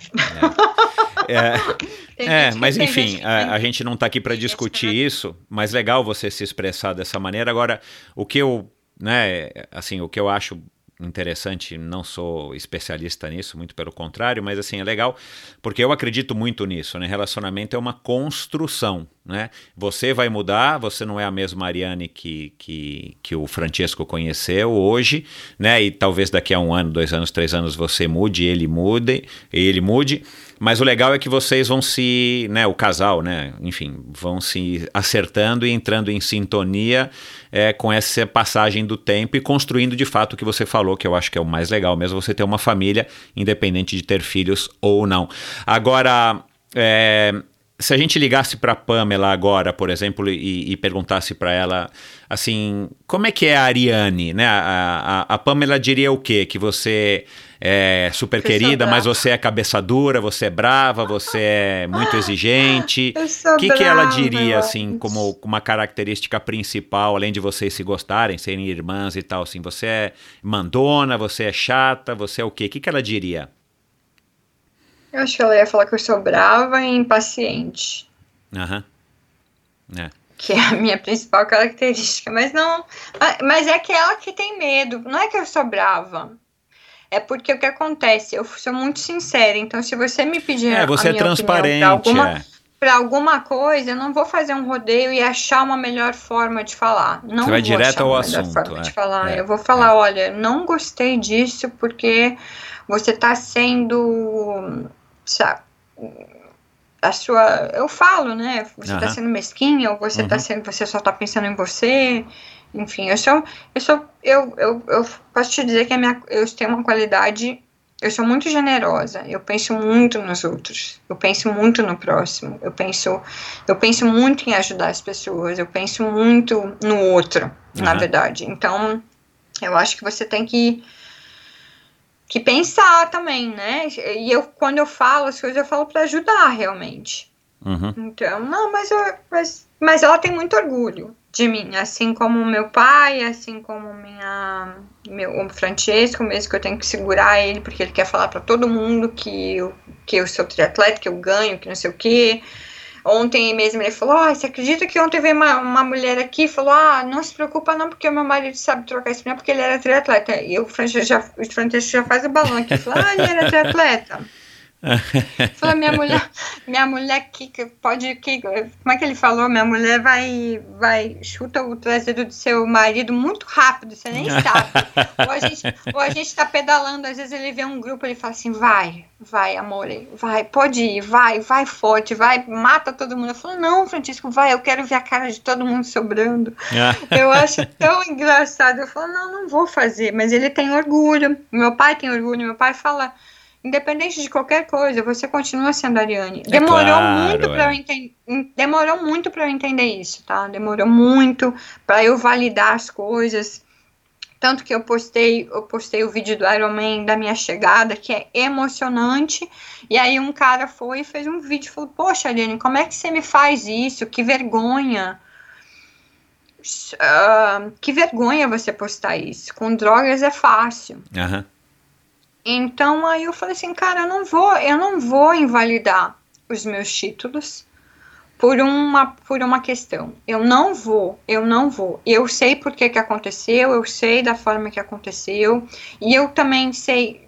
É, é, que- mas enfim, gente a, a gente não está aqui para discutir isso, mas legal você se expressar dessa maneira. Agora, o que eu, né, assim, o que eu acho interessante, não sou especialista nisso, muito pelo contrário, mas assim, é legal, porque eu acredito muito nisso, né? Relacionamento é uma construção, né? Você vai mudar, você não é a mesma Ariane que, que, que o Francesco conheceu hoje, né? E talvez daqui a um ano, dois anos, três anos você mude, ele mude, ele mude. Mas o legal é que vocês vão se, né, o casal, né, enfim, vão se acertando e entrando em sintonia é, com essa passagem do tempo e construindo de fato o que você falou, que eu acho que é o mais legal mesmo, você ter uma família, independente de ter filhos ou não. Agora, é, se a gente ligasse para Pamela agora, por exemplo, e, e perguntasse para ela assim, como é que é a Ariane, né? A, a, a Pamela diria o quê? Que você é super eu sou querida, mas você é cabeça dura, você é brava, você é muito exigente. O que, que ela diria, assim, como uma característica principal, além de vocês se gostarem, serem irmãs e tal, assim, você é mandona, você é chata, você é o quê? O que, que ela diria? Eu acho que ela ia falar que eu sou brava e impaciente. Aham. É. que é a minha principal característica, mas não, mas- mas é que ela que tem medo, não é que eu sou brava. É porque o que acontece, eu sou muito sincera, então se você me pedir É, a você é minha opinião transparente, pra alguma, é. pra alguma coisa, eu não vou fazer um rodeio e achar uma melhor forma de falar. Não Você vai vou direto ao assunto, é. de falar. É, Eu vou falar, olha, não gostei disso porque você tá sendo, sabe, a sua, eu falo, né? Você tá Aham. sendo mesquinha ou você tá Uhum. sendo, você só tá pensando em você. Enfim, eu sou, eu sou, eu, eu, eu posso te dizer que a minha, eu tenho uma qualidade, eu sou muito generosa. Eu penso muito nos outros. Eu penso muito no próximo. Eu penso, eu penso muito em ajudar as pessoas. Eu penso muito no outro, na Aham. verdade. Então, eu acho que você tem que que pensar também, né? E eu quando eu falo as coisas eu falo para ajudar realmente. Uhum. Então, não, mas, eu, mas, mas ela tem muito orgulho de mim, assim como meu pai, assim como minha, meu, o Francesco, mesmo que eu tenho que segurar ele, porque ele quer falar para todo mundo que eu, que eu sou triatleta, que eu ganho, que não sei o quê. Ontem mesmo ele falou: ah, você acredita que ontem veio uma, uma mulher aqui e falou: ah, não se preocupa não, porque o meu marido sabe trocar pneu porque ele era triatleta. E o Francesco já, o Francesco já faz o balão aqui, falou: ah, ele era triatleta. Falou, minha mulher, minha mulher que pode que como é que ele falou? Minha mulher vai vai chuta o traseiro do seu marido muito rápido, você nem sabe. ou a gente ou a gente tá pedalando, às vezes ele vê um grupo, ele fala assim: "Vai, vai, amor, vai, pode ir, vai, vai forte, vai, mata todo mundo". Eu falo: "Não, Francisco, vai, eu quero ver a cara de todo mundo sobrando". eu acho tão engraçado. Eu falo: "Não, não vou fazer", mas ele tem orgulho. Meu pai tem orgulho, meu pai fala independente de qualquer coisa, você continua sendo Ariane. É demorou é claro, muito para é. eu entender, demorou muito para eu entender isso, tá? Demorou muito para eu validar as coisas. Tanto que eu postei, eu postei o vídeo do Iron Man da minha chegada, que é emocionante. E aí um cara foi e fez um vídeo e falou: "Poxa, Ariane, como é que você me faz isso? Que vergonha!" Uh, que vergonha você postar isso. Com drogas é fácil. Uhum. Então aí eu falei assim, cara, eu não vou, eu não vou invalidar os meus títulos por uma por uma questão. Eu não vou, eu não vou. Eu sei por que que aconteceu, eu sei da forma que aconteceu e eu também sei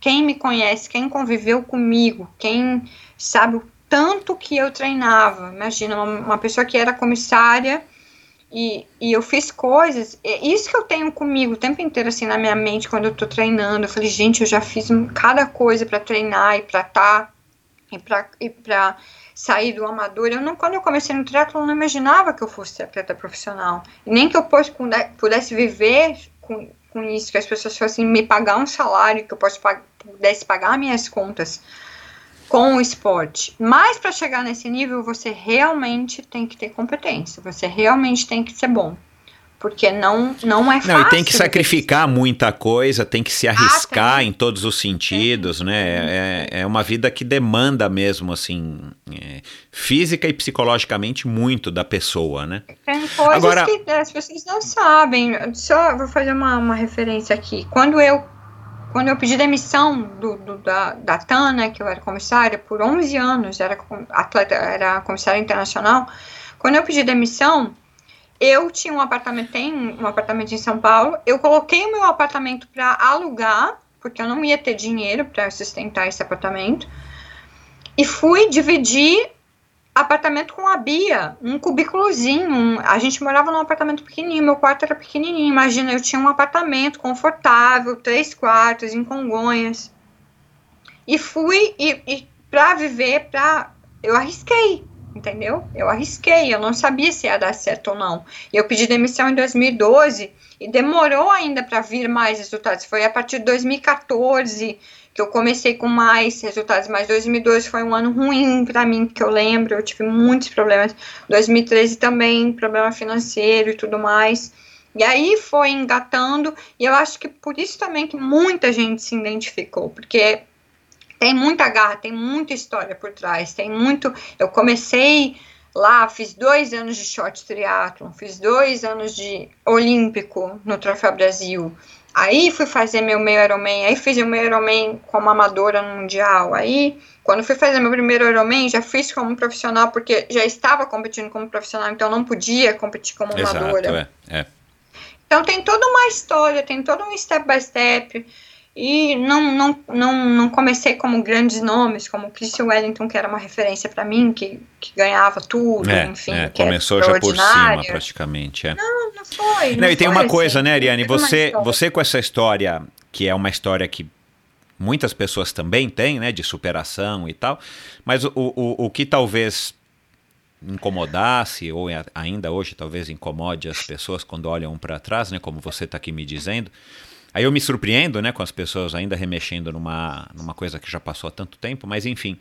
quem me conhece, quem conviveu comigo, quem sabe o tanto que eu treinava. Imagina uma, uma pessoa que era comissária e, e eu fiz coisas, isso que eu tenho comigo o tempo inteiro, assim, na minha mente, quando eu tô treinando. Eu falei, gente, eu já fiz cada coisa para treinar e pra tá, e pra, e pra sair do amador. Eu não, quando eu comecei no triatlo, eu não imaginava que eu fosse atleta profissional. Nem que eu pudesse, pudesse viver com, com isso, que as pessoas fossem me pagar um salário, que eu pudesse pagar minhas contas com o esporte. Mas para chegar nesse nível, você realmente tem que ter competência, você realmente tem que ser bom. Porque não, não é fácil. Não, e tem que sacrificar muita coisa, tem que se arriscar ah, em todos os sentidos, né? É, é uma vida que demanda mesmo, assim, é, física e psicologicamente muito da pessoa, né? Tem coisas Agora, que as pessoas não sabem. Só vou fazer uma, uma referência aqui. Quando eu quando eu pedi demissão do, do, da, da Tana, que eu era comissária por 11 anos, era atleta, era comissária internacional, quando eu pedi demissão, eu tinha um apartamento, tem um apartamento em São Paulo, eu coloquei o meu apartamento para alugar, porque eu não ia ter dinheiro para sustentar esse apartamento, e fui dividir apartamento com a Bia, um cubículozinho. Um, a gente morava num apartamento pequenininho, meu quarto era pequenininho. Imagina, eu tinha um apartamento confortável, três quartos, em Congonhas. E fui e, e para viver, para eu arrisquei, entendeu? Eu arrisquei, eu não sabia se ia dar certo ou não. E eu pedi demissão em 2012 e demorou ainda para vir mais resultados. Foi a partir de 2014 que eu comecei com mais resultados, mas 2012 foi um ano ruim para mim, que eu lembro, eu tive muitos problemas. 2013 também, problema financeiro e tudo mais. E aí foi engatando, e eu acho que por isso também que muita gente se identificou, porque tem muita garra, tem muita história por trás, tem muito. Eu comecei lá, fiz dois anos de short triathlon, fiz dois anos de olímpico no Troféu Brasil. Aí fui fazer meu meio Ironman, aí fiz o meu Ironman como amadora no Mundial. Aí, quando fui fazer meu primeiro Ironman, já fiz como profissional, porque já estava competindo como profissional, então não podia competir como Exato, amadora. É, é. Então tem toda uma história, tem todo um step by step. E não, não, não, não comecei como grandes nomes, como Christian Wellington, que era uma referência para mim, que, que ganhava tudo, é, enfim. É, começou já por cima, praticamente. É. Não, não foi. Não, não e tem uma coisa, assim, né, Ariane? Você, você com essa história, que é uma história que muitas pessoas também têm, né, de superação e tal, mas o, o, o que talvez incomodasse, ou ainda hoje talvez incomode as pessoas quando olham para trás, né, como você está aqui me dizendo, Aí eu me surpreendo, né, com as pessoas ainda remexendo numa, numa coisa que já passou há tanto tempo, mas enfim,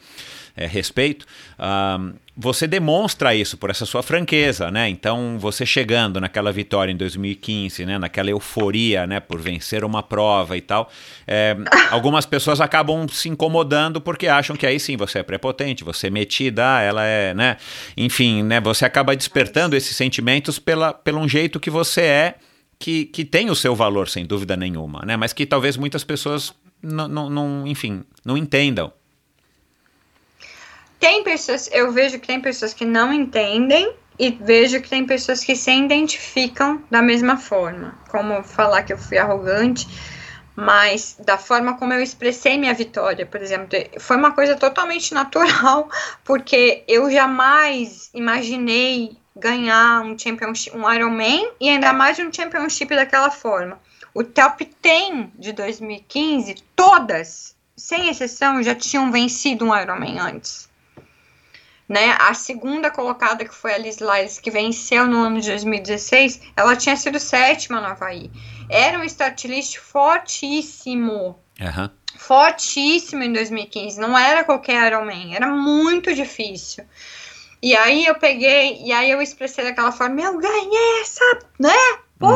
é, respeito. Um, você demonstra isso por essa sua franqueza, né? Então, você chegando naquela vitória em 2015, né, naquela euforia, né, por vencer uma prova e tal, é, algumas pessoas acabam se incomodando porque acham que aí sim você é prepotente, você é metida, ela é, né? Enfim, né, você acaba despertando esses sentimentos pela, pelo um jeito que você é que, que tem o seu valor, sem dúvida nenhuma, né? Mas que talvez muitas pessoas não, não, enfim, não entendam. tem pessoas, eu vejo que tem pessoas que não entendem e vejo que tem pessoas que se identificam da mesma forma. Como falar que eu fui arrogante, mas da forma como eu expressei minha vitória, por exemplo, foi uma coisa totalmente natural, porque eu jamais imaginei ganhar um championship, um Ironman e ainda mais um championship daquela forma. O top 10 de 2015, todas, sem exceção, já tinham vencido um Ironman antes. Né? A segunda colocada, que foi a Liz Lyles, que venceu no ano de 2016, ela tinha sido sétima no Havaí. Era um start list fortíssimo. Aham. Fortíssimo em 2015. Não era qualquer Ironman, era muito difícil. E aí eu peguei, e aí eu expressei daquela forma, eu ganhei essa, né? Pô,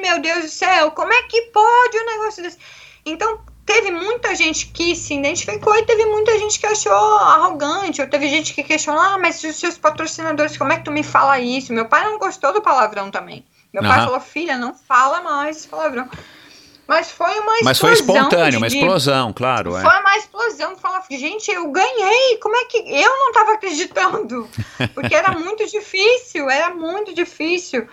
meu Deus do céu, como é que pode um negócio desse? Então, teve muita gente que se identificou e teve muita gente que achou arrogante, ou teve gente que questionou, ah, mas os seus patrocinadores, como é que tu me fala isso? Meu pai não gostou do palavrão também. Meu pai Aham. falou, filha, não fala mais esse palavrão. Mas foi uma explosão. Mas foi espontâneo, de- uma explosão, claro. É. foi uma explosão. Falar, gente, eu ganhei. Como é que eu não estava acreditando? Porque era muito difícil, era muito difícil.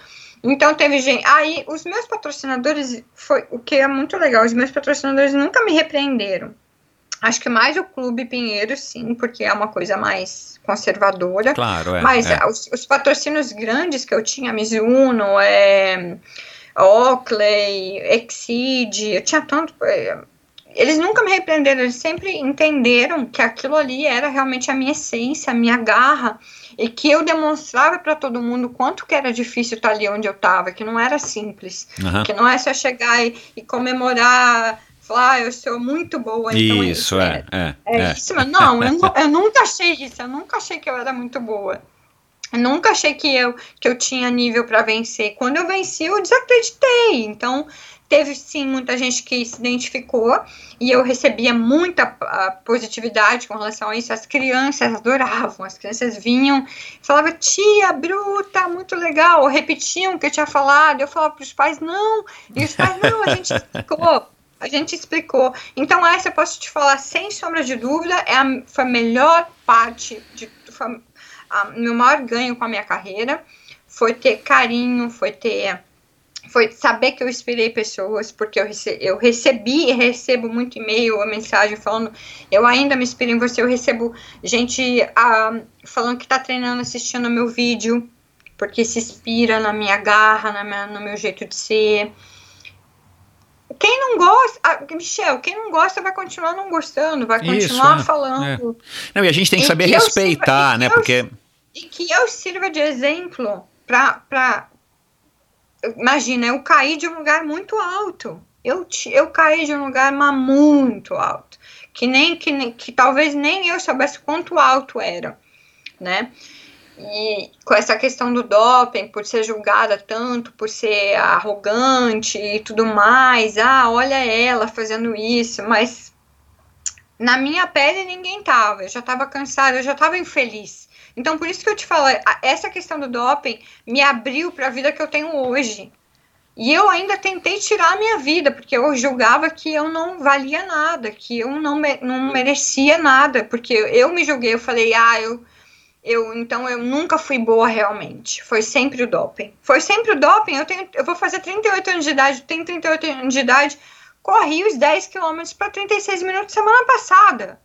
Então teve gente. Aí os meus patrocinadores foi o que é muito legal. Os meus patrocinadores nunca me repreenderam. Acho que mais o Clube Pinheiro, sim, porque é uma coisa mais conservadora. Claro, é. Mas é. os, os patrocínios grandes que eu tinha, Mizuno, é, Oakley, Exceed, eu tinha tanto. é, eles nunca me repreenderam, eles sempre entenderam que aquilo ali era realmente a minha essência, a minha garra, e que eu demonstrava para todo mundo quanto que era difícil estar ali onde eu estava, que não era simples, Aham. que não é só chegar e, e comemorar, falar, ah, eu sou muito boa, então Isso, é. É, é é. isso, mas não, eu, eu nunca achei isso, eu nunca achei que eu era muito boa. Nunca achei que eu, que eu tinha nível para vencer. Quando eu venci, eu desacreditei. Então, teve sim muita gente que se identificou e eu recebia muita ah, positividade com relação a isso. As crianças adoravam, as crianças vinham, falavam, tia, bruta, muito legal, repetiam o que eu tinha falado. Eu falava para os pais, não, e os pais, não, a gente explicou. A gente explicou. Então, essa eu posso te falar, sem sombra de dúvida, é a, foi a melhor parte, de, a, meu maior ganho com a minha carreira. Foi ter carinho, foi ter. Foi saber que eu inspirei pessoas, porque eu, rece, eu recebi e recebo muito e-mail ou mensagem falando, eu ainda me inspiro em você. Eu recebo gente ah, falando que tá treinando, assistindo meu vídeo, porque se inspira na minha garra, na minha, no meu jeito de ser. Quem não gosta, ah, Michel, quem não gosta vai continuar não gostando, vai Isso, continuar é, falando. Não, e a gente tem que E saber que respeitar, sirva- né? eu- Porque. E que eu sirva de exemplo para. Imagina, eu caí de um lugar muito alto. Eu, eu caí de um lugar mas muito alto. Que nem que, que talvez nem eu soubesse quanto alto era, né? E com essa questão do doping, por ser julgada tanto, por ser arrogante e tudo mais, ah, olha ela fazendo isso, mas na minha pele ninguém tava, eu já tava cansada, eu já tava infeliz. Então por isso que eu te falo, essa questão do doping me abriu para a vida que eu tenho hoje. E eu ainda tentei tirar a minha vida, porque eu julgava que eu não valia nada, que eu não, me- não merecia nada, porque eu me julguei, eu falei, ah, eu, eu então eu nunca fui boa realmente. Foi sempre o doping. Foi sempre o doping. Eu tenho, eu vou fazer 38 anos de idade, tenho 38 anos de idade, corri os 10 quilômetros para 36 minutos semana passada.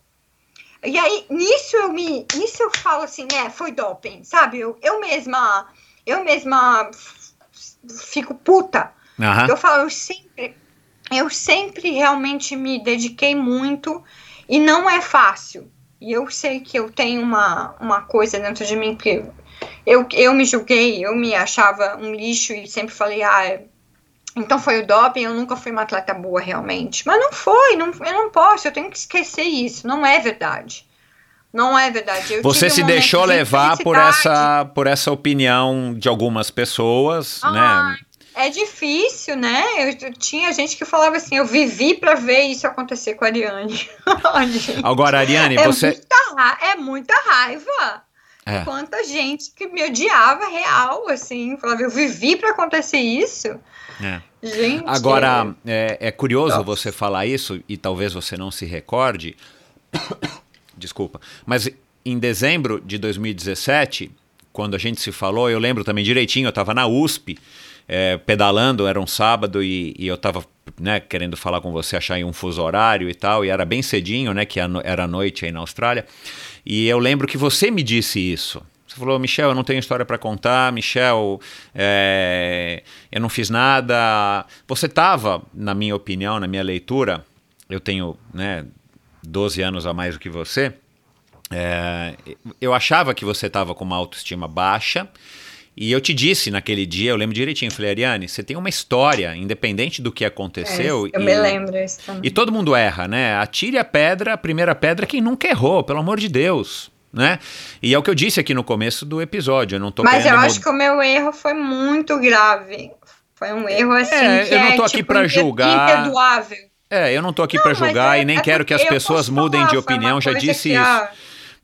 E aí, nisso eu me. Nisso eu falo assim, é, foi doping, sabe? Eu, eu mesma. Eu mesma fico puta. Aham. Eu falo, eu sempre. Eu sempre realmente me dediquei muito e não é fácil. E eu sei que eu tenho uma, uma coisa dentro de mim que eu, eu me julguei, eu me achava um lixo e sempre falei, ah, é- então foi o doping, eu nunca fui uma atleta boa realmente. Mas não foi, não, eu não posso, eu tenho que esquecer isso, não é verdade. Não é verdade. Eu Você um se momento deixou de levar por essa, por essa opinião de algumas pessoas, Ah, né? É difícil, né? Eu, eu tinha gente que falava assim, eu vivi pra ver isso acontecer com a Ariane. Agora, Ariane, é, você. muita, é muita raiva. É. Quanta gente que me odiava real, assim, falava, eu vivi pra acontecer isso. É. Gente. Agora, é, é curioso Tá. você falar isso, e talvez você não se recorde. Desculpa. Mas em dezembro de 2017, quando a gente se falou, eu lembro também direitinho, eu estava na USP, é, pedalando, era um sábado e, e eu estava né, querendo falar com você, achar um fuso horário e tal, e era bem cedinho, né, que era noite aí na Austrália. E eu lembro que você me disse isso. Você falou, Michel, eu não tenho história para contar, Michel, é, eu não fiz nada. Você estava, na minha opinião, na minha leitura, eu tenho né, 12 anos a mais do que você, é, eu achava que você estava com uma autoestima baixa. E eu te disse naquele dia, eu lembro direitinho, falei, Ariane, você tem uma história, independente do que aconteceu. É, eu e, me lembro isso também. E todo mundo erra, né? Atire a pedra, a primeira pedra, quem nunca errou, pelo amor de Deus. Né? E é o que eu disse aqui no começo do episódio. Eu não tô Mas eu acho que o meu erro foi muito grave. Foi um erro assim. É, eu não tô é, aqui tipo, para julgar. Imperdoável. É, eu não tô aqui para julgar é, e nem é quero que as pessoas mudem falar, de opinião, já disse que, isso. Ah,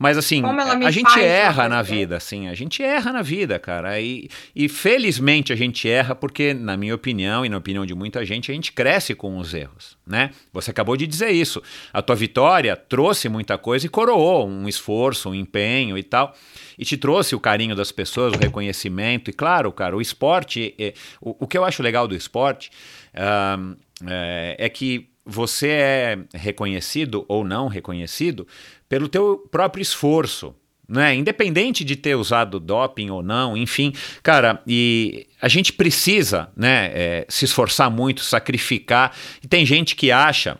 mas assim, a gente erra na vida, assim, a gente erra na vida, cara. E, e felizmente a gente erra porque, na minha opinião e na opinião de muita gente, a gente cresce com os erros, né? Você acabou de dizer isso. A tua vitória trouxe muita coisa e coroou um esforço, um empenho e tal. E te trouxe o carinho das pessoas, o reconhecimento. E claro, cara, o esporte, é, o, o que eu acho legal do esporte uh, é, é que você é reconhecido ou não reconhecido pelo teu próprio esforço, né? Independente de ter usado doping ou não, enfim, cara, e a gente precisa, né, é, se esforçar muito, sacrificar. E tem gente que acha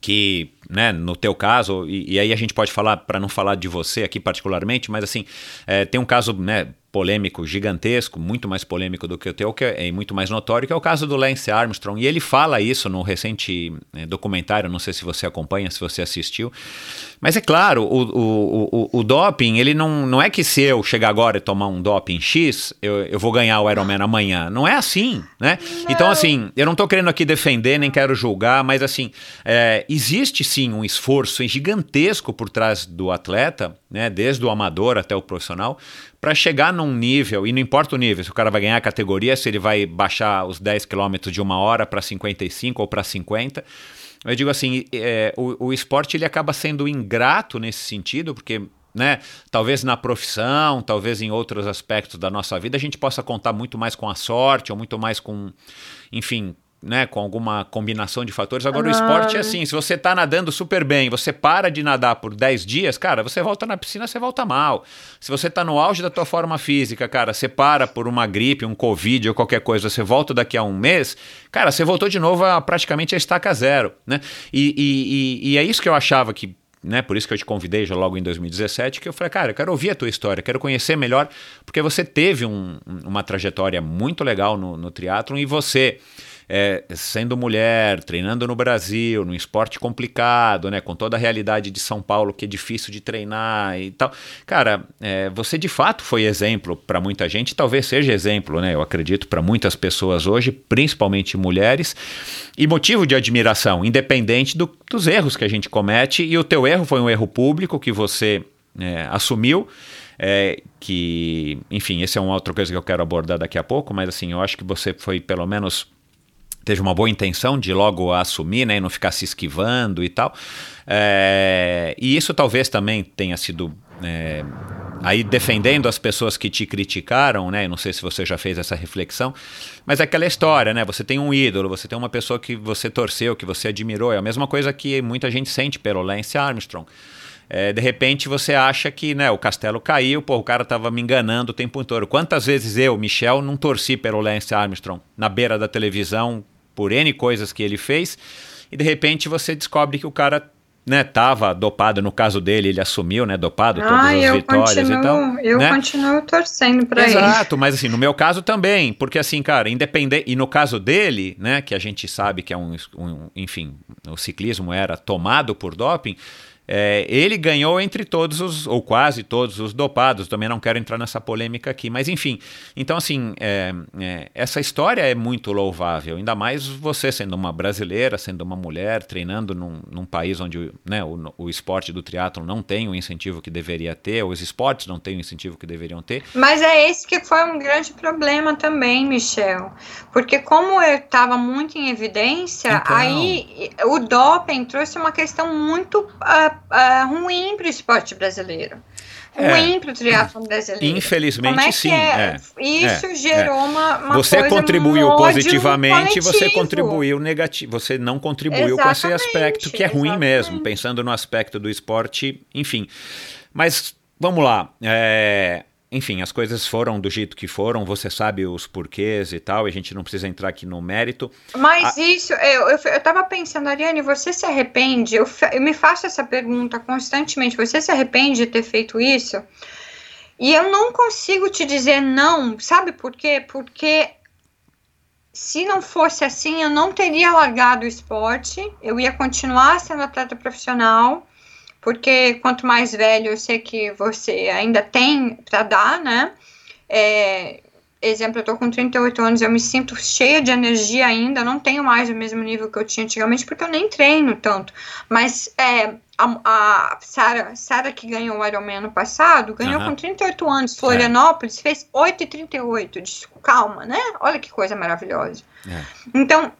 que, né, no teu caso, e, e aí a gente pode falar, para não falar de você aqui particularmente, mas assim, é, tem um caso, né, polêmico gigantesco, muito mais polêmico do que o teu, que é, é muito mais notório, que é o caso do Lance Armstrong. E ele fala isso no recente é, documentário, não sei se você acompanha, se você assistiu. Mas é claro, o, o, o, o, doping, ele não, não é que se eu chegar agora e tomar um doping X, eu, eu vou ganhar o Ironman amanhã. Não é assim, né? Não. Então, assim, eu não estou querendo aqui defender, nem quero julgar, mas assim, é, existe sim um esforço gigantesco por trás do atleta, né? Desde o amador até o profissional, para chegar num nível, e não importa o nível, se o cara vai ganhar a categoria, se ele vai baixar os 10 quilômetros de uma hora para 55 ou para 50. Eu digo assim, é, o, o esporte ele acaba sendo ingrato nesse sentido, porque né? Talvez na profissão, talvez em outros aspectos da nossa vida, a gente possa contar muito mais com a sorte, ou muito mais com, enfim, né, com alguma combinação de fatores. Agora, ah. o esporte é assim: se você está nadando super bem, você para de nadar por 10 dias, cara, você volta na piscina, você volta mal. Se você está no auge da tua forma física, cara, você para por uma gripe, um Covid ou qualquer coisa, você volta daqui a um mês, cara, você voltou de novo a praticamente a estaca zero. Né? E, e, e, e é isso que eu achava que né? Por isso que eu te convidei já logo em 2017, que eu falei, cara, eu quero ouvir a tua história, quero conhecer melhor, porque você teve um, uma trajetória muito legal no, no triatlon e você é, sendo mulher, treinando no Brasil, num esporte complicado, né, com toda a realidade de São Paulo que é difícil de treinar e tal. Cara, é, você de fato foi exemplo para muita gente, talvez seja exemplo, né, eu acredito, para muitas pessoas hoje, principalmente mulheres, e motivo de admiração, independente do, dos erros que a gente comete. E o teu erro foi um erro público que você é, assumiu. É, que, enfim, esse é uma outra coisa que eu quero abordar daqui a pouco, mas assim, eu acho que você foi pelo menos teve uma boa intenção de logo assumir, né, e não ficar se esquivando e tal. É, e isso talvez também tenha sido é, aí defendendo as pessoas que te criticaram, né? Não sei se você já fez essa reflexão, mas é aquela história, né? Você tem um ídolo, você tem uma pessoa que você torceu, que você admirou. É a mesma coisa que muita gente sente pelo Lance Armstrong. É, de repente você acha que né, o castelo caiu, pô, o cara tava me enganando o tempo todo. Quantas vezes eu, Michel, não torci pelo Lance Armstrong na beira da televisão por N coisas que ele fez, e de repente você descobre que o cara né, tava dopado, no caso dele, ele assumiu, né, dopado, todas ah, as vitórias continuo, então. Eu né? continuo torcendo para ele. Exato, mas assim, no meu caso também, porque assim, cara, independente, e no caso dele, né, que a gente sabe que é um, um enfim, o ciclismo era tomado por doping, é, ele ganhou entre todos os, ou quase todos os dopados. Também não quero entrar nessa polêmica aqui, mas enfim. Então, assim, é, é, essa história é muito louvável, ainda mais você sendo uma brasileira, sendo uma mulher, treinando num, num país onde né, o, o esporte do triatlo não tem o incentivo que deveria ter, os esportes não têm o incentivo que deveriam ter. Mas é esse que foi um grande problema também, Michel. Porque como eu estava muito em evidência, então... aí o doping trouxe uma questão muito uh, uh, ruim para o esporte brasileiro. É. ruim para o triatlon brasileiro. Infelizmente, é sim. é? é. Isso é, gerou Uma, uma Você contribuiu um positivamente, você contribuiu negativo. Você não contribuiu com esse Exatamente, aspecto que é ruim mesmo, exatamente. pensando no aspecto do esporte, enfim. Mas vamos lá. é, Enfim, as coisas foram do jeito que foram, você sabe os porquês e tal, e a gente não precisa entrar aqui no mérito. Mas isso, eu, eu, eu tava pensando, Ariane, você se arrepende? Eu, eu me faço essa pergunta constantemente. Você se arrepende de ter feito isso? E eu não consigo te dizer não, sabe por quê? Porque se não fosse assim, eu não teria largado o esporte, eu ia continuar sendo atleta profissional, porque quanto mais velho, eu sei que você ainda tem para dar, né? É, exemplo, eu tô com 38 anos, eu me sinto cheia de energia ainda, não tenho mais o mesmo nível que eu tinha antigamente, porque eu nem treino tanto. Mas é, a, a Sara, Sara que ganhou o Ironman ano passado, ganhou Aham. com 38 anos, Florianópolis, fez 8,38. Diz, Calma, né? Olha que coisa maravilhosa. É. Então,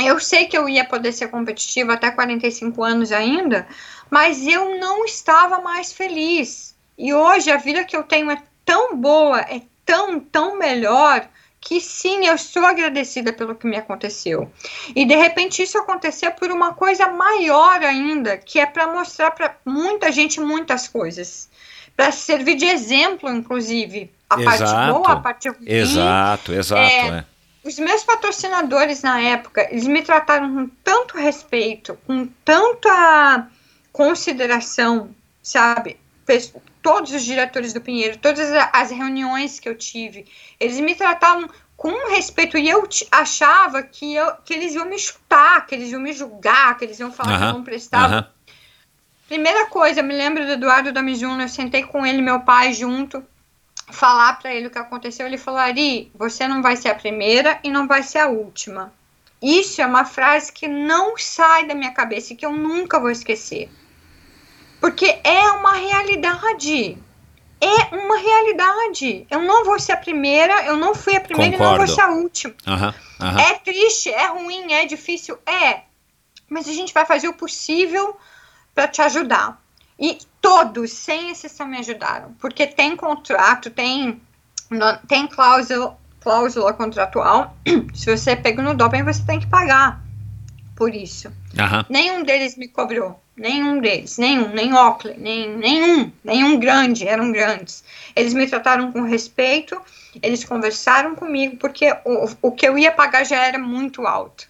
eu sei que eu ia poder ser competitiva até 45 anos ainda, mas eu não estava mais feliz. E hoje a vida que eu tenho é tão boa, é tão, tão melhor, que sim, eu estou agradecida pelo que me aconteceu. E de repente isso aconteceu por uma coisa maior ainda, que é para mostrar para muita gente muitas coisas. Para servir de exemplo, inclusive. A parte Exato. boa, a parte ruim. Exato, exato. É, é. Os meus patrocinadores na época, eles me trataram com tanto respeito, com tanta consideração, sabe? Todos os diretores do Pinheiro, todas as reuniões que eu tive, eles me tratavam com respeito e eu achava que, eu, que eles iam me chutar, que eles iam me julgar, que eles iam falar que Aham, eu não prestava. Aham. Primeira coisa, eu me lembro do Eduardo Damijuno, eu sentei com ele, meu pai, junto, falar pra ele o que aconteceu. Ele falou: Ari, você não vai ser a primeira e não vai ser a última. Isso é uma frase que não sai da minha cabeça e que eu nunca vou esquecer. Porque é uma realidade. É uma realidade. Eu não vou ser a primeira, eu não fui a primeira e não Concordo. vou ser a última. Aham, aham. É triste, é ruim, é difícil, é. Mas a gente vai fazer o possível para te ajudar. E todos, sem exceção, me ajudaram. Porque tem contrato, tem, tem cláusula, cláusula contratual. Se você é pego no doping, você tem que pagar por isso. Aham. Nenhum deles me cobrou. Nenhum deles. Nenhum. Nem Oakley. Nem, nenhum. Nenhum grande. Eram grandes. Eles me trataram com respeito. Eles conversaram comigo. Porque o, o que eu ia pagar já era muito alto.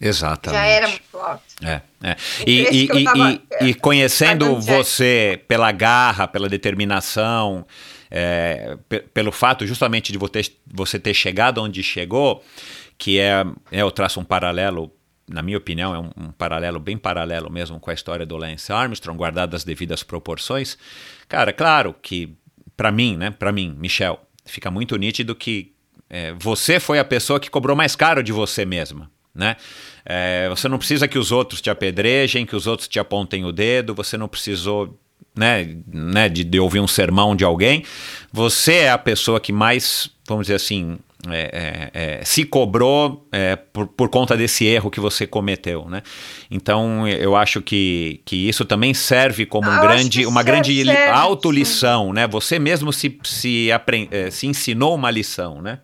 Exatamente. Já era muito alto. É, é. E, e- eu e- tava, e- conhecendo você pela garra, pela determinação, é, pe- pelo fato justamente de vo- ter- você ter chegado onde chegou, que é, é, eu traço um paralelo, na minha opinião, é um, um paralelo bem paralelo mesmo com a história do Lance Armstrong, guardado as devidas proporções. Cara, claro que para mim, né, para mim, Michel, fica muito nítido que é, você foi a pessoa que cobrou mais caro de você mesma, né? É, você não precisa que os outros te apedrejem, que os outros te apontem o dedo, você não precisou né, né, de, de ouvir um sermão de alguém. Você é a pessoa que mais, vamos dizer assim, é, é, é, se cobrou é, por, por conta desse erro que você cometeu, né? Então eu acho que, que isso também serve como um Ah, grande, uma grande serve, autolição, né? Você mesmo se, se, apren- eh, se ensinou uma lição, né?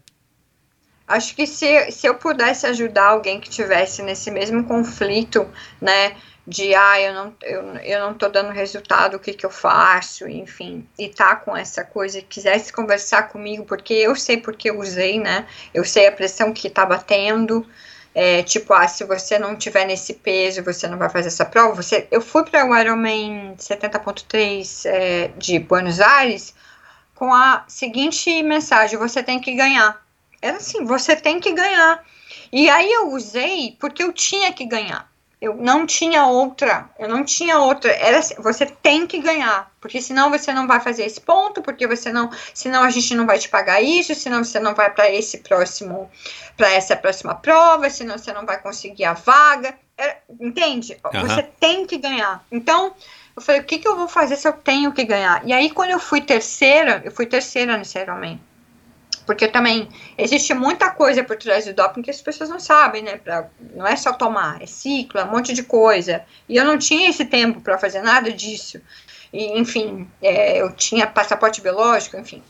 Acho que se, se eu pudesse ajudar alguém que tivesse nesse mesmo conflito, né, de ah, eu não, eu, eu não tô dando resultado, o que que eu faço, enfim, e tá com essa coisa quisesse conversar comigo, porque eu sei porque eu usei, né, eu sei a pressão que tá batendo, é, tipo, ah, se você não tiver nesse peso, você não vai fazer essa prova, você, eu fui para o Ironman 70.3 é, de Buenos Aires com a seguinte mensagem, você tem que ganhar, era assim, você tem que ganhar. E aí eu usei porque eu tinha que ganhar. Eu não tinha outra, eu não tinha outra. Era assim, você tem que ganhar, porque senão você não vai fazer esse ponto, porque você não, senão a gente não vai te pagar isso, senão você não vai para esse próximo, para essa próxima prova, senão você não vai conseguir a vaga. Era- entende? Aham. Você tem que ganhar. Então, eu falei, o que, que eu vou fazer se eu tenho que ganhar? E aí, quando eu fui terceira, eu fui terceira nesse Ironman. Porque também existe muita coisa por trás do doping que as pessoas não sabem, né? Pra, não é só tomar, é ciclo, é um monte de coisa. E eu não tinha esse tempo para fazer nada disso. e, enfim, é, eu tinha passaporte biológico, enfim.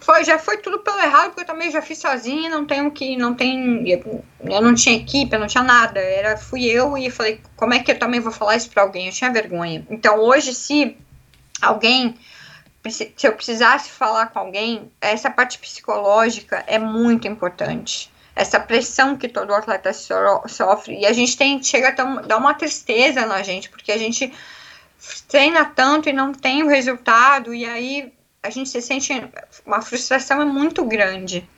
Foi, já foi tudo pelo errado, porque eu também já fiz sozinha, não tenho que, não tem, eu, eu não tinha equipe, eu não tinha nada, era, fui eu e falei, como é que eu também vou falar isso para alguém? Eu tinha vergonha. Então, hoje, se alguém se eu precisasse falar com alguém, essa parte psicológica é muito importante. Essa pressão que todo atleta so sofre. E a gente tem, chega a dar uma tristeza na gente, porque a gente treina tanto e não tem o resultado, e aí a gente se sente. Uma frustração é muito grande.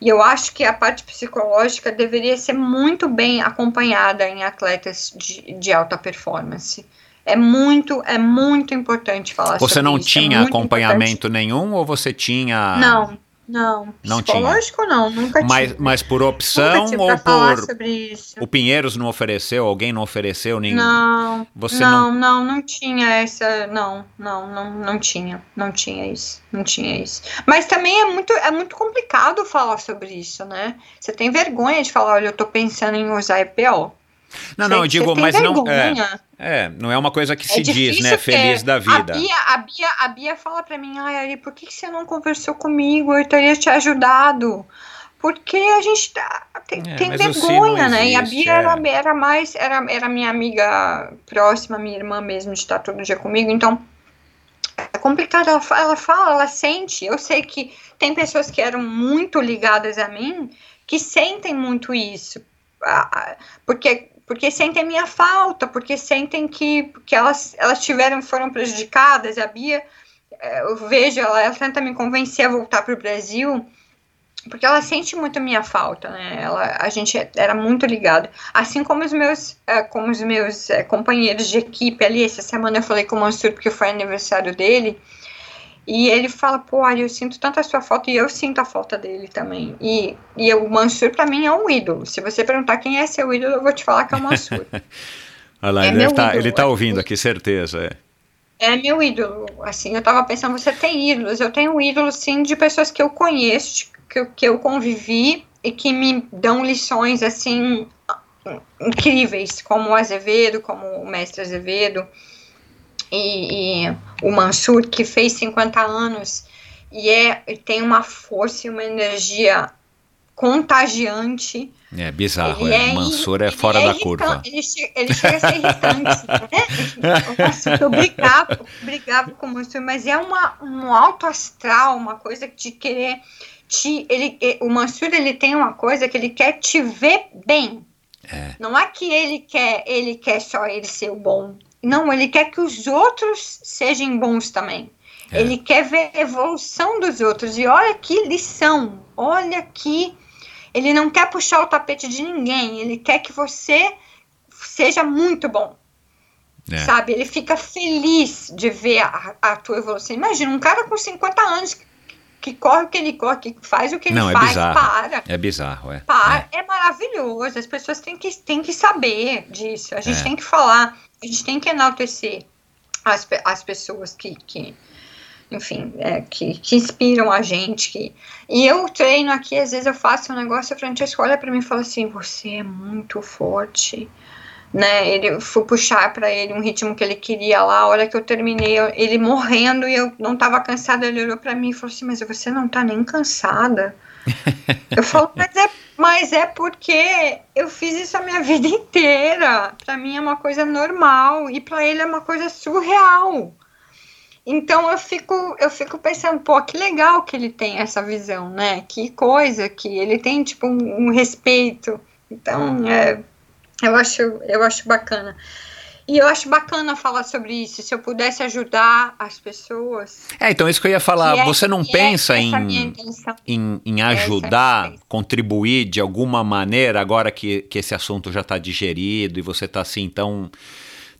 E eu acho que a parte psicológica deveria ser muito bem acompanhada em atletas de, de alta performance. É muito, é muito importante falar você sobre não isso. tinha é muito acompanhamento nenhum ou você tinha. importante. Não, não. Não Psicológico não, nunca Mas, tive. mas por opção ou por. sobre isso. O Pinheiros não ofereceu? Alguém não ofereceu nenhum? Não, Você não, não, não tinha essa, não, não, não, não tinha, não tinha isso, não tinha isso. Mas também é muito, é muito complicado falar sobre isso, né? Você tem vergonha de falar, olha, eu tô pensando em usar EPO. Não, não, eu digo, mas não. É, é, não é uma coisa que se É diz, né? Feliz da vida. A Bia, a Bia, a Bia fala pra mim, ai, Ari, por que, que você não conversou comigo? Eu teria te ajudado. Porque a gente tá, tem, É, tem vergonha, né? E a existe, Bia é. era, era mais, era, era minha amiga próxima, minha irmã mesmo, de estar todo dia comigo, então é complicado. Ela, ela fala, ela sente. Eu sei que tem pessoas que eram muito ligadas a mim que sentem muito isso. Porque, porque sentem minha falta, porque sentem que, que elas, elas tiveram, foram prejudicadas. A Bia, eh, eu vejo, ela, ela tenta me convencer a voltar para o Brasil, porque ela sente muito minha falta, né? Ela, a gente era muito ligado. Assim como os meus, eh, como os meus eh, companheiros de equipe ali, essa semana eu falei com o Mansur porque foi aniversário dele. E ele fala, pô, Ari, eu sinto tanta sua falta e eu sinto a falta dele também. E, e o Mansur, pra mim, é um ídolo. Se você perguntar quem é seu ídolo, eu vou te falar que é o Mansur. Olha lá, é ele, tá, ele tá ouvindo aqui, certeza. É. é meu ídolo. Assim, eu tava pensando, você tem ídolos? Eu tenho ídolos, sim, de pessoas que eu conheço, que eu, que eu convivi e que me dão lições, assim, incríveis, como o Azevedo, como o mestre Azevedo e, e o Mansur, que fez 50 anos e, é, e tem uma força e uma energia contagiante. É bizarro, Ele é. é Mansur é fora ele da curva. Ele, che- ele chega a ser irritante. né? Nossa, eu brigava, brigava com o Mansur, mas é uma, um alto astral, uma coisa de querer te. Ele, o Mansur ele tem uma coisa que ele quer te ver bem. É. Não é que ele quer, ele quer só ele ser o bom. Não, ele quer que os outros sejam bons também. É. Ele quer ver a evolução dos outros. E olha que lição. Olha que ele não quer puxar o tapete de ninguém. Ele quer que você seja muito bom. É. Sabe? Ele fica feliz de ver a, a tua evolução. Imagina, um cara com 50 anos que, corre o que ele corre, que faz o que ele Não, é faz, bizarro. para. É bizarro, é. Para, é. maravilhoso. As pessoas têm que, têm que saber disso. A gente É. tem que falar, a gente tem que enaltecer as, as pessoas que, que enfim, é, que, que inspiram a gente. Que... E eu treino aqui, às vezes eu faço um negócio, a Francesco olha pra mim e fala assim: você é muito forte. Né, ele fui puxar pra ele um ritmo que ele queria lá, a hora que eu terminei, ele morrendo e eu não tava cansada, ele olhou pra mim e falou assim: "Mas você não tá nem cansada?" Eu falo, mas é, mas é porque eu fiz isso a minha vida inteira. Pra mim é uma coisa normal e pra ele é uma coisa surreal. Então eu fico, eu fico pensando, pô, que legal que ele tem essa visão, né? Que coisa que ele tem tipo um, um respeito. Então, é, eu acho, eu acho bacana. E eu acho bacana falar sobre isso. Se eu pudesse ajudar as pessoas, É, então isso que eu ia falar. é- Você não é pensa minha em, em, em é ajudar, contribuir de alguma maneira, agora que, que esse assunto já está digerido e você está assim tão,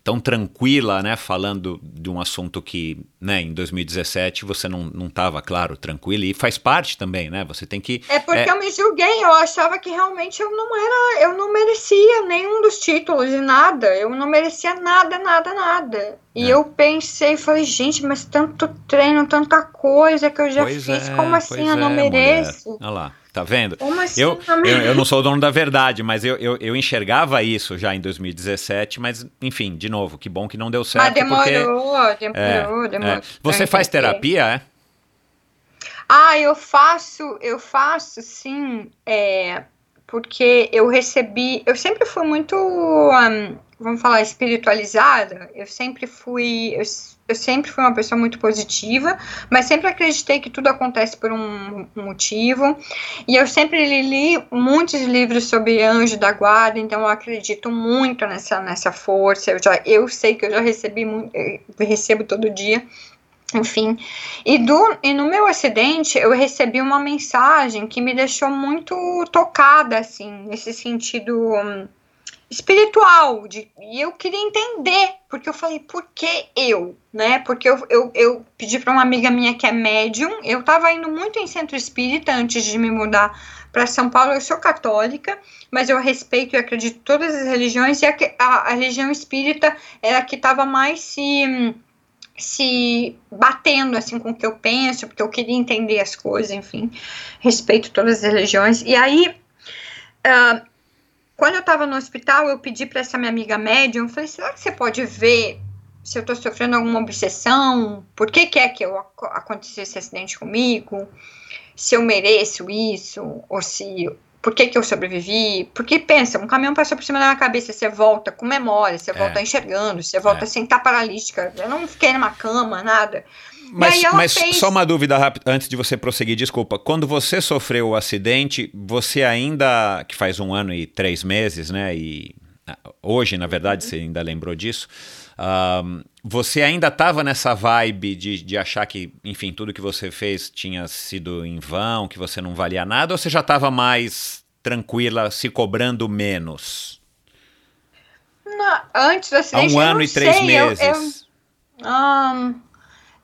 tão tranquila, né? Falando de um assunto que, né, em 2017 você não não estava, claro, tranquila e faz parte também, né? Você tem que. É porque É. eu me julguei, eu achava que realmente eu não era, eu não merecia nenhum dos títulos e nada, eu não merecia nada, nada, nada. E É. eu pensei, falei, gente, mas tanto treino, tanta coisa que eu já Pois fiz, é, como assim eu não é, mulher. mereço? Olha lá. Tá vendo? Como assim? Eu, eu, eu, não sou o dono da verdade, mas eu, eu, eu, enxergava isso já em 2017, mas enfim, de novo, que bom que não deu certo. Mas demorou, porque, demorou, é, demorou. É. Você faz terapia, é? Ah, eu faço, eu faço sim, é, porque eu recebi, eu sempre fui muito, um, vamos falar, espiritualizada, eu sempre fui, eu, eu, sempre fui uma pessoa muito positiva, mas sempre acreditei que tudo acontece por um, motivo, e eu sempre li, muitos livros sobre anjo da guarda, então eu acredito muito nessa, nessa força, eu, já, eu sei que eu já recebi, recebo todo dia, enfim, e, do, e no meu acidente eu recebi uma mensagem que me deixou muito tocada, assim, nesse sentido um, espiritual, de, e eu queria entender, porque eu falei, por que eu, né, porque eu, eu, eu pedi para uma amiga minha que é médium, eu estava indo muito em centro espírita antes de me mudar para São Paulo, eu sou católica, mas eu respeito e acredito em todas as religiões, e a, a, a religião espírita era a que estava mais se se batendo assim com o que eu penso, porque eu queria entender as coisas, enfim, respeito todas as religiões. E aí, uh, quando eu estava no hospital, eu pedi para essa minha amiga médium, eu falei, será que você pode ver se eu estou sofrendo alguma obsessão? Por que, que é que eu, aconteceu esse acidente comigo? Se eu mereço isso? Ou se por que, que eu sobrevivi? Porque pensa, um caminhão passou por cima da minha cabeça, você volta com memória, você é. volta enxergando, você volta é. sem estar paralítica. Eu não fiquei numa cama, nada. Mas, mas fez... só uma dúvida rápida antes de você prosseguir, desculpa. Quando você sofreu o acidente, você ainda, que faz um ano e três meses, né? E ah, hoje, na verdade, uhum. você ainda lembrou disso. Um, você ainda estava nessa vibe de, de achar que, enfim, tudo que você fez tinha sido em vão, que você não valia nada, ou você já estava mais tranquila, se cobrando menos? Não, antes do acidente. Há um ano e três sei, meses. Eu, eu, um,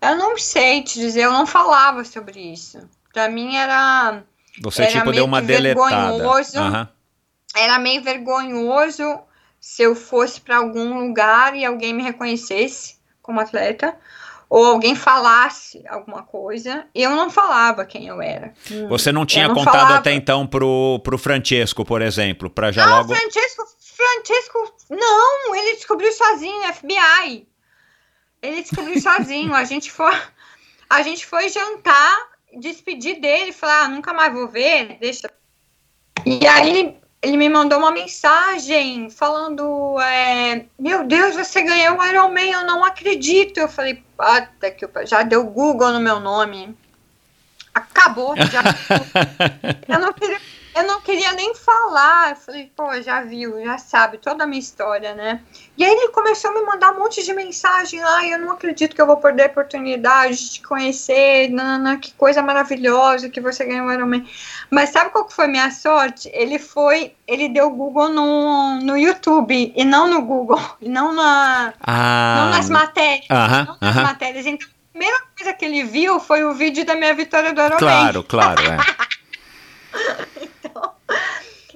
eu não sei te dizer, eu não falava sobre isso. Para mim era. Você, era tipo, deu uma deletada. Vergonhoso, uhum. Era meio vergonhoso se eu fosse para algum lugar e alguém me reconhecesse como atleta ou alguém falasse alguma coisa, eu não falava quem eu era. Você não tinha não contado falava. até então pro, pro Francesco, por exemplo, para já não, logo... Francesco, Francesco, não, ele descobriu sozinho, FBI. Ele descobriu sozinho, a gente foi a gente foi jantar, despedir dele, falar, ah, nunca mais vou ver, deixa. E aí ele me mandou uma mensagem falando: é, Meu Deus, você ganhou o Iron Man, eu não acredito. Eu falei: Puta que já deu Google no meu nome. Acabou. Já, eu não queria eu não queria nem falar. Eu falei, pô, já viu, já sabe toda a minha história, né? E aí ele começou a me mandar um monte de mensagem. Ai, eu não acredito que eu vou perder a oportunidade de te conhecer. Nana, que coisa maravilhosa que você ganhou o Ironman. Mas sabe qual que foi minha sorte? Ele foi, ele deu Google no, no YouTube e não no Google, e não, na, ah, não nas matérias. Uh -huh, não nas uh -huh. matérias. Então, a primeira coisa que ele viu foi o vídeo da minha vitória do Ironman. Claro, claro, é. então,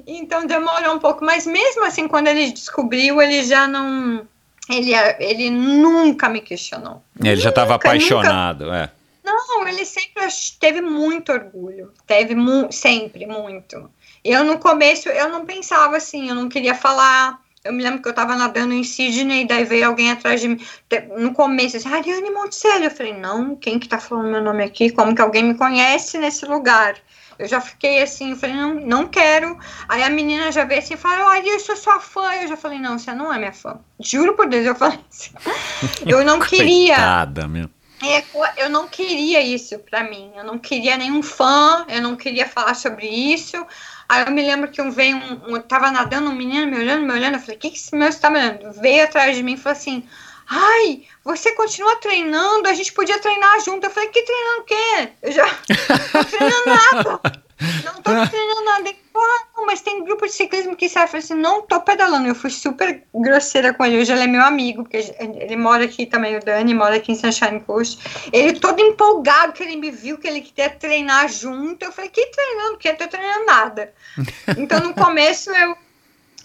então demorou um pouco, mas mesmo assim, quando ele descobriu, ele já não. Ele, ele nunca me questionou. Ele nunca, já estava apaixonado, nunca... é. Não, ele sempre teve muito orgulho. Teve mu sempre muito. Eu no começo eu não pensava assim, eu não queria falar. Eu me lembro que eu estava nadando em Sydney e daí veio alguém atrás de mim. No começo, assim, Ariane Monticelli. Eu falei, não, quem que tá falando meu nome aqui? Como que alguém me conhece nesse lugar? Eu já fiquei assim, falei, não, não quero. Aí a menina já veio assim e falou, olha, eu sou sua fã. Eu já falei, não, você não é minha fã. Juro por Deus, eu falei assim. Eu não queria. Coitada, meu. É, eu não queria isso pra mim. Eu não queria nenhum fã, eu não queria falar sobre isso. Aí eu me lembro que um veio, um, um tava nadando, um menino me olhando, me olhando. Eu falei, o que, que esse meu está me olhando? Veio atrás de mim e falou assim: Ai, você continua treinando, a gente podia treinar junto. Eu falei, que treinando o quê? Eu já não tô treinando nada. Não tô treinando nada. Ele falou, ah, não, mas tem grupo de ciclismo que sai. Eu falei assim, não tô pedalando. Eu fui super grosseira com ele. Hoje ele é meu amigo, porque ele mora aqui também, o Dani, mora aqui em Sunshine Coast. Ele todo empolgado que ele me viu, que ele queria treinar junto. Eu falei, que treinando? Que eu tô treinando nada. Então no começo eu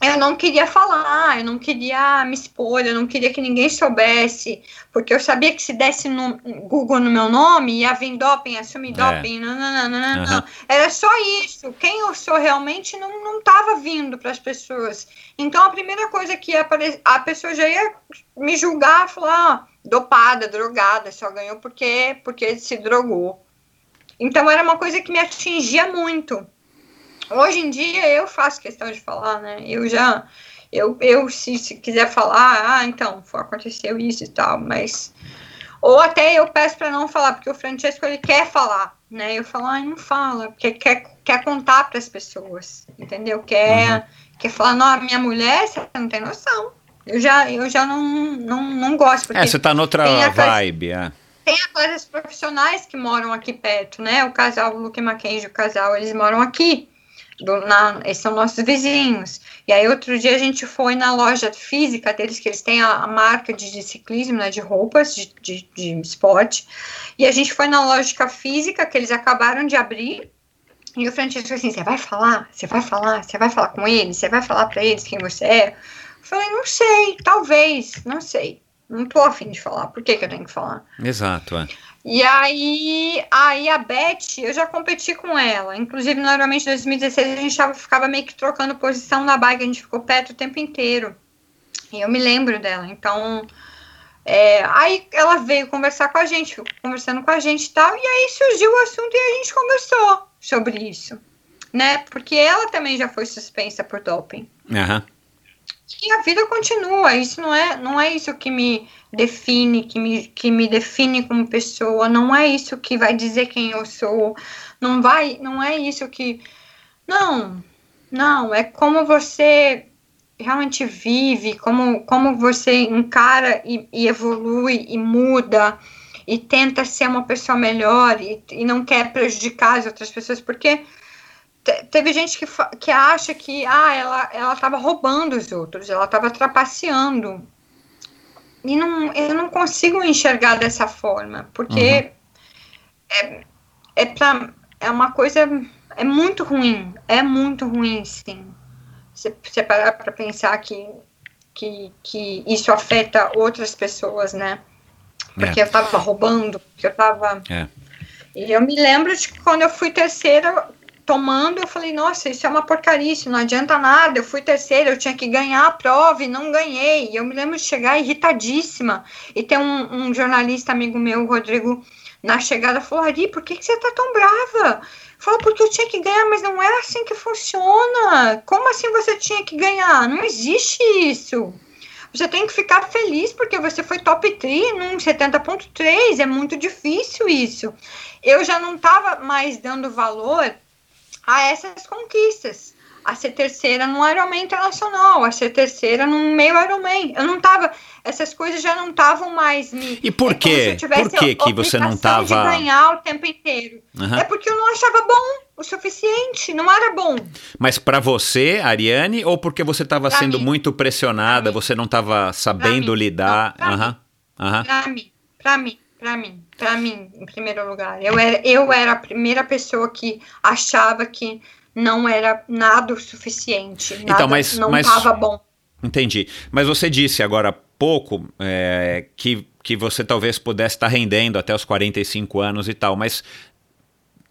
eu não queria falar, eu não queria me expor, eu não queria que ninguém soubesse, porque eu sabia que se desse no Google no meu nome, ia vir doping, assumir é. doping, não, não, não, não, uhum. não. Era só isso. Quem eu sou realmente não, não tava vindo para as pessoas. Então a primeira coisa que ia aparecer, a pessoa já ia me julgar, falar, ah, dopada, drogada, só ganhou porque, porque se drogou. Então era uma coisa que me atingia muito. Hoje em dia eu faço questão de falar, né? Eu já, eu, eu se, se quiser falar, ah, então, aconteceu isso e tal, mas ou até eu peço para não falar, porque o Francesco ele quer falar, né? Eu falo, ah, não fala, porque quer, quer contar para as pessoas, entendeu? Quer, uhum. quer falar, não, a minha mulher, você não tem noção. Eu já, eu já não, não, não gosto. é, você tá noutra vibe, é. Tem atletas profissionais que moram aqui perto, né? O casal, o Luke Mackenzie, o casal, eles moram aqui do, na, são nossos vizinhos. E aí outro dia a gente foi na loja física deles, que eles têm a, a marca de, de, ciclismo, né, de roupas, de, de, de esporte, e a gente foi na lógica física, que eles acabaram de abrir, e o Francisco assim, você vai falar? Você vai falar? Você vai falar com eles? Você vai falar para eles quem você é? Eu falei, não sei, talvez, não sei. Não tô afim de falar. Por que, que eu tenho que falar? Exato, é. E aí, aí a Beth, eu já competi com ela. Inclusive, normalmente em 2016 a gente tava, ficava meio que trocando posição na bike, a gente ficou perto o tempo inteiro. E eu me lembro dela. Então, é, aí ela veio conversar com a gente, ficou conversando com a gente e tal. E aí surgiu o assunto e a gente conversou sobre isso. Né? Porque ela também já foi suspensa por doping. Uhum. E a vida continua. Isso não é, não é isso que me define, que me, que me define como pessoa, não é isso que vai dizer quem eu sou, não vai, não é isso que não, não, é como você realmente vive, como, como você encara e, e evolui e muda e tenta ser uma pessoa melhor e, e não quer prejudicar as outras pessoas, porque teve gente que, que acha que ah, ela ela estava roubando os outros, ela estava trapaceando e não, eu não consigo enxergar dessa forma, porque uhum. é, é, pra, é uma coisa, é muito ruim, é muito ruim, sim. Você, você parar para pensar que, que, que isso afeta outras pessoas, né? Porque é. eu tava roubando, porque eu tava... É. E eu me lembro de que quando eu fui terceira, tomando, eu falei, nossa, isso é uma porcaria, isso não adianta nada. Eu fui terceira, eu tinha que ganhar a prova e não ganhei. E eu me lembro de chegar irritadíssima. E tem um, um jornalista amigo meu, Rodrigo, na chegada, falou: Ari, por que, que você tá tão brava? Falou, porque eu tinha que ganhar, mas não é assim que funciona. Como assim você tinha que ganhar? Não existe isso. Você tem que ficar feliz porque você foi top 3 num 70.3. É muito difícil isso. Eu já não estava mais dando valor a essas conquistas. A ser terceira no Ironman Internacional, a ser terceira no meio Ironman. Eu não tava. Essas coisas já não estavam mais me. E por é quê? por que, que você não tava. de ganhar o tempo inteiro. Uhum. É porque eu não achava bom o suficiente, não era bom. Mas para você, Ariane, ou porque você estava sendo mim. muito pressionada, você não estava sabendo lidar? Para uhum. uhum. mim, para mim, para mim para mim, em primeiro lugar. Eu era, eu era a primeira pessoa que achava que não era nada o suficiente. Então, nada, então, mas não estava bom. Entendi. Mas você disse agora há pouco é, que, que você talvez pudesse estar rendendo até os 45 anos e tal, mas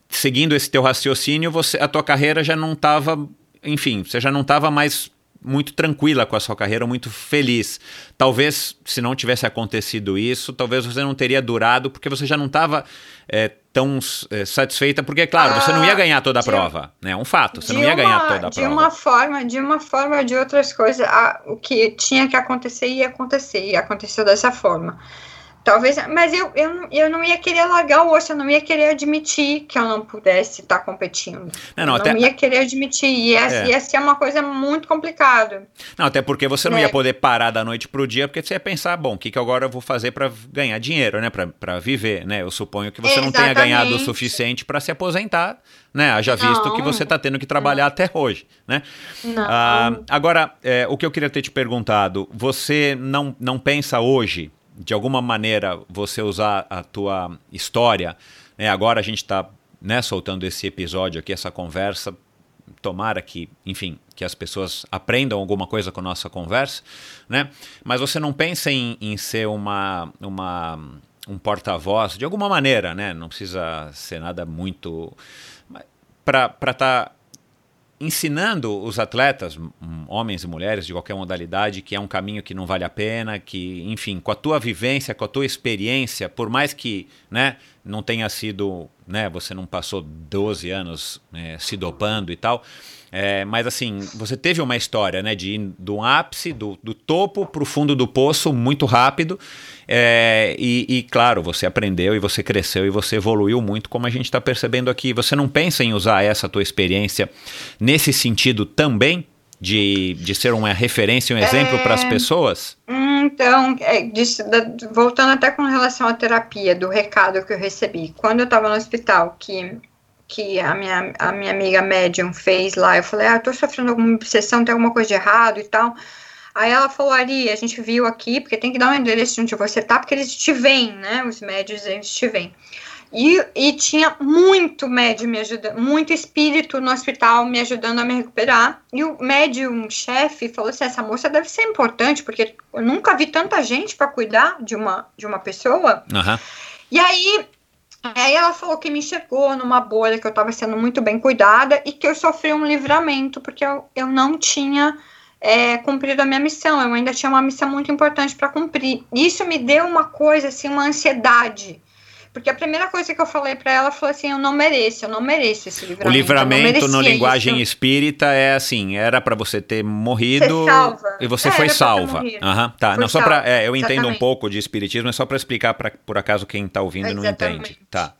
seguindo esse teu raciocínio, você, a tua carreira já não estava, enfim, você já não estava mais muito tranquila com a sua carreira, muito feliz. Talvez, se não tivesse acontecido isso, talvez você não teria durado, porque você já não estava é, tão é, satisfeita, porque, claro, ah, você não ia ah, ganhar toda a de, prova, né? É um fato, você não ia uma, ganhar toda a de prova. Uma forma, de uma forma ou de outras coisas, a, o que tinha que acontecer ia acontecer, e aconteceu dessa forma. Talvez, mas eu, eu, eu não ia querer largar o osso, eu não ia querer admitir que eu não pudesse estar competindo. Não, não, eu até... não ia querer admitir, e essa, é. ia ser uma coisa muito complicada. Não, até porque você não é. ia poder parar da noite pro dia, porque você ia pensar, bom, o que, que agora eu vou fazer para ganhar dinheiro, né, para viver, né? Eu suponho que você Exatamente. não tenha ganhado o suficiente para se aposentar, né? Haja visto não. que você está tendo que trabalhar não. até hoje, né? Não. Ah, agora, é, o que eu queria ter te perguntado, você não, não pensa hoje de alguma maneira você usar a tua história, né? agora a gente está né, soltando esse episódio aqui, essa conversa, tomara que, enfim, que as pessoas aprendam alguma coisa com a nossa conversa, né? Mas você não pensa em, em ser uma, uma um porta-voz de alguma maneira, né? Não precisa ser nada muito para estar tá ensinando os atletas, homens e mulheres de qualquer modalidade, que é um caminho que não vale a pena, que, enfim, com a tua vivência, com a tua experiência, por mais que, né, não tenha sido, né, você não passou 12 anos né, se dopando e tal, é, mas assim, você teve uma história, né, de ir do ápice, do, do topo para o fundo do poço muito rápido. É, e, e, claro, você aprendeu e você cresceu e você evoluiu muito, como a gente está percebendo aqui. Você não pensa em usar essa tua experiência nesse sentido também? De, de ser uma referência, um exemplo é... para as pessoas? Então, é, de, voltando até com relação à terapia, do recado que eu recebi. Quando eu estava no hospital, que que a minha, a minha amiga médium fez lá. Eu falei, ah, tô sofrendo alguma obsessão, tem alguma coisa de errado e tal. Aí ela falou, Ari, a gente viu aqui, porque tem que dar um endereço onde você tá, porque eles te veem, né? Os médios, eles te veem. E, e tinha muito médium me ajudando, muito espírito no hospital me ajudando a me recuperar. E o médium-chefe falou assim: essa moça deve ser importante, porque eu nunca vi tanta gente para cuidar de uma, de uma pessoa. Uhum. E aí Aí ela falou que me enxergou numa bolha, que eu estava sendo muito bem cuidada e que eu sofri um livramento, porque eu, eu não tinha é, cumprido a minha missão, eu ainda tinha uma missão muito importante para cumprir. Isso me deu uma coisa, assim, uma ansiedade porque a primeira coisa que eu falei para ela foi assim: eu não mereço, eu não mereço esse livramento. O livramento na linguagem isso. espírita é assim: era para você ter morrido e você é, foi salva. Uhum, tá. não, só para. É, eu entendo Exatamente. um pouco de espiritismo, é só para explicar para por acaso quem está ouvindo Exatamente. não entende. Tá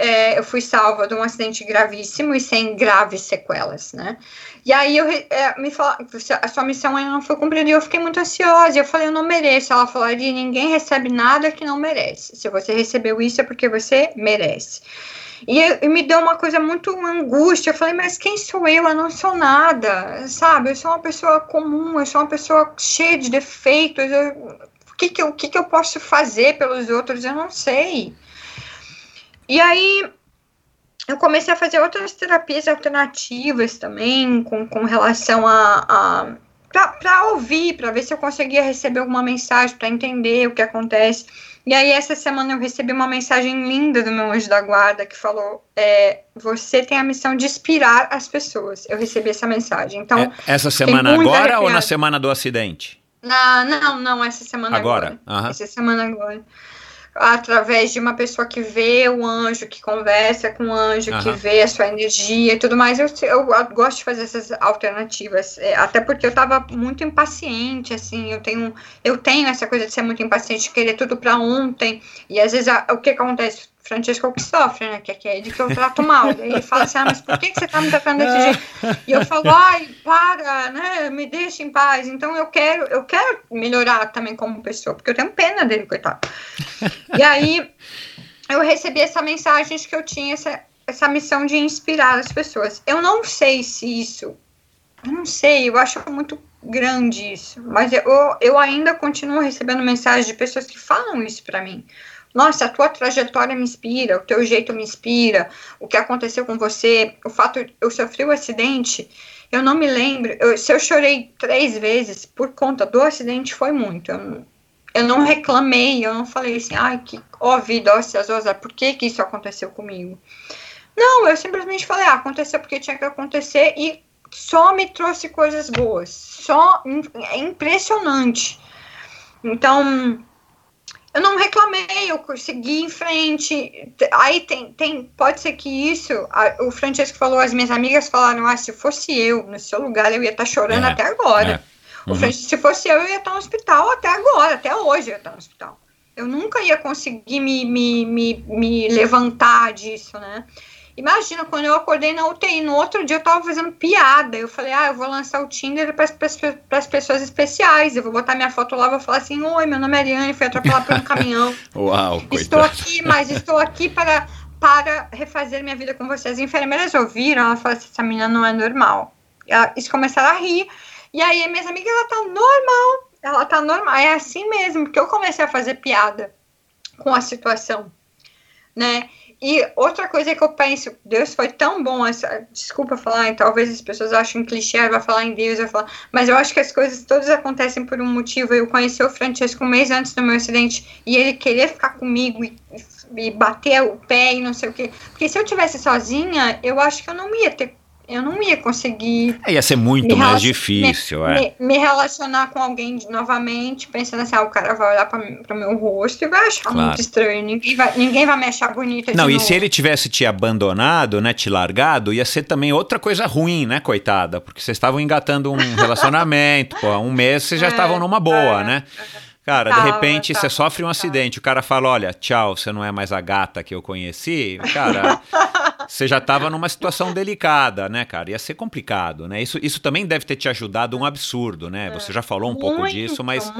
é, eu fui salva de um acidente gravíssimo e sem graves sequelas, né? E aí eu é, me falou, a sua missão ainda não foi cumprida e eu fiquei muito ansiosa. Eu falei, eu não mereço. Ela falou, de ninguém recebe nada que não merece. Se você recebeu isso é porque você merece. E, e, me deu uma coisa muito angústia. Eu falei, mas quem sou eu? Eu não sou nada, sabe? Eu sou uma pessoa comum, eu sou uma pessoa cheia de defeitos. Eu, o que, que, eu, o que, que eu posso fazer pelos outros? Eu não sei. E aí eu comecei a fazer outras terapias alternativas também, com, com relação a. a para ouvir, para ver se eu conseguia receber alguma mensagem, para entender o que acontece. E aí, essa semana eu recebi uma mensagem linda do meu anjo da guarda que falou: é, Você tem a missão de inspirar as pessoas. Eu recebi essa mensagem. Então, é, essa semana agora arrepiado. ou na semana do acidente? Na, não, não, essa semana agora. agora. Uhum. Essa semana agora através de uma pessoa que vê o anjo, que conversa com o anjo, uhum. que vê a sua energia e tudo mais. Eu, eu gosto de fazer essas alternativas, é, até porque eu estava muito impaciente, assim, eu tenho, eu tenho essa coisa de ser muito impaciente, de querer tudo para ontem, e às vezes a, o que acontece? Francisco é o que sofre, né? Que, é de que eu trato mal. Daí ele fala assim: ah, mas por que, que você tá me tratando desse jeito? E eu falo: ai, para, né? Me deixa em paz. Então eu quero, eu quero melhorar também como pessoa, porque eu tenho pena dele, coitado. E aí eu recebi essa mensagem de que eu tinha essa, essa missão de inspirar as pessoas. Eu não sei se isso. Eu não sei, eu acho muito grande isso. Mas eu, eu ainda continuo recebendo mensagens de pessoas que falam isso para mim. Nossa, a tua trajetória me inspira, o teu jeito me inspira, o que aconteceu com você, o fato eu sofri o um acidente, eu não me lembro, eu, se eu chorei três vezes por conta do acidente foi muito. Eu, eu não reclamei, eu não falei assim, ai, que ó vida, ó Cezosa, por que que isso aconteceu comigo? Não, eu simplesmente falei, ah, aconteceu porque tinha que acontecer e só me trouxe coisas boas, só é impressionante. Então, eu não reclamei, eu segui em frente. Aí tem, tem pode ser que isso, a, o Francesco falou, as minhas amigas falaram, ah, se fosse eu no seu lugar, eu ia estar tá chorando é, até agora. É. Uhum. O Francesco, se fosse eu, eu ia estar tá no hospital até agora, até hoje eu ia estar tá no hospital. Eu nunca ia conseguir me, me, me, me levantar disso, né? Imagina, quando eu acordei na UTI, no outro dia eu tava fazendo piada. Eu falei, ah, eu vou lançar o Tinder para as pessoas especiais. Eu vou botar minha foto lá, vou falar assim: Oi, meu nome é Ariane, fui atropelada por um caminhão. Uau, Estou aqui, mas estou aqui para, para refazer minha vida com vocês. As enfermeiras ouviram, ela falou assim: essa menina não é normal. eles começaram a rir. E aí, minhas amigas, ela tá normal. Ela tá normal. É assim mesmo, porque eu comecei a fazer piada com a situação, né? E outra coisa que eu penso, Deus foi tão bom, essa, desculpa falar, talvez as pessoas achem clichê, vai falar em Deus, vai falar, mas eu acho que as coisas todas acontecem por um motivo. Eu conheci o Francesco um mês antes do meu acidente e ele querer ficar comigo e, e bater o pé e não sei o quê. Porque se eu tivesse sozinha, eu acho que eu não ia ter eu não ia conseguir. É, ia ser muito mais difícil, me, é. Me, me, relacionar com alguém de, novamente, pensando assim, ah, o cara vai olhar para o meu rosto e vai achar claro. muito estranho. Ninguém vai, ninguém vai me achar bonita. Não, e novo. se ele tivesse te abandonado, né, te largado, ia ser também outra coisa ruim, né, coitada? Porque vocês estavam engatando um relacionamento, pô, um mês vocês já é, estavam numa boa, é, né? É. Cara, tava, de repente tava, você sofre um tava. acidente, o cara fala: Olha, tchau, você não é mais a gata que eu conheci. Cara, você já estava numa situação delicada, né, cara? Ia ser complicado, né? Isso, isso também deve ter te ajudado um absurdo, né? Você já falou um muito, pouco disso, mas.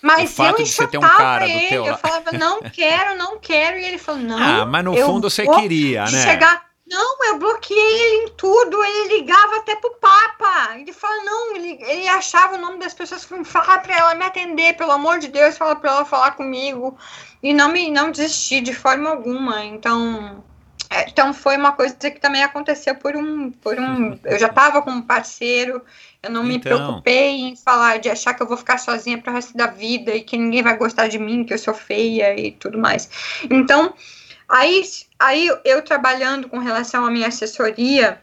Mas o fato eu de você ter um cara ele, do teu Eu falava, não quero, não quero. E ele falou, não. Ah, mas no fundo você queria, né? Chegar não, eu bloqueei ele em tudo. Ele ligava até pro Papa. Ele fala, não, ele, ele achava o nome das pessoas que falar para ela me atender, pelo amor de Deus, fala para ela falar comigo. E não me não desistir de forma alguma. Então, é, então foi uma coisa que também aconteceu por um. Por um eu já estava com um parceiro, eu não me Então. preocupei em falar de achar que eu vou ficar sozinha pro resto da vida e que ninguém vai gostar de mim, que eu sou feia e tudo mais. Então, aí, aí eu trabalhando com relação à minha assessoria,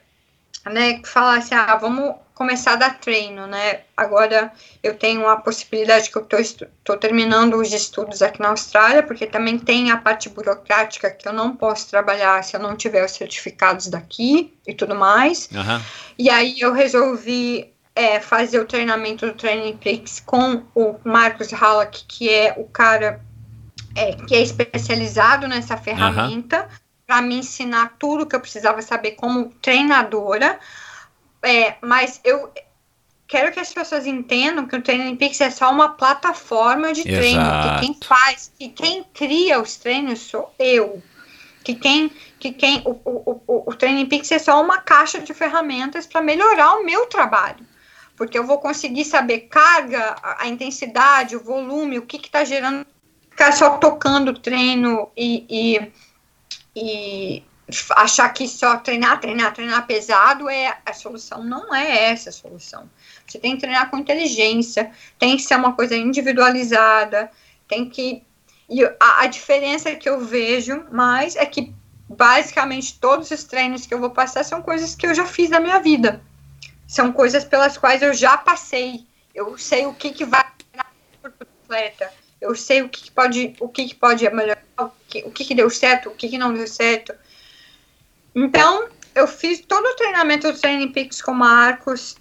né, que fala assim, ah, vamos começar a dar treino, né? Agora eu tenho a possibilidade que eu estou terminando os estudos aqui na Austrália, porque também tem a parte burocrática que eu não posso trabalhar se eu não tiver os certificados daqui e tudo mais. Aham. E aí eu resolvi é, fazer o treinamento do Training Prix com o Marcos Halleck, que é o cara é, que é especializado nessa ferramenta, para me ensinar tudo que eu precisava saber como treinadora. É, mas eu quero que as pessoas entendam que o Training Peaks é só uma plataforma de treino. Exato. Que quem faz, que quem cria os treinos sou eu. Que quem, que quem o, o, o, o Training Peaks é só uma caixa de ferramentas para melhorar o meu trabalho. Porque eu vou conseguir saber carga, a, a intensidade, o volume, o que está gerando. Ficar só tocando o treino e, e, e achar que só treinar, treinar, treinar pesado é a solução. Não é essa a solução. Você tem que treinar com inteligência, tem que ser uma coisa individualizada, tem que. E a, a diferença que eu vejo mais é que basicamente todos os treinos que eu vou passar são coisas que eu já fiz na minha vida. São coisas pelas quais eu já passei. Eu sei o que, que vai para o atleta. Eu sei o que, que pode, o que, que pode melhorar, o que, o que, que deu certo, o que, que não deu certo. Então, eu fiz todo o treinamento do Training Peaks com Marcos,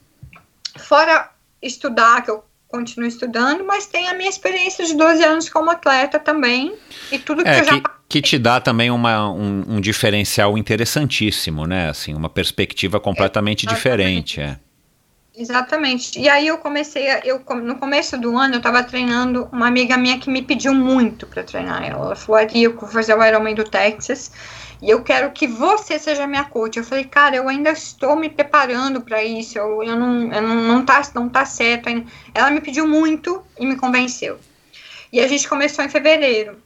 fora estudar, que eu continuo estudando, mas tem a minha experiência de 12 anos como atleta também, e tudo que É, eu já que, que te dá também uma, um, um diferencial interessantíssimo, né? Assim, uma perspectiva completamente Exatamente. diferente. É. Exatamente. E aí eu comecei, a, eu no começo do ano eu tava treinando uma amiga minha que me pediu muito para treinar ela. Ela falou: "Ari, eu vou fazer o Ironman do Texas e eu quero que você seja minha coach". Eu falei: "Cara, eu ainda estou me preparando para isso. Eu, eu não eu não, não tá não tá certo ainda". Ela me pediu muito e me convenceu. E a gente começou em fevereiro.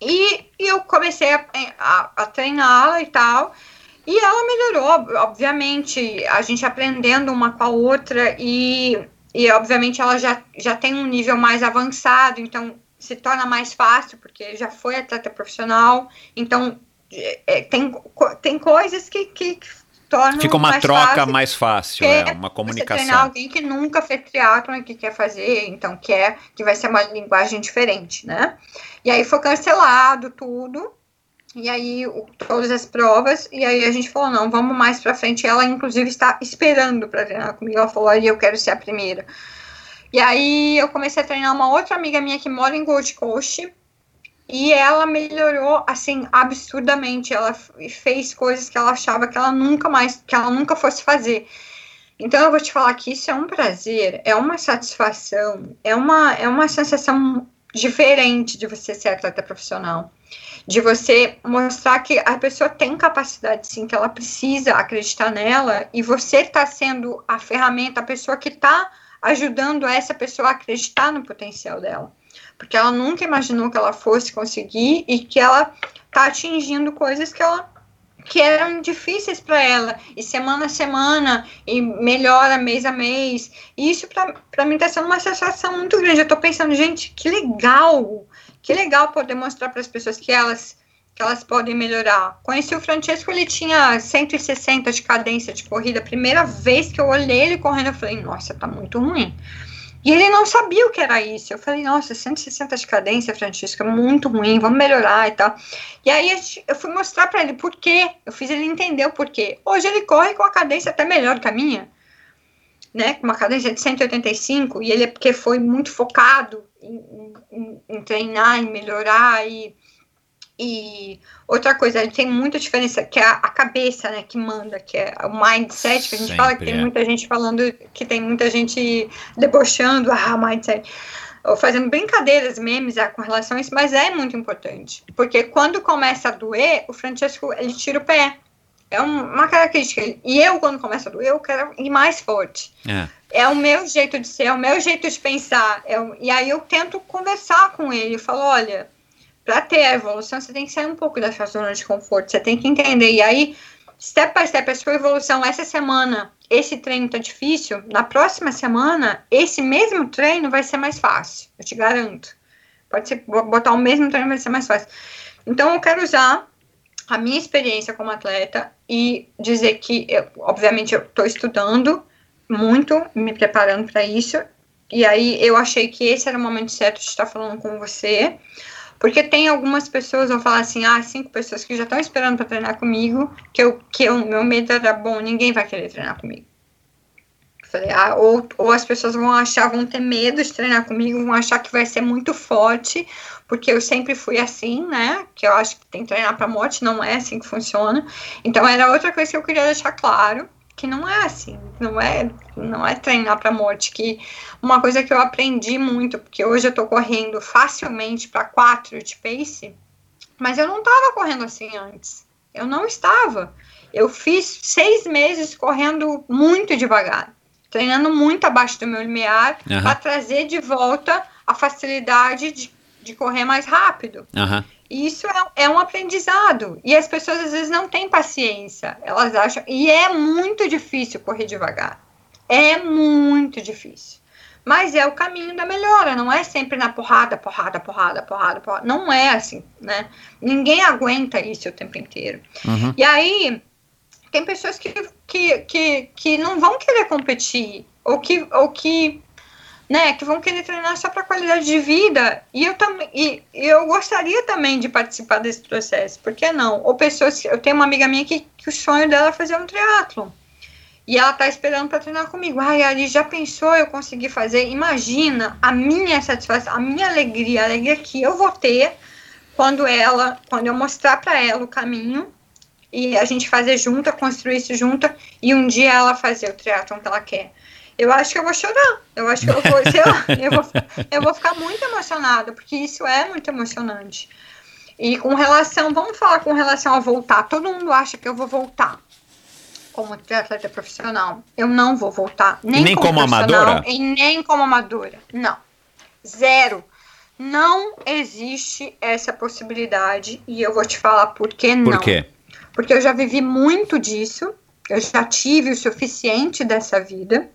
E, e eu comecei a, a, a treiná-la e tal. E ela melhorou, obviamente, a gente aprendendo uma com a outra e, e obviamente ela já, já tem um nível mais avançado, então se torna mais fácil, porque já foi atleta profissional, então é, é, tem, tem coisas que, que, que tornam Fica uma mais troca fácil, mais fácil, que é, é uma Você treinar comunicação. alguém que nunca fez triatlon e que quer fazer, então quer que vai ser uma linguagem diferente, né? E aí foi cancelado tudo. E aí o- todas as provas, e aí a gente falou, não, vamos mais pra frente. Ela, inclusive, está esperando para treinar comigo. Ela falou, eu quero ser a primeira. E aí eu comecei a treinar uma outra amiga minha que mora em Gold Coast. E ela melhorou assim absurdamente. Ela fez coisas que ela achava que ela nunca mais, que ela nunca fosse fazer. Então eu vou te falar que isso é um prazer, é uma satisfação, é uma, é uma sensação diferente de você ser atleta profissional. De você mostrar que a pessoa tem capacidade sim, que ela precisa acreditar nela, e você está sendo a ferramenta, a pessoa que está ajudando essa pessoa a acreditar no potencial dela. porque ela nunca imaginou que ela fosse conseguir e que ela tá atingindo coisas que ela que eram difíceis para ela, e semana a semana, e melhora mês a mês. E isso para mim está sendo uma sensação muito grande. Eu estou pensando, gente, que legal, que legal poder mostrar para as pessoas que elas que elas podem melhorar. Conheci o Francesco, ele tinha 160 de cadência de corrida. Primeira vez que eu olhei ele correndo, eu falei, nossa, tá muito ruim. E ele não sabia o que era isso. Eu falei, nossa, 160 de cadência, Francisco, é muito ruim, vamos melhorar e tal. E aí eu fui mostrar para ele por quê. Eu fiz ele entender o porquê. Hoje ele corre com a cadência até melhor que a minha, né? Com uma cadência de 185, e ele é porque foi muito focado em, em, em treinar, em melhorar e e outra coisa, ele tem muita diferença, que é a, a, cabeça, né, que manda, que é o mindset, que a gente Sempre fala que tem é. muita gente falando, que tem muita gente debochando, ah, mindset, ou fazendo brincadeiras, memes ah, com relação a isso, mas é muito importante, porque quando começa a doer, o Francesco, ele tira o pé, é uma característica, e eu, quando começa a doer, eu quero ir mais forte. É. É o meu jeito de ser, é o meu jeito de pensar. É o, e aí eu tento conversar com ele. Eu falo, olha, para ter a evolução, você tem que sair um pouco da sua zona de conforto, você tem que entender. E aí, step by step, a sua evolução essa semana, esse treino tá difícil, na próxima semana, esse mesmo treino vai ser mais fácil, eu te garanto. Pode ser, botar o mesmo treino vai ser mais fácil. Então, eu quero usar a minha experiência como atleta e dizer que, eu, obviamente, eu estou estudando muito, me preparando para isso. E aí, eu achei que esse era o momento certo de estar falando com você porque tem algumas pessoas, vão falar assim, ah, cinco pessoas que já estão esperando para treinar comigo, que eu, que o meu medo era bom, ninguém vai querer treinar comigo. Falei, ah, ou, ou as pessoas vão achar, vão ter medo de treinar comigo, vão achar que vai ser muito forte, porque eu sempre fui assim, né? Que eu acho que tem que treinar para morte, não é assim que funciona. Então era outra coisa que eu queria deixar claro que não é assim, não é, não é treinar para morte, que uma coisa que eu aprendi muito, porque hoje eu tô correndo facilmente para 4 de pace, mas eu não estava correndo assim antes. Eu não estava. Eu fiz seis meses correndo muito devagar, treinando muito abaixo do meu limiar, uhum. para trazer de volta a facilidade de, de correr mais rápido. Uhum. Isso é, é, um aprendizado. E as pessoas às vezes não têm paciência. Elas acham. E é muito difícil correr devagar. É muito difícil. Mas é o caminho da melhora, não é sempre na porrada, porrada, porrada, porrada, porrada. Não é assim, né? Ninguém aguenta isso o tempo inteiro. Uhum. E aí, tem pessoas que, que, que, que não vão querer competir, ou que, ou que né, que vão querer treinar só para qualidade de vida. E eu também, e, eu gostaria também de participar desse processo, por que não? Ou pessoas, eu tenho uma amiga minha que, que o sonho dela é fazer um triatlon. E ela tá esperando para treinar comigo. Ai, Ari, já pensou eu conseguir fazer? Imagina a minha satisfação, a minha alegria, a alegria que eu vou ter quando ela, quando eu mostrar para ela o caminho e a gente fazer junto, construir isso junto e um dia ela fazer o triatlon que ela quer eu acho que eu vou chorar. Eu acho que eu vou, eu, eu, vou, eu vou ficar muito emocionada, porque isso é muito emocionante. E com relação, vamos falar com relação a voltar. Todo mundo acha que eu vou voltar como atleta profissional. Eu não vou voltar. Nem, nem como, como amadora? E nem como amadora. Não. Zero. Não existe essa possibilidade. E eu vou te falar por que não. Por quê? Porque eu já vivi muito disso. Eu já tive o suficiente dessa vida.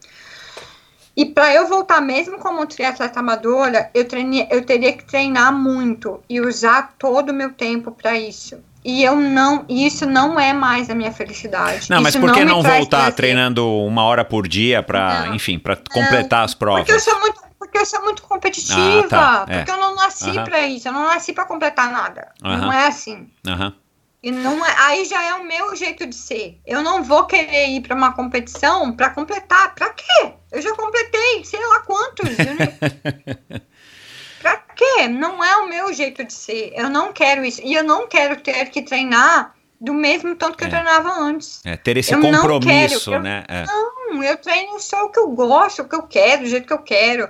E para eu voltar mesmo como triatleta amadora, eu, treine, eu teria que treinar muito e usar todo o meu tempo para isso. E eu não, isso não é mais a minha felicidade. Não, mas por que não, não voltar treinando uma hora por dia para, enfim, para completar as provas? Porque eu sou muito, porque eu sou muito competitiva, ah, tá. É. porque eu não nasci uh -huh. para isso, eu não nasci para completar nada. Uh -huh. Não é assim. Uh -huh. E não é, aí já é o meu jeito de ser. Eu não vou querer ir para uma competição para completar. Para quê? Eu já completei, sei lá quantos. para quê? Não é o meu jeito de ser. Eu não quero isso. E eu não quero ter que treinar do mesmo tanto que é. eu treinava antes. É, ter esse eu compromisso, quero, né? é. Não, eu treino só o que eu gosto, o que eu quero, do jeito que eu quero.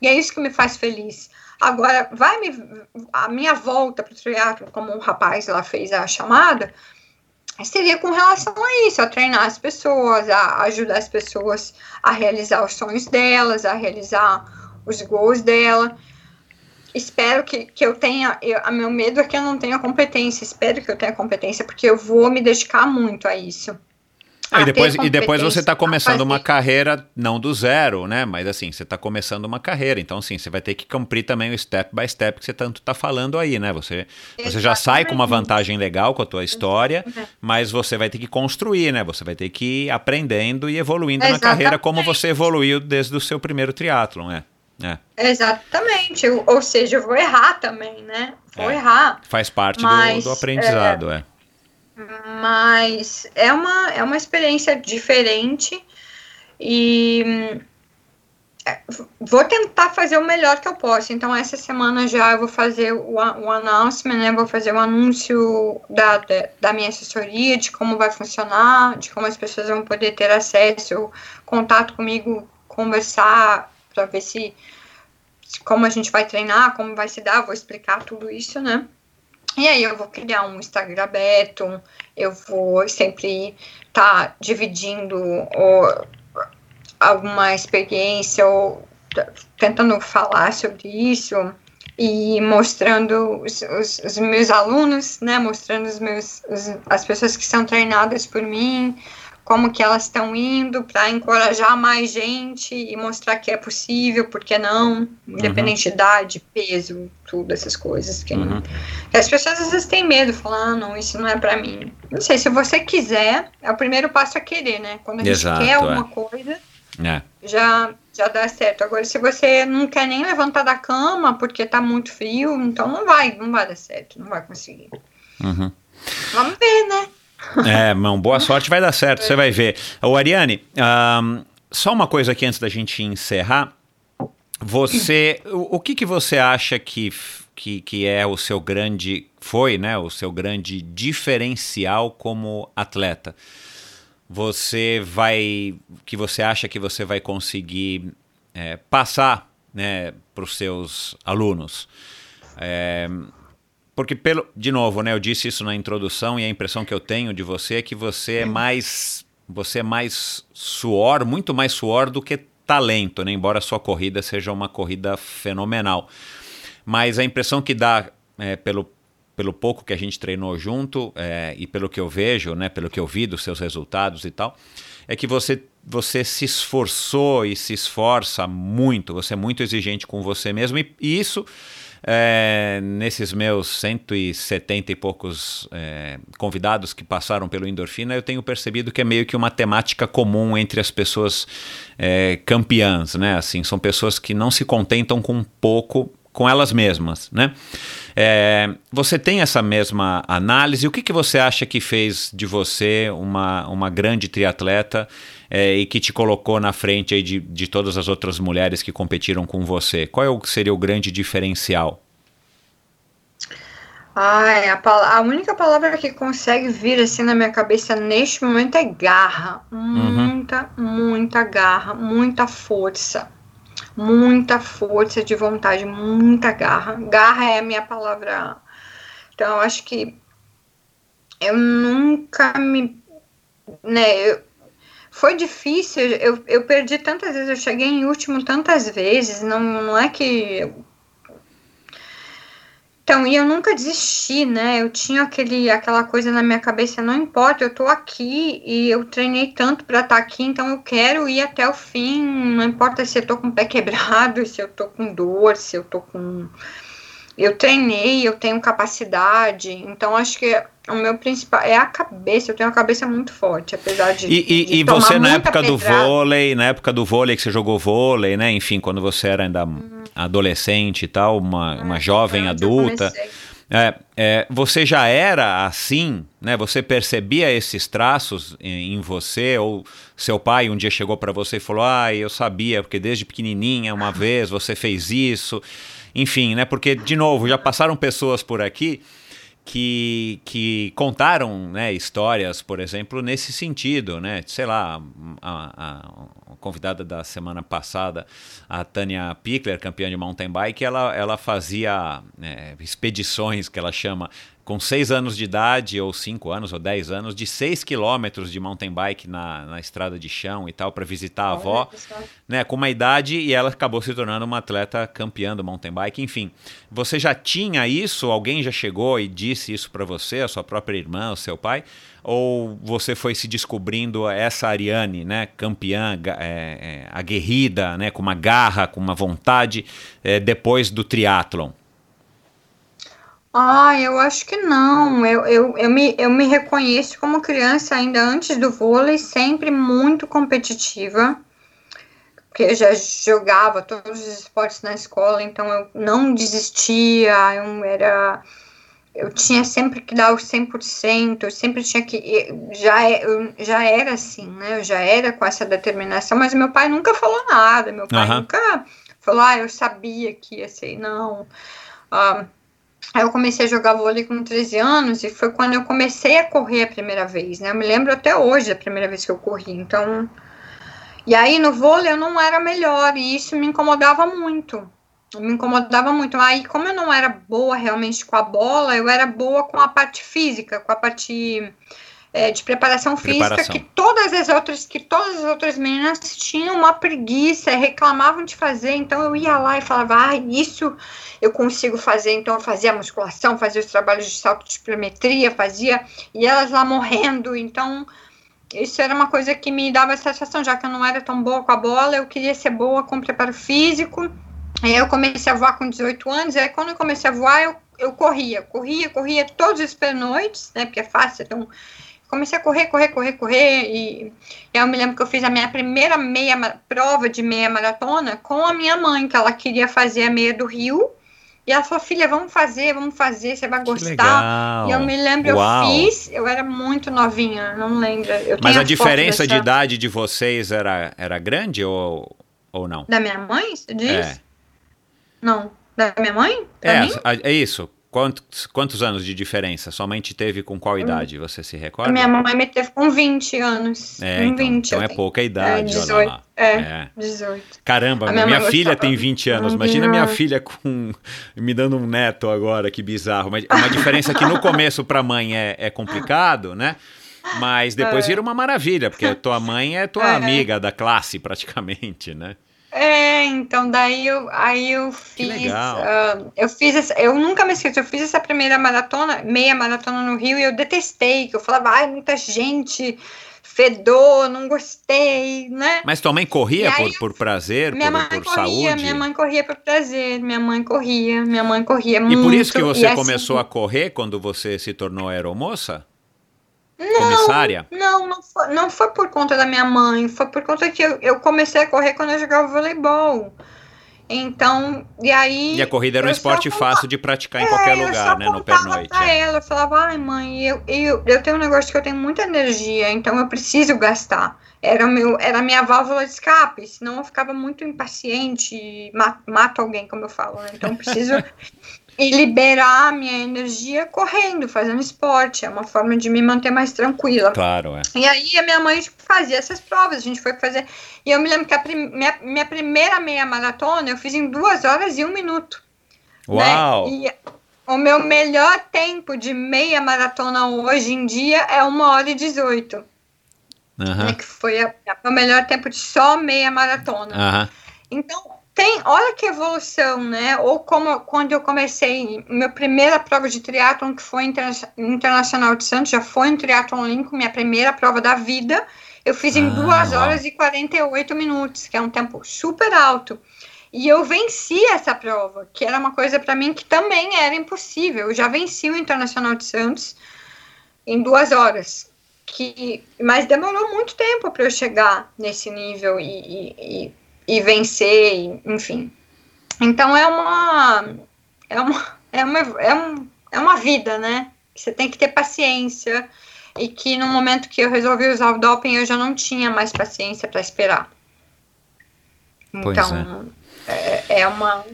E é isso que me faz feliz. Agora, vai me. A minha volta para o triatlo, como o rapaz lá fez a chamada, seria com relação a isso, a treinar as pessoas, a ajudar as pessoas a realizar os sonhos delas, a realizar os gols dela. espero que, que eu tenha. Eu, a meu medo é que eu não tenha competência. Espero que eu tenha competência, porque eu vou me dedicar muito a isso. Ah, e, depois, e depois você está começando uma carreira, não do zero, né? Mas assim, você está começando uma carreira. Então, assim, você vai ter que cumprir também o step by step que você tanto está falando aí, né? Você, você já sai com uma vantagem legal com a tua história, mas você vai ter que construir, né? Você vai ter que ir aprendendo e evoluindo Exatamente. na carreira como você evoluiu desde o seu primeiro triatlon, né? É. Exatamente. Ou seja, eu vou errar também, né? Vou é. errar. Faz parte mas, do, do, aprendizado, é. é. Mas é uma, é uma experiência diferente e é, vou tentar fazer o melhor que eu posso. Então, essa semana já eu vou fazer o, o announcement, né? Vou fazer o anúncio da, da, da, minha assessoria, de como vai funcionar, de como as pessoas vão poder ter acesso, contato comigo, conversar, para ver se, como a gente vai treinar, como vai se dar, vou explicar tudo isso, né? E aí eu vou criar um Instagram aberto, eu vou sempre estar tá dividindo ou, alguma experiência ou tentando falar sobre isso e mostrando os, os, os meus alunos, né, mostrando os meus, os, as pessoas que são treinadas por mim, como que elas estão indo para encorajar mais gente e mostrar que é possível, porque não, independente uhum. de idade, peso, tudo essas coisas. Que, uhum. que as pessoas às vezes têm medo, falam, ah, não, isso não é para mim. Não sei, se você quiser, é o primeiro passo a querer, né? Quando a gente Exato, quer alguma é. coisa, é. já já dá certo. Agora, se você não quer nem levantar da cama porque tá muito frio, então não vai, não vai dar certo, não vai conseguir. Uhum. Vamos ver, né? É, mão, boa sorte, vai dar certo, você vai ver. Ô, Ariane, um, só uma coisa aqui antes da gente encerrar. Você, o, o que, que você acha que, que, que é o seu grande, foi, né, o seu grande diferencial como atleta? Você vai, que você acha que você vai conseguir é, passar, né, para os seus alunos? É, porque, pelo, de novo, né, eu disse isso na introdução e a impressão que eu tenho de você é que você é mais, você é mais suor, muito mais suor do que talento, né? embora a sua corrida seja uma corrida fenomenal. Mas a impressão que dá é, pelo, pelo pouco que a gente treinou junto é, e pelo que eu vejo, né, pelo que eu vi dos seus resultados e tal, é que você, você se esforçou e se esforça muito, você é muito exigente com você mesmo e, e isso é, nesses meus 170 e poucos é, convidados que passaram pelo Endorfina, eu tenho percebido que é meio que uma temática comum entre as pessoas é, campeãs, né? Assim, são pessoas que não se contentam com pouco com elas mesmas, né? É, você tem essa mesma análise? O que, que você acha que fez de você uma, uma grande triatleta é, e que te colocou na frente aí de, de todas as outras mulheres que competiram com você? Qual é o, seria o grande diferencial? Ai, a, a, única palavra que consegue vir assim na minha cabeça neste momento é garra. Muita, uhum. muita garra, muita força. Muita força de vontade, muita garra. Garra é a minha palavra. Então, eu acho que eu nunca me. Né, eu, foi difícil, eu, eu perdi tantas vezes, eu cheguei em último tantas vezes, não, não é que. Então, e eu nunca desisti, né? Eu tinha aquele, aquela coisa na minha cabeça, não importa, eu tô aqui e eu treinei tanto para estar tá aqui, então eu quero ir até o fim, não importa se eu tô com o pé quebrado, se eu tô com dor, se eu tô com. Eu treinei, eu tenho capacidade, então acho que o meu principal é a cabeça. Eu tenho a cabeça muito forte, apesar de. E, de e você na época pedrada. do vôlei, na época do vôlei que você jogou vôlei, né? Enfim, quando você era ainda hum. adolescente e tal, uma, uma é, jovem adulta. É, é, você já era assim, né? Você percebia esses traços em, em você? Ou seu pai um dia chegou para você e falou: Ah, eu sabia, porque desde pequenininha, uma vez você fez isso. Enfim, né? Porque, de novo, já passaram pessoas por aqui que, que contaram né, histórias, por exemplo, nesse sentido, né? Sei lá, a, a, convidada da semana passada, a Tânia Pickler, campeã de mountain bike, ela, ela fazia é, expedições que ela chama com seis anos de idade, ou cinco anos, ou dez anos, de seis quilômetros de mountain bike na, na estrada de chão e tal, para visitar a avó, né, com uma idade, e ela acabou se tornando uma atleta campeã do mountain bike. Enfim, você já tinha isso? Alguém já chegou e disse isso para você, a sua própria irmã, o seu pai? Ou você foi se descobrindo essa Ariane, né, campeã, é, é, aguerrida, né, com uma garra, com uma vontade, é, depois do triatlon? Ah, eu acho que não. Eu, eu, eu, me, eu me reconheço como criança ainda antes do vôlei, sempre muito competitiva. Porque eu já jogava todos os esportes na escola, então eu não desistia, eu era eu tinha sempre que dar os 100%, eu sempre tinha que. Já, eu já era assim, né? Eu já era com essa determinação, mas meu pai nunca falou nada. Meu pai uhum. nunca falou, ah, eu sabia que ia ser. Não. Uh, Aí eu comecei a jogar vôlei com 13 anos e foi quando eu comecei a correr a primeira vez, né? Eu me lembro até hoje a primeira vez que eu corri. Então, e aí no vôlei eu não era melhor e isso me incomodava muito. Me incomodava muito. Aí, como eu não era boa realmente com a bola, eu era boa com a parte física, com a parte é, de preparação física preparação. que todas as outras que todas as outras meninas tinham uma preguiça, reclamavam de fazer. Então eu ia lá e falava, ah, isso eu consigo fazer. Então eu fazia musculação, fazia os trabalhos de salto de pliometria, fazia e elas lá morrendo. Então isso era uma coisa que me dava satisfação, já que eu não era tão boa com a bola, eu queria ser boa com preparo físico. Aí eu comecei a voar com 18 anos, aí quando eu comecei a voar, eu, eu corria, corria, corria todos os pernoites, né? Porque é fácil, então comecei a correr, correr, correr, correr. E, eu me lembro que eu fiz a minha primeira meia prova de meia maratona com a minha mãe, que ela queria fazer a meia do Rio. E ela falou, filha, vamos fazer, vamos fazer, você vai gostar. E eu me lembro, Uau. eu fiz, eu era muito novinha, não lembro. Mas a diferença dessa... de idade de vocês era, era grande ou, ou não? Da minha mãe, você diz? É. Não. Da minha mãe? é, é isso. Quantos, quantos anos de diferença? Somente teve com qual idade? Você se recorda? Minha mãe me teve com 20 anos. É, então, 20, então é pouca idade. É, 18. É, é, 18. Caramba, minha, minha filha tem 20 anos. Imagina minha filha com me dando um neto agora, que bizarro. Mas uma diferença que no começo para mãe é, é complicado, né? Mas depois é. vira uma maravilha, porque tua mãe é tua é. amiga da classe praticamente, né? É, então daí eu, aí eu fiz, uh, eu fiz, essa, eu nunca me esqueço, eu fiz essa primeira maratona, meia maratona no Rio e eu detestei, que eu falava, ai, muita gente, fedor, não gostei, né? Mas tua mãe corria por, por prazer, minha por, mãe por corria, saúde? Minha mãe corria por prazer, minha mãe corria, minha mãe corria e muito. E por isso que você começou assim, a correr quando você se tornou aeromoça? Não, comissária? Não, não foi, não foi por conta da minha mãe, foi por conta que eu, eu comecei a correr quando eu jogava voleibol. Então, e aí. E a corrida era um esporte fácil de praticar em é, qualquer lugar, né? No pernoite. Pra é. ela, eu falava, ai, mãe, eu, eu, eu tenho um negócio que eu tenho muita energia, então eu preciso gastar. Era, meu, era a minha válvula de escape, senão eu ficava muito impaciente, mato, mato alguém, como eu falo, né? Então eu preciso e liberar a minha energia correndo, fazendo esporte. É uma forma de me manter mais tranquila. Claro, é. E aí a minha mãe fazia essas provas, a gente foi fazer. E eu me lembro que a minha, minha primeira meia maratona eu fiz em duas horas e um minuto. Né? Uau! Né? E o meu melhor tempo de meia maratona hoje em dia é uma hora e dezoito. Uhum. Né? Que foi o melhor tempo de só meia maratona. Uhum. Então, tem, olha que evolução, né? Ou como quando eu comecei, minha primeira prova de triatlon, que foi interna Internacional de Santos, já foi um triatlon Lincoln, minha primeira prova da vida, eu fiz em ah, 2 horas e 48 minutos, que é um tempo super alto. E eu venci essa prova, que era uma coisa para mim que também era impossível. Eu já venci o Internacional de Santos em duas horas. Que, mas demorou muito tempo para eu chegar nesse nível e, e, e e vencer, enfim. Então é uma é uma é uma é, um, é uma vida, né? Você tem que ter paciência e que no momento que eu resolvi usar o doping eu já não tinha mais paciência para esperar. Então é. É, é uma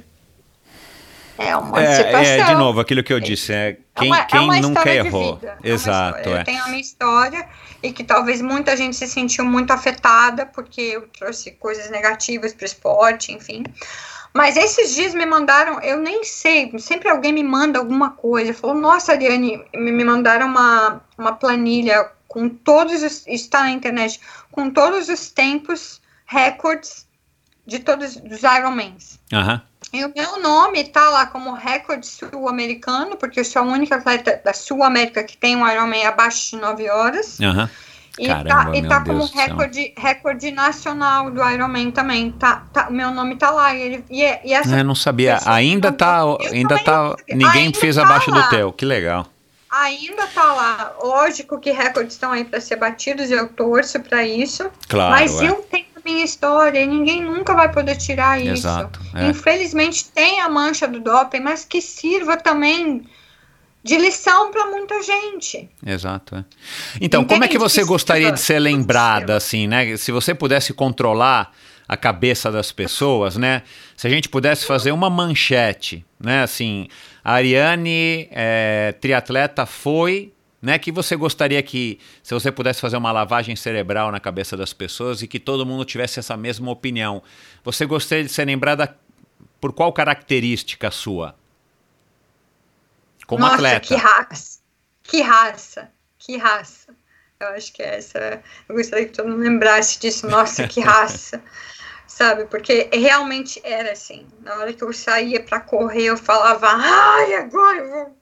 é uma é. É, de novo, aquilo que eu disse, é quem, é uma, quem é nunca errou. Exato. É. Eu tenho a minha história e que talvez muita gente se sentiu muito afetada porque eu trouxe coisas negativas para o esporte, enfim. Mas esses dias me mandaram, eu nem sei, sempre alguém me manda alguma coisa. Falou, nossa, Ariane, me mandaram uma, uma planilha com todos os. Está na internet, com todos os tempos, recordes de todos os Ironmans. Aham. E o meu nome tá lá como recorde sul-americano, porque eu sou a única atleta da Sul-América que tem um Ironman abaixo de 9 horas. Aham. E Caramba, tá, e meu tá Deus como do recorde, recorde nacional do Ironman também. Tá, tá, o meu nome tá lá. E, ele, e, é- e essa Eu não sabia. Ainda tá. Ainda tá. Ninguém Ainda fez tá abaixo do lá. teu. Que legal. ainda tá lá. Lógico que recordes estão aí para ser batidos, eu torço para isso. Claro. mas é. eu tenho minha história e ninguém nunca vai poder tirar isso. Exato. é. Infelizmente tem a mancha do doping, mas que sirva também de lição para muita gente. Exato. é. Então, como é que Entende? você Isso gostaria de ser lembrada, assim, né? Se você pudesse controlar a cabeça das pessoas, né? Se a gente pudesse fazer uma manchete, né? Assim, a Ariane, é, triatleta, foi, né? Que você gostaria que, se você pudesse fazer uma lavagem cerebral na cabeça das pessoas e que todo mundo tivesse essa mesma opinião, você gostaria de ser lembrada por qual característica sua? Como Nossa, atleta. que raça. Que raça. Que raça. Eu acho que essa. Eu gostaria que todo mundo lembrasse disso. Nossa, que raça. Sabe? Porque realmente era assim. Na hora que eu saía para correr, eu falava, ai, agora eu vou.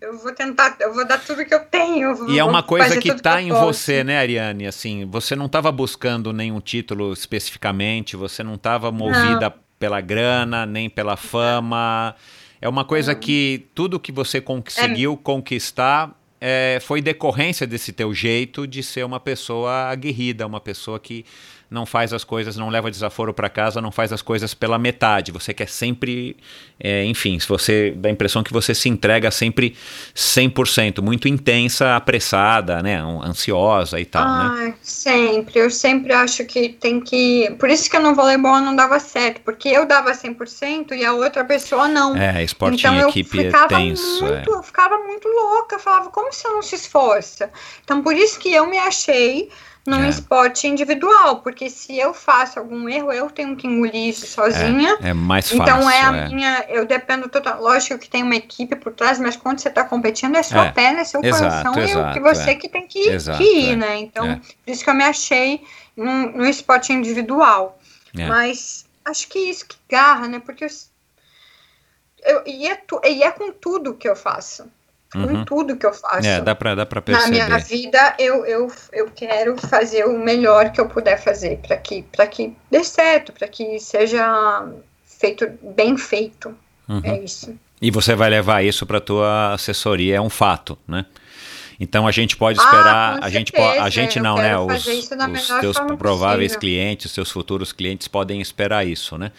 Eu vou tentar, eu vou dar tudo que eu tenho. vou- E é uma coisa que tá eu em você, né, Ariane? Assim, você não estava buscando nenhum título especificamente, você não estava movida pela grana, nem pela fama. É uma coisa que tudo que você conseguiu conquistar é, foi decorrência desse teu jeito de ser uma pessoa aguerrida, uma pessoa que não faz as coisas, não leva desaforo para casa, não faz as coisas pela metade. Você quer sempre, é, enfim, se você dá a impressão que você se entrega sempre 100%, muito intensa, apressada, né, ansiosa e tal, né? Ai, sempre. Eu sempre acho que tem que. Por isso que no voleibol não dava certo, porque eu dava 100% e a outra pessoa não. É, esporte então em eu equipe é tenso. é. muito, eu ficava muito louca, eu falava, como você não se esforça? Então, por isso que eu me achei num É. esporte individual, porque se eu faço algum erro, eu tenho que engolir isso sozinha. É, é mais fácil. Então é a é. minha, eu dependo total, lógico que tem uma equipe por trás, mas quando você tá competindo é sua perna, é seu Exato, coração e o exato, que você é. que tem que, Exato, que ir, é. né? Então, É. por isso que eu me achei num, num esporte individual. Mas acho que isso que garra, né? Porque eu, eu, e, é tu, e é com tudo que eu faço. Uhum. Com tudo que eu faço. É, dá pra, dá pra Na perceber. minha vida, eu, eu, eu quero fazer o melhor que eu puder fazer para que, pra que dê certo, para que seja feito bem feito. Uhum. É isso. E você vai levar isso para tua assessoria, é um fato, né? Então a gente pode Ah, esperar, com a gente certeza, a gente não, né? Os, os teus prováveis possível. clientes, os teus futuros clientes podem esperar isso, né?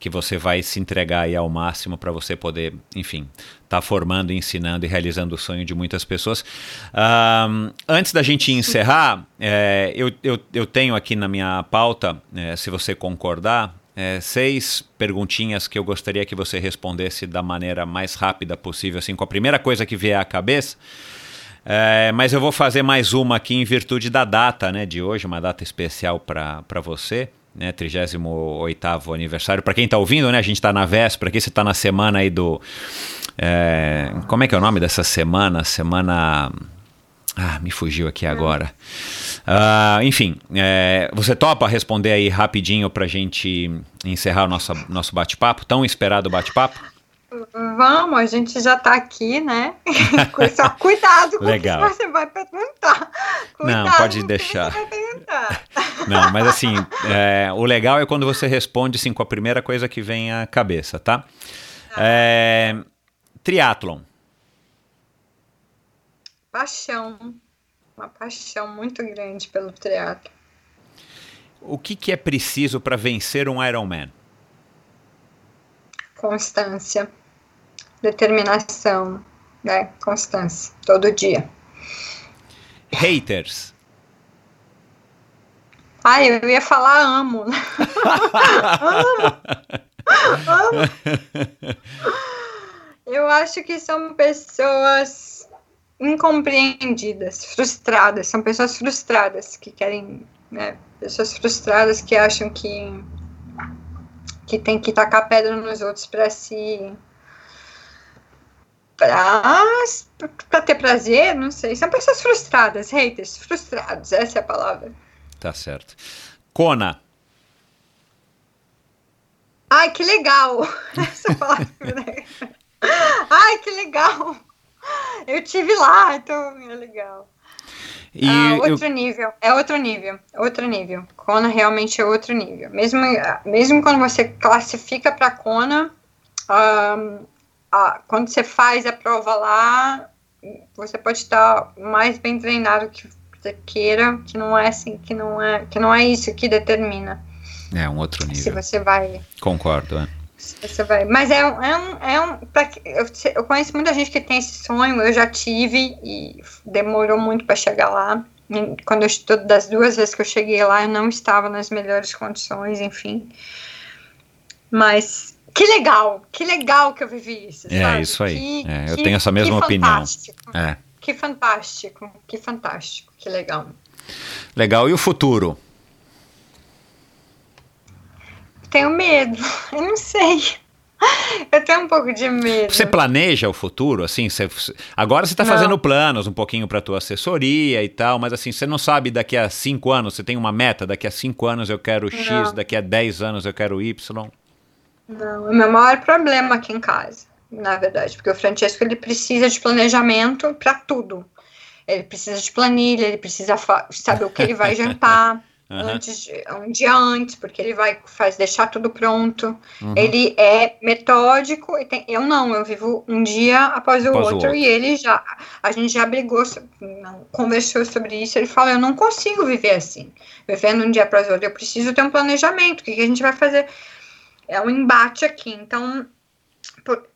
Que você vai se entregar aí ao máximo para você poder, enfim, estar formando, ensinando e realizando o sonho de muitas pessoas. Ahn, antes da gente encerrar, é, eu, eu, eu tenho aqui na minha pauta, é, se você concordar, é, seis perguntinhas que eu gostaria que você respondesse da maneira mais rápida possível, assim, com a primeira coisa que vier à cabeça. É, mas eu vou fazer mais uma aqui em virtude da data né, de hoje, uma data especial para você, né, 38º aniversário. Para quem está ouvindo, né, a gente está na véspera, aqui você está na semana aí do... é, como é que é o nome dessa semana? Semana... Ah, me fugiu aqui agora. Ah, enfim, é, você topa responder aí rapidinho para gente encerrar o nosso, nosso bate-papo? Tão esperado bate-papo? Vamos, a gente já tá aqui, né? Só cuidado com Legal. que você vai perguntar. Cuidado Não, pode deixar. Não, mas assim, é, o legal é quando você responde assim, com a primeira coisa que vem à cabeça, tá? É, triatlon. Paixão. Uma paixão muito grande pelo teatro. O que, que é preciso para vencer um Ironman? Constância. Determinação. Né? Constância. Todo dia. Haters. Ah, eu ia falar amo. amo. Amo. Eu acho que são pessoas incompreendidas, frustradas, são pessoas frustradas que querem, né, pessoas frustradas que acham que que tem que tacar pedra nos outros para se para ter prazer, não sei. São pessoas frustradas, haters, frustrados, essa é a palavra. Tá certo. Kona. Ai, que legal! Essa palavra. Né? Ai, que legal! Eu tive lá, então é legal. E ah, outro eu... nível, é outro nível, outro nível. Kona realmente é outro nível. Mesmo, mesmo quando você classifica para Kona, um, a, quando você faz a prova lá, você pode estar mais bem treinado que você queira, que não é assim, que não é, que não é isso que determina. É um outro nível. Se você vai. Concordo, é. Você vai. Mas é, um, é um. É um pra, eu, eu conheço muita gente que tem esse sonho, eu já tive e demorou muito para chegar lá. Quando eu das duas vezes que eu cheguei lá, eu não estava nas melhores condições, enfim. Mas que legal, que legal que eu vivi isso. É sabe? isso aí. Que, é, eu que, tenho essa mesma opinião. É. Que fantástico, que fantástico, que legal. Legal. E o futuro? Tenho medo, eu não sei. Eu tenho um pouco de medo. Você planeja o futuro, assim? Você, agora você está fazendo planos um pouquinho para tua assessoria e tal, mas assim, você não sabe daqui a cinco anos, você tem uma meta, daqui a cinco anos eu quero X, não. daqui a dez anos eu quero Y? Não, é o meu maior problema aqui em casa, na verdade, porque o Francesco ele precisa de planejamento para tudo. Ele precisa de planilha, ele precisa saber o que ele vai jantar. Uhum. Antes de, um dia antes, porque ele vai faz deixar tudo pronto. Uhum. Ele é metódico e tem, eu não, eu vivo um dia após o, após outro, o outro, e ele já a gente já brigou, conversou sobre isso. Ele fala: eu não consigo viver assim, vivendo um dia após o outro. Eu preciso ter um planejamento. O que, que a gente vai fazer? É um embate aqui. Então,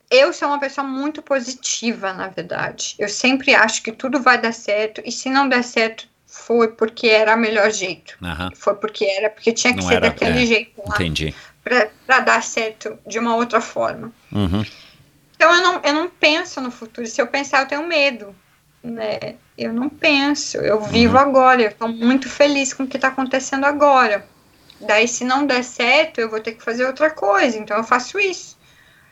eu sou uma pessoa muito positiva, na verdade. Eu sempre acho que tudo vai dar certo e se não der certo foi porque era o melhor jeito. Uhum. Foi porque era, porque tinha que Não ser era, daquele é, jeito lá. Entendi. Para dar certo de uma outra forma. Uhum. Então eu não, eu não penso no futuro. Se eu pensar, eu tenho medo. Né? Eu não penso. Eu vivo uhum. agora. Eu estou muito feliz com o que está acontecendo agora. Daí, se não der certo, eu vou ter que fazer outra coisa. Então eu faço isso.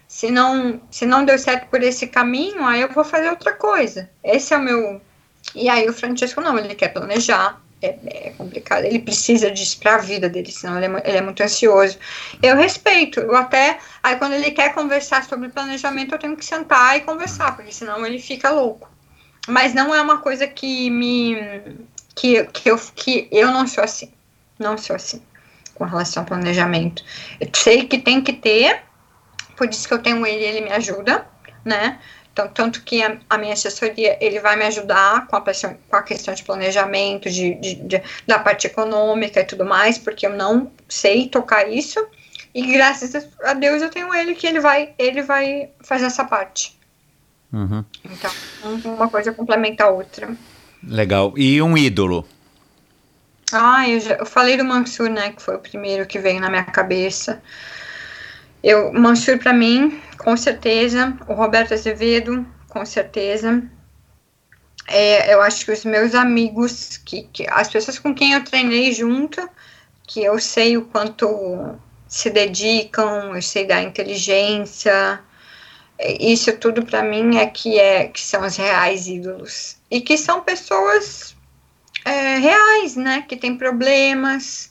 Se não, se não deu certo por esse caminho, aí eu vou fazer outra coisa. Esse é o meu e aí o Francesco não, ele quer planejar, é, é complicado, ele precisa disso para a vida dele, senão ele é, ele é, muito ansioso. Eu respeito, eu até, aí quando ele quer conversar sobre planejamento, eu tenho que sentar e conversar, porque senão ele fica louco. Mas não é uma coisa que me, que, que, eu, que eu não sou assim, não sou assim, com relação ao planejamento. Eu sei que tem que ter, por isso que eu tenho ele, ele me ajuda, né, então, tanto que a, a, minha assessoria, ele vai me ajudar com a, com a questão de planejamento, de, de, de, da parte econômica e tudo mais, porque eu não sei tocar isso. E graças a Deus eu tenho ele que ele vai, ele vai fazer essa parte. Uhum. Então, uma coisa complementa a outra. Legal. E um ídolo? Ah, eu, já, eu falei do Mansur, né, que foi o primeiro que veio na minha cabeça. Eu, Mansur, para mim, com certeza. O Roberto Azevedo, com certeza. É, eu acho que os meus amigos, que, que, as pessoas com quem eu treinei junto, que eu sei o quanto se dedicam, eu sei da inteligência, é, isso tudo para mim é que é que são os reais ídolos e que são pessoas é, reais, né, que têm problemas,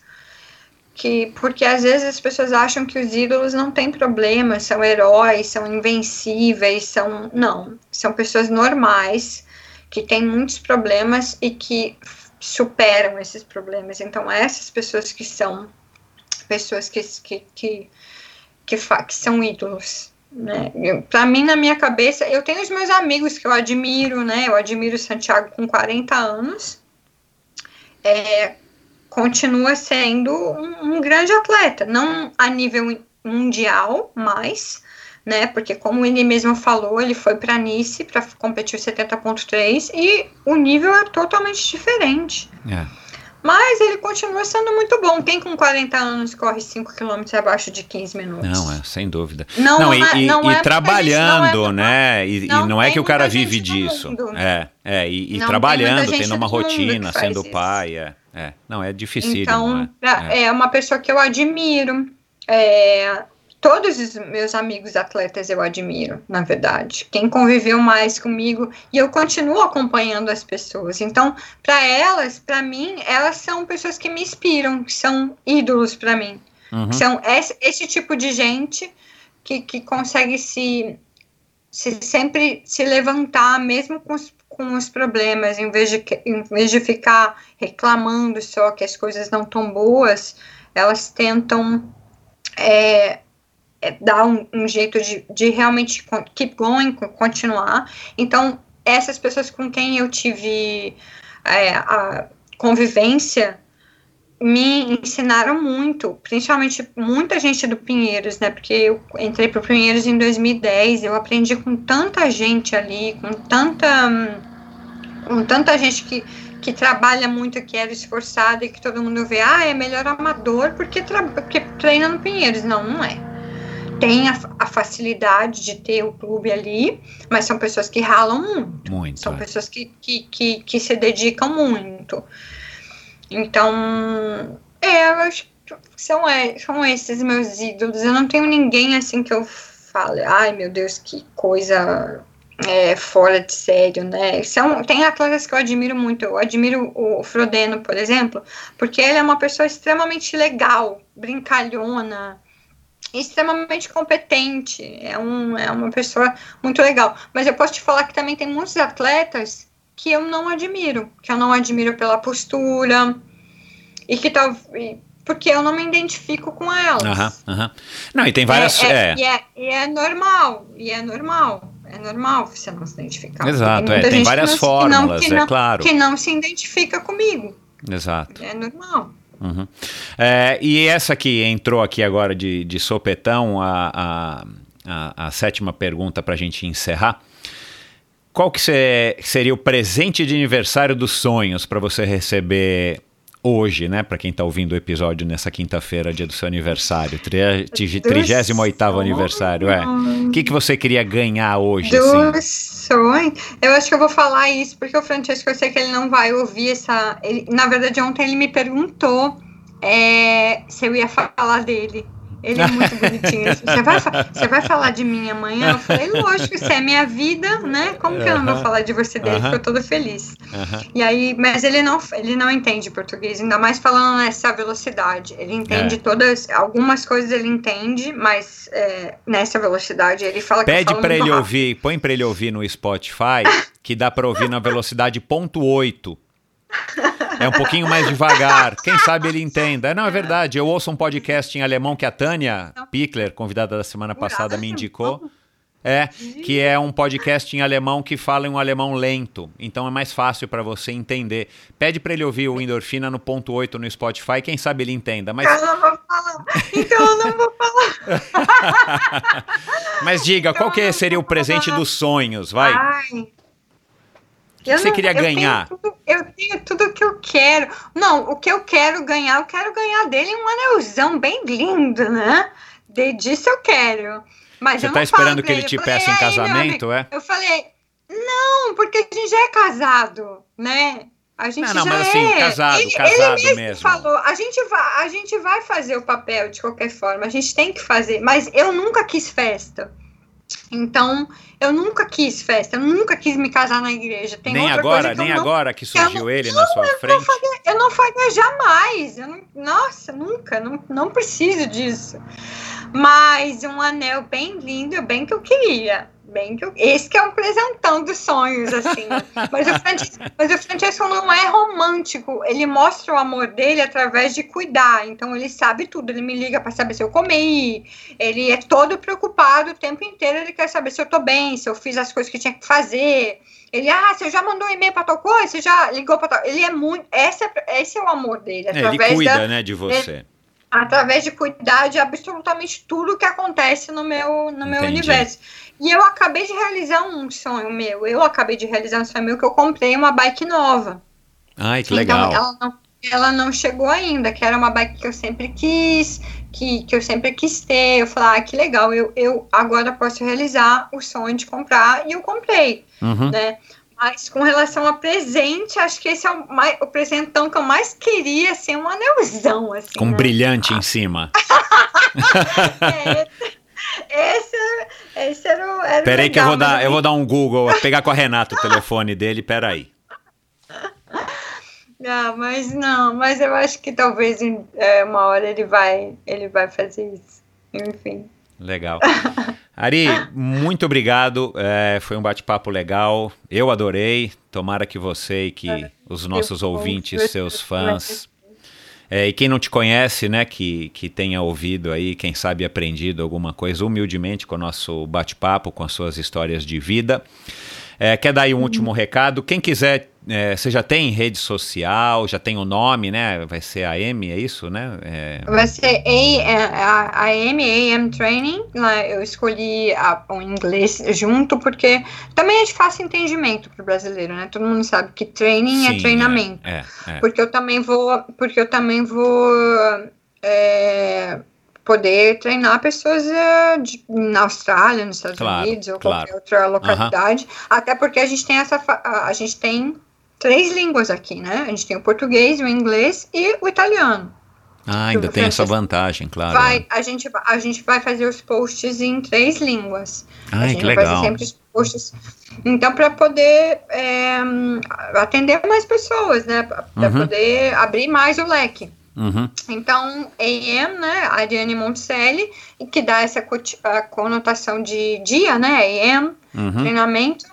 que porque às vezes as pessoas acham que os ídolos não têm problemas, são heróis, são invencíveis, são não, são pessoas normais que têm muitos problemas e que superam esses problemas. Então essas pessoas que são pessoas que que que, que, que são ídolos. Né? Para mim, na minha cabeça, eu tenho os meus amigos que eu admiro, né? Eu admiro o Santiago com 40 anos. É, continua sendo um, um grande atleta, não a nível mundial, mas, né, porque como ele mesmo falou, ele foi para Nice para competir 70.3 e o nível é totalmente diferente. É. Mas ele continua sendo muito bom. Quem com 40 anos corre 5 km abaixo de 15 minutos? Não, é, sem dúvida. Não, Não, e, é- e- não e é muita trabalhando, gente, não é- né? E e não, não é que o cara vive disso. É, é, e, e trabalhando, tendo uma rotina, sendo isso. pai. É, é. Não, é difícil. Então, é? pra- é. uma pessoa que eu admiro. É, todos os meus amigos atletas eu admiro, na verdade. Quem conviveu mais comigo e eu continuo acompanhando as pessoas. Então, para elas, para mim, elas são pessoas que me inspiram, que são ídolos para mim. Uhum. São esse, esse tipo de gente que, que consegue se, se sempre se levantar, mesmo com os, com os problemas, em vez, de, em vez de ficar reclamando só que as coisas não estão boas, elas tentam é, é, dar um, um jeito de, de realmente keep going, co- continuar. Então, essas pessoas com quem eu tive é, a convivência me ensinaram muito, principalmente muita gente do Pinheiros, né? Porque eu entrei pro Pinheiros em 2010, eu aprendi com tanta gente ali, com tanta com tanta gente que, que trabalha muito, que era esforçada e que todo mundo vê, ah, é melhor amador porque, porque treina no Pinheiros. Não, não é. Tem a, a facilidade de ter o clube ali, mas são pessoas que ralam muito. Muito. São é. pessoas que, que, que, que se dedicam muito. Então, é, eu acho que são, é, são esses meus ídolos. Eu não tenho ninguém assim que eu fale, ai meu Deus, que coisa é, fora de sério, né? São, tem atletas que eu admiro muito. Eu admiro o Frodeno, por exemplo, porque ele é uma pessoa extremamente legal, brincalhona, extremamente competente. É, um, é uma pessoa muito legal. Mas eu posso te falar que também tem muitos atletas que eu não admiro, que eu não admiro pela postura e que tal porque eu não me identifico com elas. Aham, aham. Não, e tem várias. É, é, é. E, é, e é normal, e é normal. É normal você não se identificar. Exato, Tem é, tem várias que não, que não- fórmulas, que é claro. Que não se identifica comigo. Exato. É normal. Uhum. É, e essa que entrou aqui agora de, de sopetão, a, a, a, a sétima pergunta para a gente encerrar. Qual que seria o presente de aniversário dos sonhos para você receber hoje, né? Para quem está ouvindo o episódio nessa quinta-feira, dia do seu aniversário, tri- tri- 38 aniversário, é. O que, que você queria ganhar hoje? assim? Dos sonhos. Eu acho que eu vou falar isso, porque o Francesco, eu sei que ele não vai ouvir essa. Ele, na verdade, ontem ele me perguntou é, se eu ia falar dele. Ele é muito bonitinho. Você vai, você vai falar de mim amanhã? Eu falei, lógico, isso é minha vida, né? Como que eu não vou falar de você dele? Aham. Ficou todo feliz. E aí, mas ele não, ele não entende português, ainda mais falando nessa velocidade. Ele entende É. todas, algumas coisas ele entende, mas é, nessa velocidade ele fala que eu Pede para ele rápido. ouvir, põe para ele ouvir no Spotify, que dá para ouvir na velocidade ponto .8. É um pouquinho mais devagar. Quem sabe ele entenda. Não, é verdade. Eu ouço um podcast em alemão que a Tânia Pickler, convidada da semana passada, me indicou. É, que é um podcast em alemão que fala em um alemão lento. Então é mais fácil para você entender. Pede para ele ouvir o Endorfina no ponto .8 no Spotify, quem sabe ele entenda. Mas, Eu não vou falar. Então eu não vou falar. mas diga, qual que seria o presente dos sonhos? Vai. Ai. Que você queria eu tenho ganhar? tudo- eu tenho tudo que eu quero. Não, o que eu quero ganhar, eu quero ganhar dele um anelzão bem lindo, né? De, disso eu quero. Mas Você eu tá esperando que pra ele te falei, peça em "E aí, meu casamento, amigo?" é? Eu falei, não, porque a gente já é casado, né? A gente Não, não, já mas assim, é. casado, ele, casado ele mesmo, mesmo. falou, a gente, vai, a gente vai fazer o papel de qualquer forma, a gente tem que fazer, mas eu nunca quis festa. Então, eu nunca quis festa, eu nunca quis me casar na igreja. Tem nem outra agora, nem não agora que surgiu não- ele na sua frente. eu não faria jamais. Eu não- nossa, nunca. Não, não preciso disso. Mas um anel bem lindo, bem que eu queria. Bem que eu, esse que é um presentão dos sonhos, assim. mas, o Francesco, mas o Francesco não é romântico. Ele mostra o amor dele através de cuidar. Então ele sabe tudo. Ele me liga para saber se eu comi. Ele é todo preocupado o tempo inteiro. Ele quer saber se eu tô bem, se eu fiz as coisas que tinha que fazer. Ele, ah, você já mandou um e-mail pra tal coisa? Você já ligou pra tal... Ele é muito... Esse é, esse é o amor dele. É, ele cuida, da, né, de você. através de cuidar de absolutamente tudo que acontece no meu, no meu Entendi. universo. E eu acabei de realizar um sonho meu. Eu acabei de realizar um sonho meu que eu comprei uma bike nova. Ai, que legal. Então, ela não, ela não chegou ainda, que era uma bike que eu sempre quis, que, que eu sempre quis ter. Eu falei, ah, que legal, eu, eu agora posso realizar o sonho de comprar, e eu comprei, Uhum. né? Mas com relação a presente, acho que esse é o, mais, o presentão que eu mais queria, assim, um anelzão, assim, Com um né? brilhante em cima. É, esse era o. Era Peraí que eu vou legal, dar, mas eu vou dar um Google, pegar com a Renata o telefone dele, peraí. Não, mas não, mas eu acho que talvez é, uma hora ele vai, ele vai fazer isso. Enfim. Legal. Ari, muito obrigado. é, foi um bate-papo legal. Eu adorei. Tomara que você e que os nossos É, ouvintes, eu- seus eu- fãs, é, e quem não te conhece, né, que, que tenha ouvido aí, quem sabe aprendido alguma coisa humildemente com o nosso bate-papo, com as suas histórias de vida. É, quer dar aí um último recado? Quem quiser, é, você já tem rede social, já tem o nome, né? Vai ser a M, é isso, né? É, Vai ser a, a, a AM Training. Lá eu escolhi a, o inglês junto, porque também é de fácil entendimento para o brasileiro, né? Todo mundo sabe que training sim, é treinamento. É, é. Porque eu também vou, porque eu também vou é, poder treinar pessoas é, de- na Austrália, nos Estados Claro, Unidos ou claro. qualquer outra localidade. Até porque a gente tem essa, a gente tem três línguas aqui, né? A gente tem o português, o inglês e o italiano. Ah, ainda tem essa vantagem, claro. Vai, a gente, a gente vai fazer os posts em três línguas. a gente que vai fazer legal. sempre os posts. Então, para poder é, atender mais pessoas, né? Para Uhum. poder abrir mais o leque. Uhum. Então, AM, né, Ariane Monticelli, que dá essa conotação de dia, né, AM, Uhum. treinamento.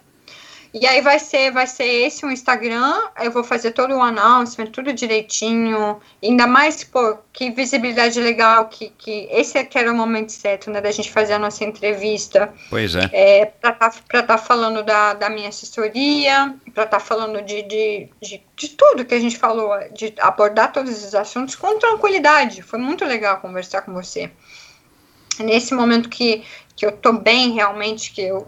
E aí vai ser, vai ser esse o Instagram, eu vou fazer todo o announcement, tudo direitinho, ainda mais, pô, que visibilidade legal, que, que esse é que era o momento certo, né, da gente fazer a nossa entrevista, Pois é. é, para estar tá, tá falando da, da minha assessoria, para estar falando de, de, de, de tudo que a gente falou, de abordar todos os assuntos com tranquilidade. Foi muito legal conversar com você. Nesse momento que, que eu tô bem realmente, que eu,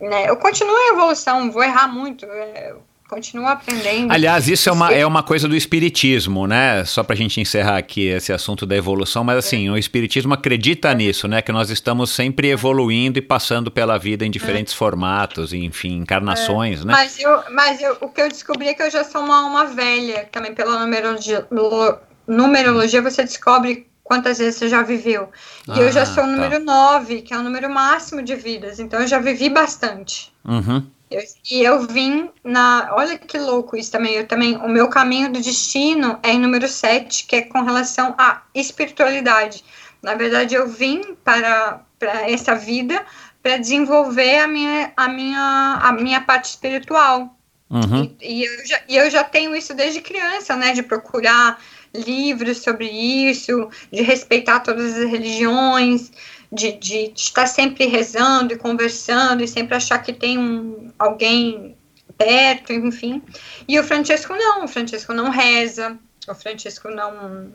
né, eu continuo em evolução, vou errar muito, é, eu continuo aprendendo. Aliás, isso é uma, é uma coisa do espiritismo, né? Só pra gente encerrar aqui esse assunto da evolução, mas assim, o espiritismo acredita nisso, né? Que nós estamos sempre evoluindo e passando pela vida em diferentes formatos, enfim, encarnações, né? Mas, eu, mas eu, o que eu descobri é que eu já sou uma alma velha, também pela numerologia, lo- numerologia você descobre quantas vezes você já viveu. E eu Ah, já sou o tá. número 9, que é o número máximo de vidas, então eu já vivi bastante. Uhum. Eu- e eu vim na. Olha que louco isso também. Eu também. O meu caminho do destino é em número 7, que é com relação à espiritualidade. Na verdade, eu vim para, para essa vida para desenvolver a minha, a, minha, a minha parte espiritual. Uhum. E, e eu já, e eu já tenho isso desde criança, né? De procurar livros sobre isso, de respeitar todas as religiões, de, de estar sempre rezando e conversando e sempre achar que tem um, alguém perto, enfim. E o Francesco não, o Francesco não reza, o Francesco não.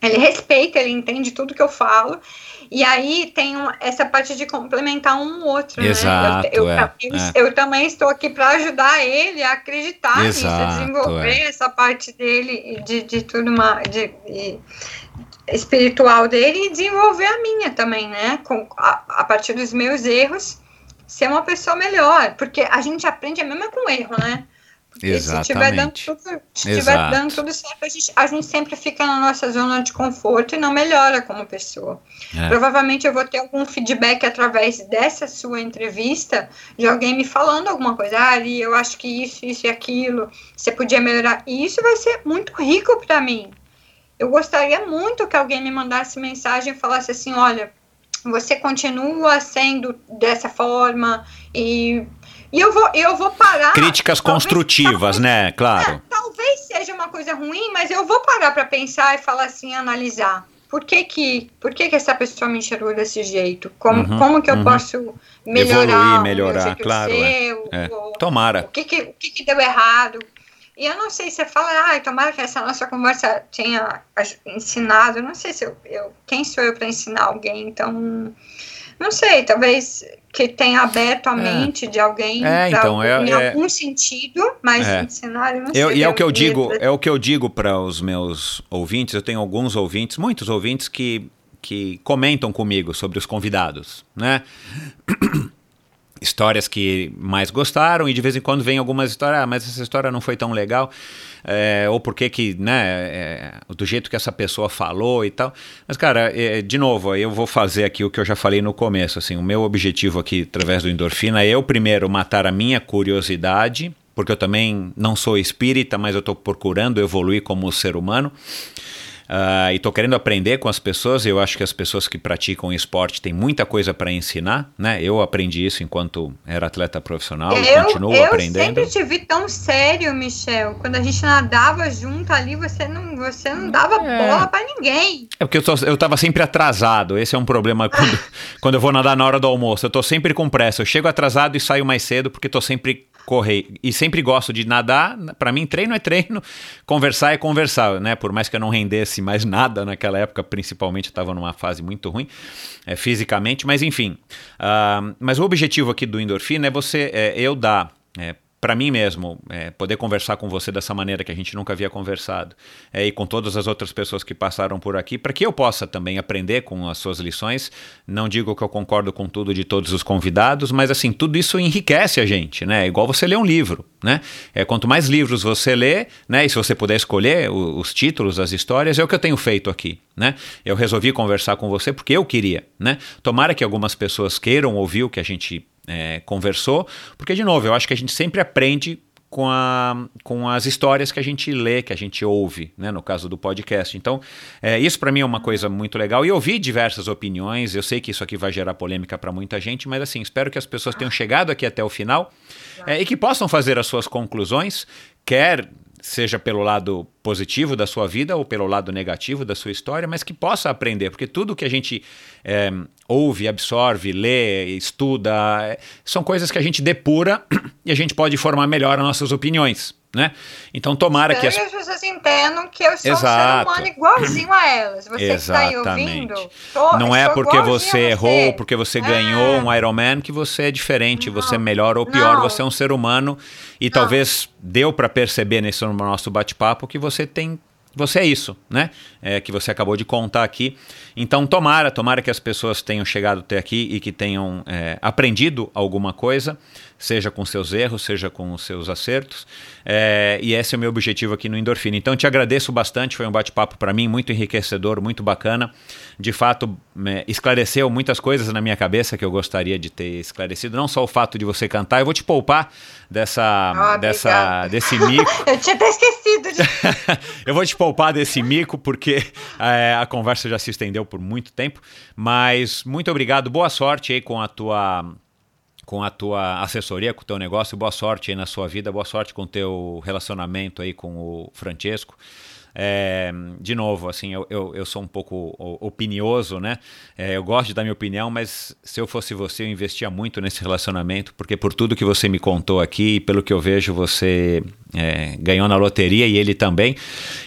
Ele respeita, ele entende tudo que eu falo. E aí tem essa parte de complementar um outro, Exato, né? Eu, eu, é, eu, é. eu também estou aqui para ajudar ele a acreditar nisso, Exato, a desenvolver é. essa parte dele de, de tudo uma, de, de- espiritual dele e desenvolver a minha também, né? Com, a, a partir dos meus erros, ser uma pessoa melhor. Porque a gente aprende mesmo com erro, né? Porque se tiver dando Exatamente. tudo, se Exato. tiver dando tudo certo, a gente, a gente sempre fica na nossa zona de conforto e não melhora como pessoa. É. Provavelmente eu vou ter algum feedback através dessa sua entrevista de alguém me falando alguma coisa. Ah, Ari, eu acho que isso, isso e aquilo, você podia melhorar. E isso vai ser muito rico para mim. Eu gostaria muito que alguém me mandasse mensagem e falasse assim: olha, você continua sendo dessa forma e, e eu, vou, eu vou parar. Críticas Talvez- construtivas, né? Claro. é, talvez seja uma coisa ruim, mas eu vou parar para pensar e falar assim, analisar. Por que que, por que que essa pessoa me enxergou desse jeito? Como, Uhum, como que eu uhum. posso melhorar? Evoluir, melhorar, claro, ser, É. o- Tomara. o que que, o que que deu errado? E eu não sei se você fala, ai, tomara que essa nossa conversa tenha ensinado. Eu não sei se eu, eu quem sou eu para ensinar alguém, então não sei, talvez que tenha aberto a mente de alguém É, pra- então, é- em é- algum sentido, mas É. em cenário não Eu- sei. e é o que eu digo, é o que eu digo para os meus ouvintes. Eu tenho alguns ouvintes, muitos ouvintes que, que comentam comigo sobre os convidados, né? Histórias que mais gostaram e de vez em quando vem algumas histórias, ah, mas essa história não foi tão legal, é, ou porque que, né, é, do jeito que essa pessoa falou e tal. Mas, cara, é, de novo, eu vou fazer aqui o que eu já falei no começo, assim, o meu objetivo aqui, através do Endorfina, é eu primeiro matar a minha curiosidade, porque eu também não sou espírita, mas eu estou procurando evoluir como ser humano. Ah, e estou querendo aprender com as pessoas. Eu acho que as pessoas que praticam esporte têm muita coisa para ensinar, né? Eu aprendi isso enquanto era atleta profissional e Eu, continuo eu aprendendo. sempre te vi tão sério, Michel. Quando a gente nadava junto ali, você não, você não dava É. bola pra ninguém. É porque eu, tô, eu tava sempre atrasado. Esse é um problema quando, quando eu vou nadar na hora do almoço. Eu tô sempre com pressa. Eu chego atrasado e saio mais cedo porque tô sempre correr e sempre gosto de nadar. Para mim, treino é treino, conversar é conversar, né? Por mais que eu não rendesse mais nada naquela época, principalmente estava numa fase muito ruim é, fisicamente, mas enfim. Ah, mas o objetivo aqui do endorfina é você, é, eu dar é, para mim mesmo, é, poder conversar com você dessa maneira que a gente nunca havia conversado, é, e com todas as outras pessoas que passaram por aqui, para que eu possa também aprender com as suas lições. Não digo que eu concordo com tudo de todos os convidados, mas assim, tudo isso enriquece a gente, né? É igual você ler um livro, né? É, quanto mais livros você lê, né? E se você puder escolher o- os títulos, as histórias, é o que eu tenho feito aqui, né? Eu resolvi conversar com você porque eu queria, né? Tomara que algumas pessoas queiram ouvir o que a gente é, conversou, porque, de novo, eu acho que a gente sempre aprende com, a, com as histórias que a gente lê, que a gente ouve, né, no caso do podcast. Então, é, isso para mim é uma coisa muito legal. E eu ouvi diversas opiniões, eu sei que isso aqui vai gerar polêmica para muita gente, mas assim, espero que as pessoas tenham chegado aqui até o final é, e que possam fazer as suas conclusões, quer seja pelo lado positivo da sua vida ou pelo lado negativo da sua história, mas que possa aprender, porque tudo que a gente é, ouve, absorve, lê, estuda, é, são coisas que a gente depura e a gente pode formar melhor as nossas opiniões, né? Então tomara que as que as pessoas entendam que eu sou Exato. um ser humano igualzinho a elas. Você está aí Exatamente. ouvindo, tô- não é porque você errou, porque você É. ganhou um Ironman que você é diferente, você é melhor ou pior, não. você é um ser humano e talvez deu para perceber nesse nosso bate-papo que você tem você é isso, né? É, que você acabou de contar aqui. Então, tomara, tomara que as pessoas tenham chegado até aqui e que tenham é, aprendido alguma coisa, seja com seus erros, seja com os seus acertos. É, e esse é o meu objetivo aqui no Endorfina. Então, te agradeço bastante, foi um bate-papo para mim muito enriquecedor, muito bacana. De fato, é, esclareceu muitas coisas na minha cabeça que eu gostaria de ter esclarecido. Não só o fato de você cantar, eu vou te poupar dessa, Ah, dessa desse mico. Eu tinha até esquecido de. eu vou te poupar desse mico, porque é, a conversa já se estendeu por muito tempo. Mas muito obrigado, boa sorte aí com a tua. Com a tua assessoria, com o teu negócio, boa sorte aí na sua vida, boa sorte com o teu relacionamento aí com o Francesco. É, de novo, assim, eu, eu, eu sou um pouco opinioso, né? É, eu gosto de dar minha opinião, mas se eu fosse você, eu investia muito nesse relacionamento, porque por tudo que você me contou aqui, pelo que eu vejo, você é, ganhou na loteria e ele também.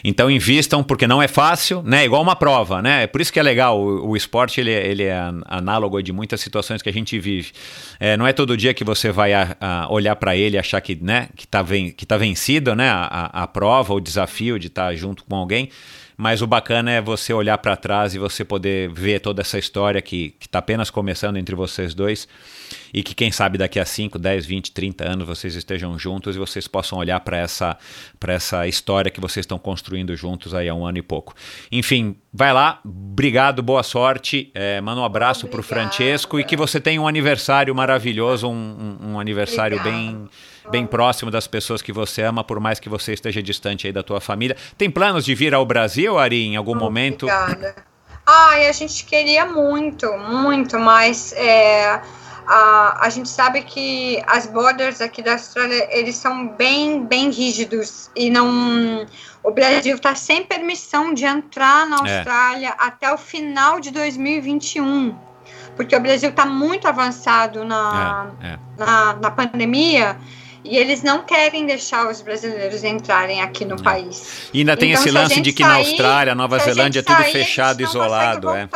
Então invistam, porque não é fácil, né? Igual uma prova, né? É por isso que é legal. O, o esporte ele, ele é an- análogo de muitas situações que a gente vive. É, não é todo dia que você vai a- a olhar para ele e achar que, né, que tá, ven, que tá vencido, né? A, a- a prova, o desafio de estar junto com alguém. Mas o bacana é você olhar para trás e você poder ver toda essa história que está apenas começando entre vocês dois e que quem sabe daqui a 5, 10, 20, 30 anos vocês estejam juntos e vocês possam olhar para essa, pra essa história que vocês estão construindo juntos aí há um ano e pouco. Enfim, vai lá, obrigado, boa sorte, é, manda um abraço para o. Francesco e que você tenha um aniversário maravilhoso, um, um- um aniversário Obrigada. bem bem próximo das pessoas que você ama, por mais que você esteja distante aí da tua família. Tem planos de vir ao Brasil, Ari, em algum momento? Obrigada. Ai, a gente queria muito, muito, mas é, a, a gente sabe que as borders aqui da Austrália, eles são bem, bem rígidos e não... O Brasil está sem permissão de entrar na É. Austrália até o final de 2021, porque o Brasil está muito avançado na, É, é. na, na pandemia e eles não querem deixar os brasileiros entrarem aqui no país. E ainda tem Então, esse lance de que na sair- Austrália, Nova Zelândia é tudo sair, fechado, isolado. É.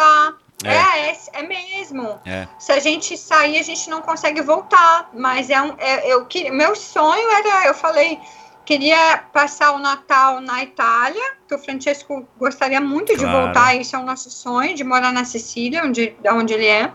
É, É. é, é mesmo. É. Se a gente sair, a gente não consegue voltar. Mas é um. É, eu, que- meu sonho era, eu falei, queria passar o Natal na Itália, que o Francesco gostaria muito de Claro. voltar, isso é o nosso sonho, de morar na Sicília, onde, da onde ele é.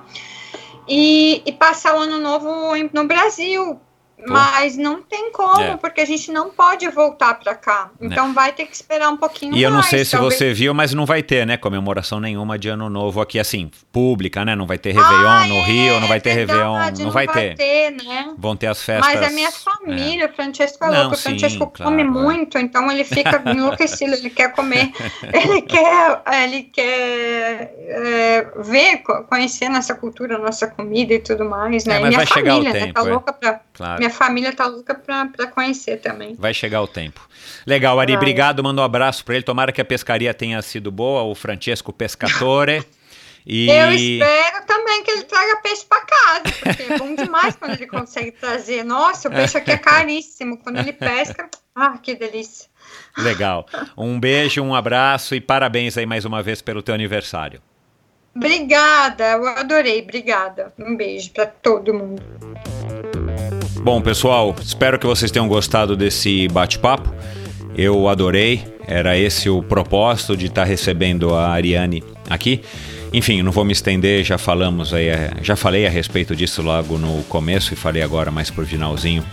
E, e passar o ano novo no Brasil. Mas não tem como, É. porque a gente não pode voltar para cá. Então vai ter que esperar um pouquinho E eu não mais, sei se talvez. você viu, mas não vai ter, né, comemoração nenhuma de ano novo aqui, assim, pública, né? Não vai ter Réveillon Ah, no é, Rio, não vai ter verdade, Réveillon, não, vai ter. né? Vão ter as festas. Mas a minha família, o Francesco é Não, louco, o sim, Francesco claro, come é. muito, então ele fica enlouquecido, ele quer comer, ele quer, ele quer é, ver, co- conhecer nossa cultura, nossa comida e tudo mais, né? É, E mas minha vai chegar o família, né? tempo, Tá é. louca pra, Claro. Minha família tá louca pra conhecer também. Vai chegar o tempo. Legal, Ari, Vai. obrigado. Manda um abraço pra ele. Tomara que a pescaria tenha sido boa, o Francesco Pescatore. E Eu espero também que ele traga peixe para casa, porque é bom demais quando ele consegue trazer. Nossa, o peixe aqui é caríssimo. Quando ele pesca, ah, que delícia. legal. Um beijo, um abraço e parabéns aí mais uma vez pelo teu aniversário. Obrigada, eu adorei, obrigada. Um beijo para todo mundo. Bom, pessoal, espero que vocês tenham gostado desse bate-papo. Eu adorei, era esse o propósito de estar recebendo a Ariane aqui. Enfim, não vou me estender, já falamos aí, já falei a respeito disso logo no começo e falei agora mais por finalzinho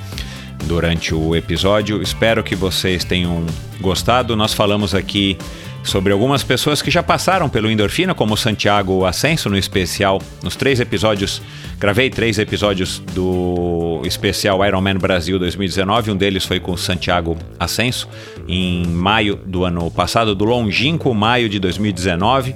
durante o episódio. Espero que vocês tenham gostado. Nós falamos aqui sobre algumas pessoas que já passaram pelo Endorfina, como Santiago Ascenso no especial, nos três episódios, gravei três episódios do especial Iron Man Brasil 2019, um deles foi com o Santiago Ascenso, em maio do ano passado, do longínquo maio de 2019.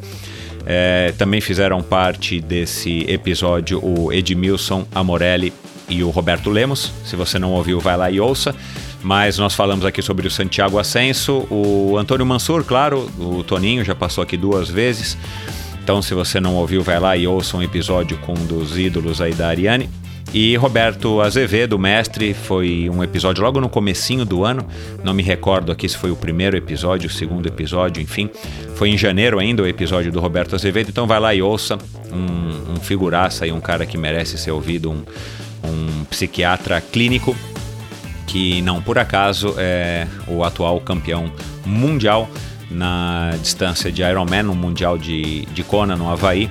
É, também fizeram parte desse episódio o Edmilson Amorelli e o Roberto Lemos. Se você não ouviu, vai lá e ouça. Mas nós falamos aqui sobre o Santiago Ascenso, o Antônio Mansur, claro, o Toninho já passou aqui duas vezes. Então, se você não ouviu, vai lá e ouça um episódio com um dos ídolos aí da Ariane. E Roberto Azevedo, mestre, foi um episódio logo no comecinho do ano. Não me recordo aqui se foi o primeiro episódio, o segundo episódio, enfim. Foi em janeiro ainda o episódio do Roberto Azevedo. Então vai lá e ouça. Um, um figuraça e um cara que merece ser ouvido, um, um psiquiatra clínico que não por acaso é o atual campeão mundial na distância de Ironman, no Mundial de, de Kona, no Havaí,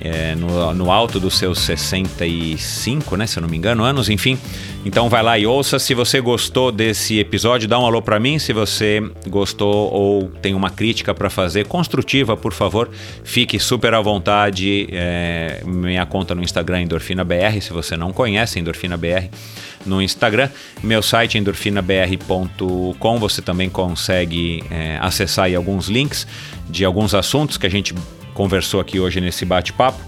é, no, no alto dos seus 65, né, se eu não me engano, anos, enfim. Então vai lá e ouça. Se você gostou desse episódio, dá um alô para mim. Se você gostou ou tem uma crítica para fazer, construtiva, por favor, fique super à vontade. É, minha conta no Instagram, EndorfinaBR, se você não conhece, EndorfinaBR no Instagram. Meu site endorfinabr.com. Você também consegue é, acessar aí alguns links de alguns assuntos que a gente conversou aqui hoje nesse bate-papo.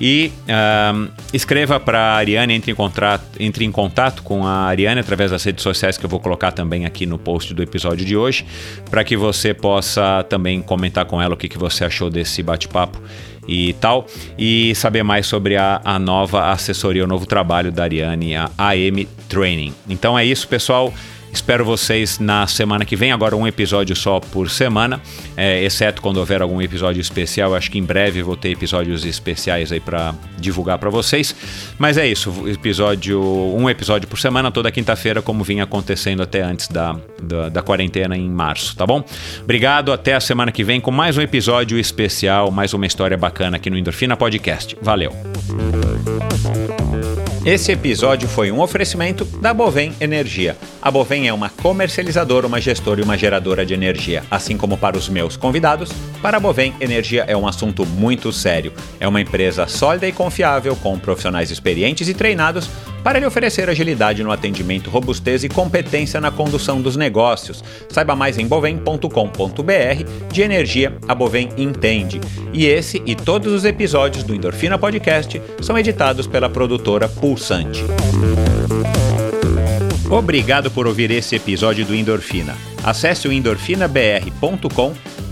E um, escreva para a Ariane, entre em, contato, entre em contato com a Ariane através das redes sociais que eu vou colocar também aqui no post do episódio de hoje, para que você possa também comentar com ela o que, que você achou desse bate-papo e tal, e saber mais sobre a, a nova assessoria, o novo trabalho da Ariane, a AM Training. Então é isso, pessoal. Espero vocês na semana que vem. Agora um episódio só por semana, é, exceto quando houver algum episódio especial. Acho que em breve vou ter episódios especiais aí para divulgar para vocês. Mas é isso, episódio um episódio por semana toda quinta-feira, como vinha acontecendo até antes da, da, da quarentena em março, tá bom? Obrigado, até a semana que vem com mais um episódio especial, mais uma história bacana aqui no Endorfina Podcast. Valeu. Esse episódio foi um oferecimento da Bovem Energia. A Bovem é uma comercializadora, uma gestora e uma geradora de energia. Assim como para os meus convidados, para a Bovem, energia é um assunto muito sério. É uma empresa sólida e confiável, com profissionais experientes e treinados para lhe oferecer agilidade no atendimento, robustez e competência na condução dos negócios. Saiba mais em bovem.com.br. De energia, a Bovem entende. E esse e todos os episódios do Endorfina Podcast são editados pela produtora Pulsante. Obrigado por ouvir esse episódio do Endorfina. Acesse o endorfinabr.com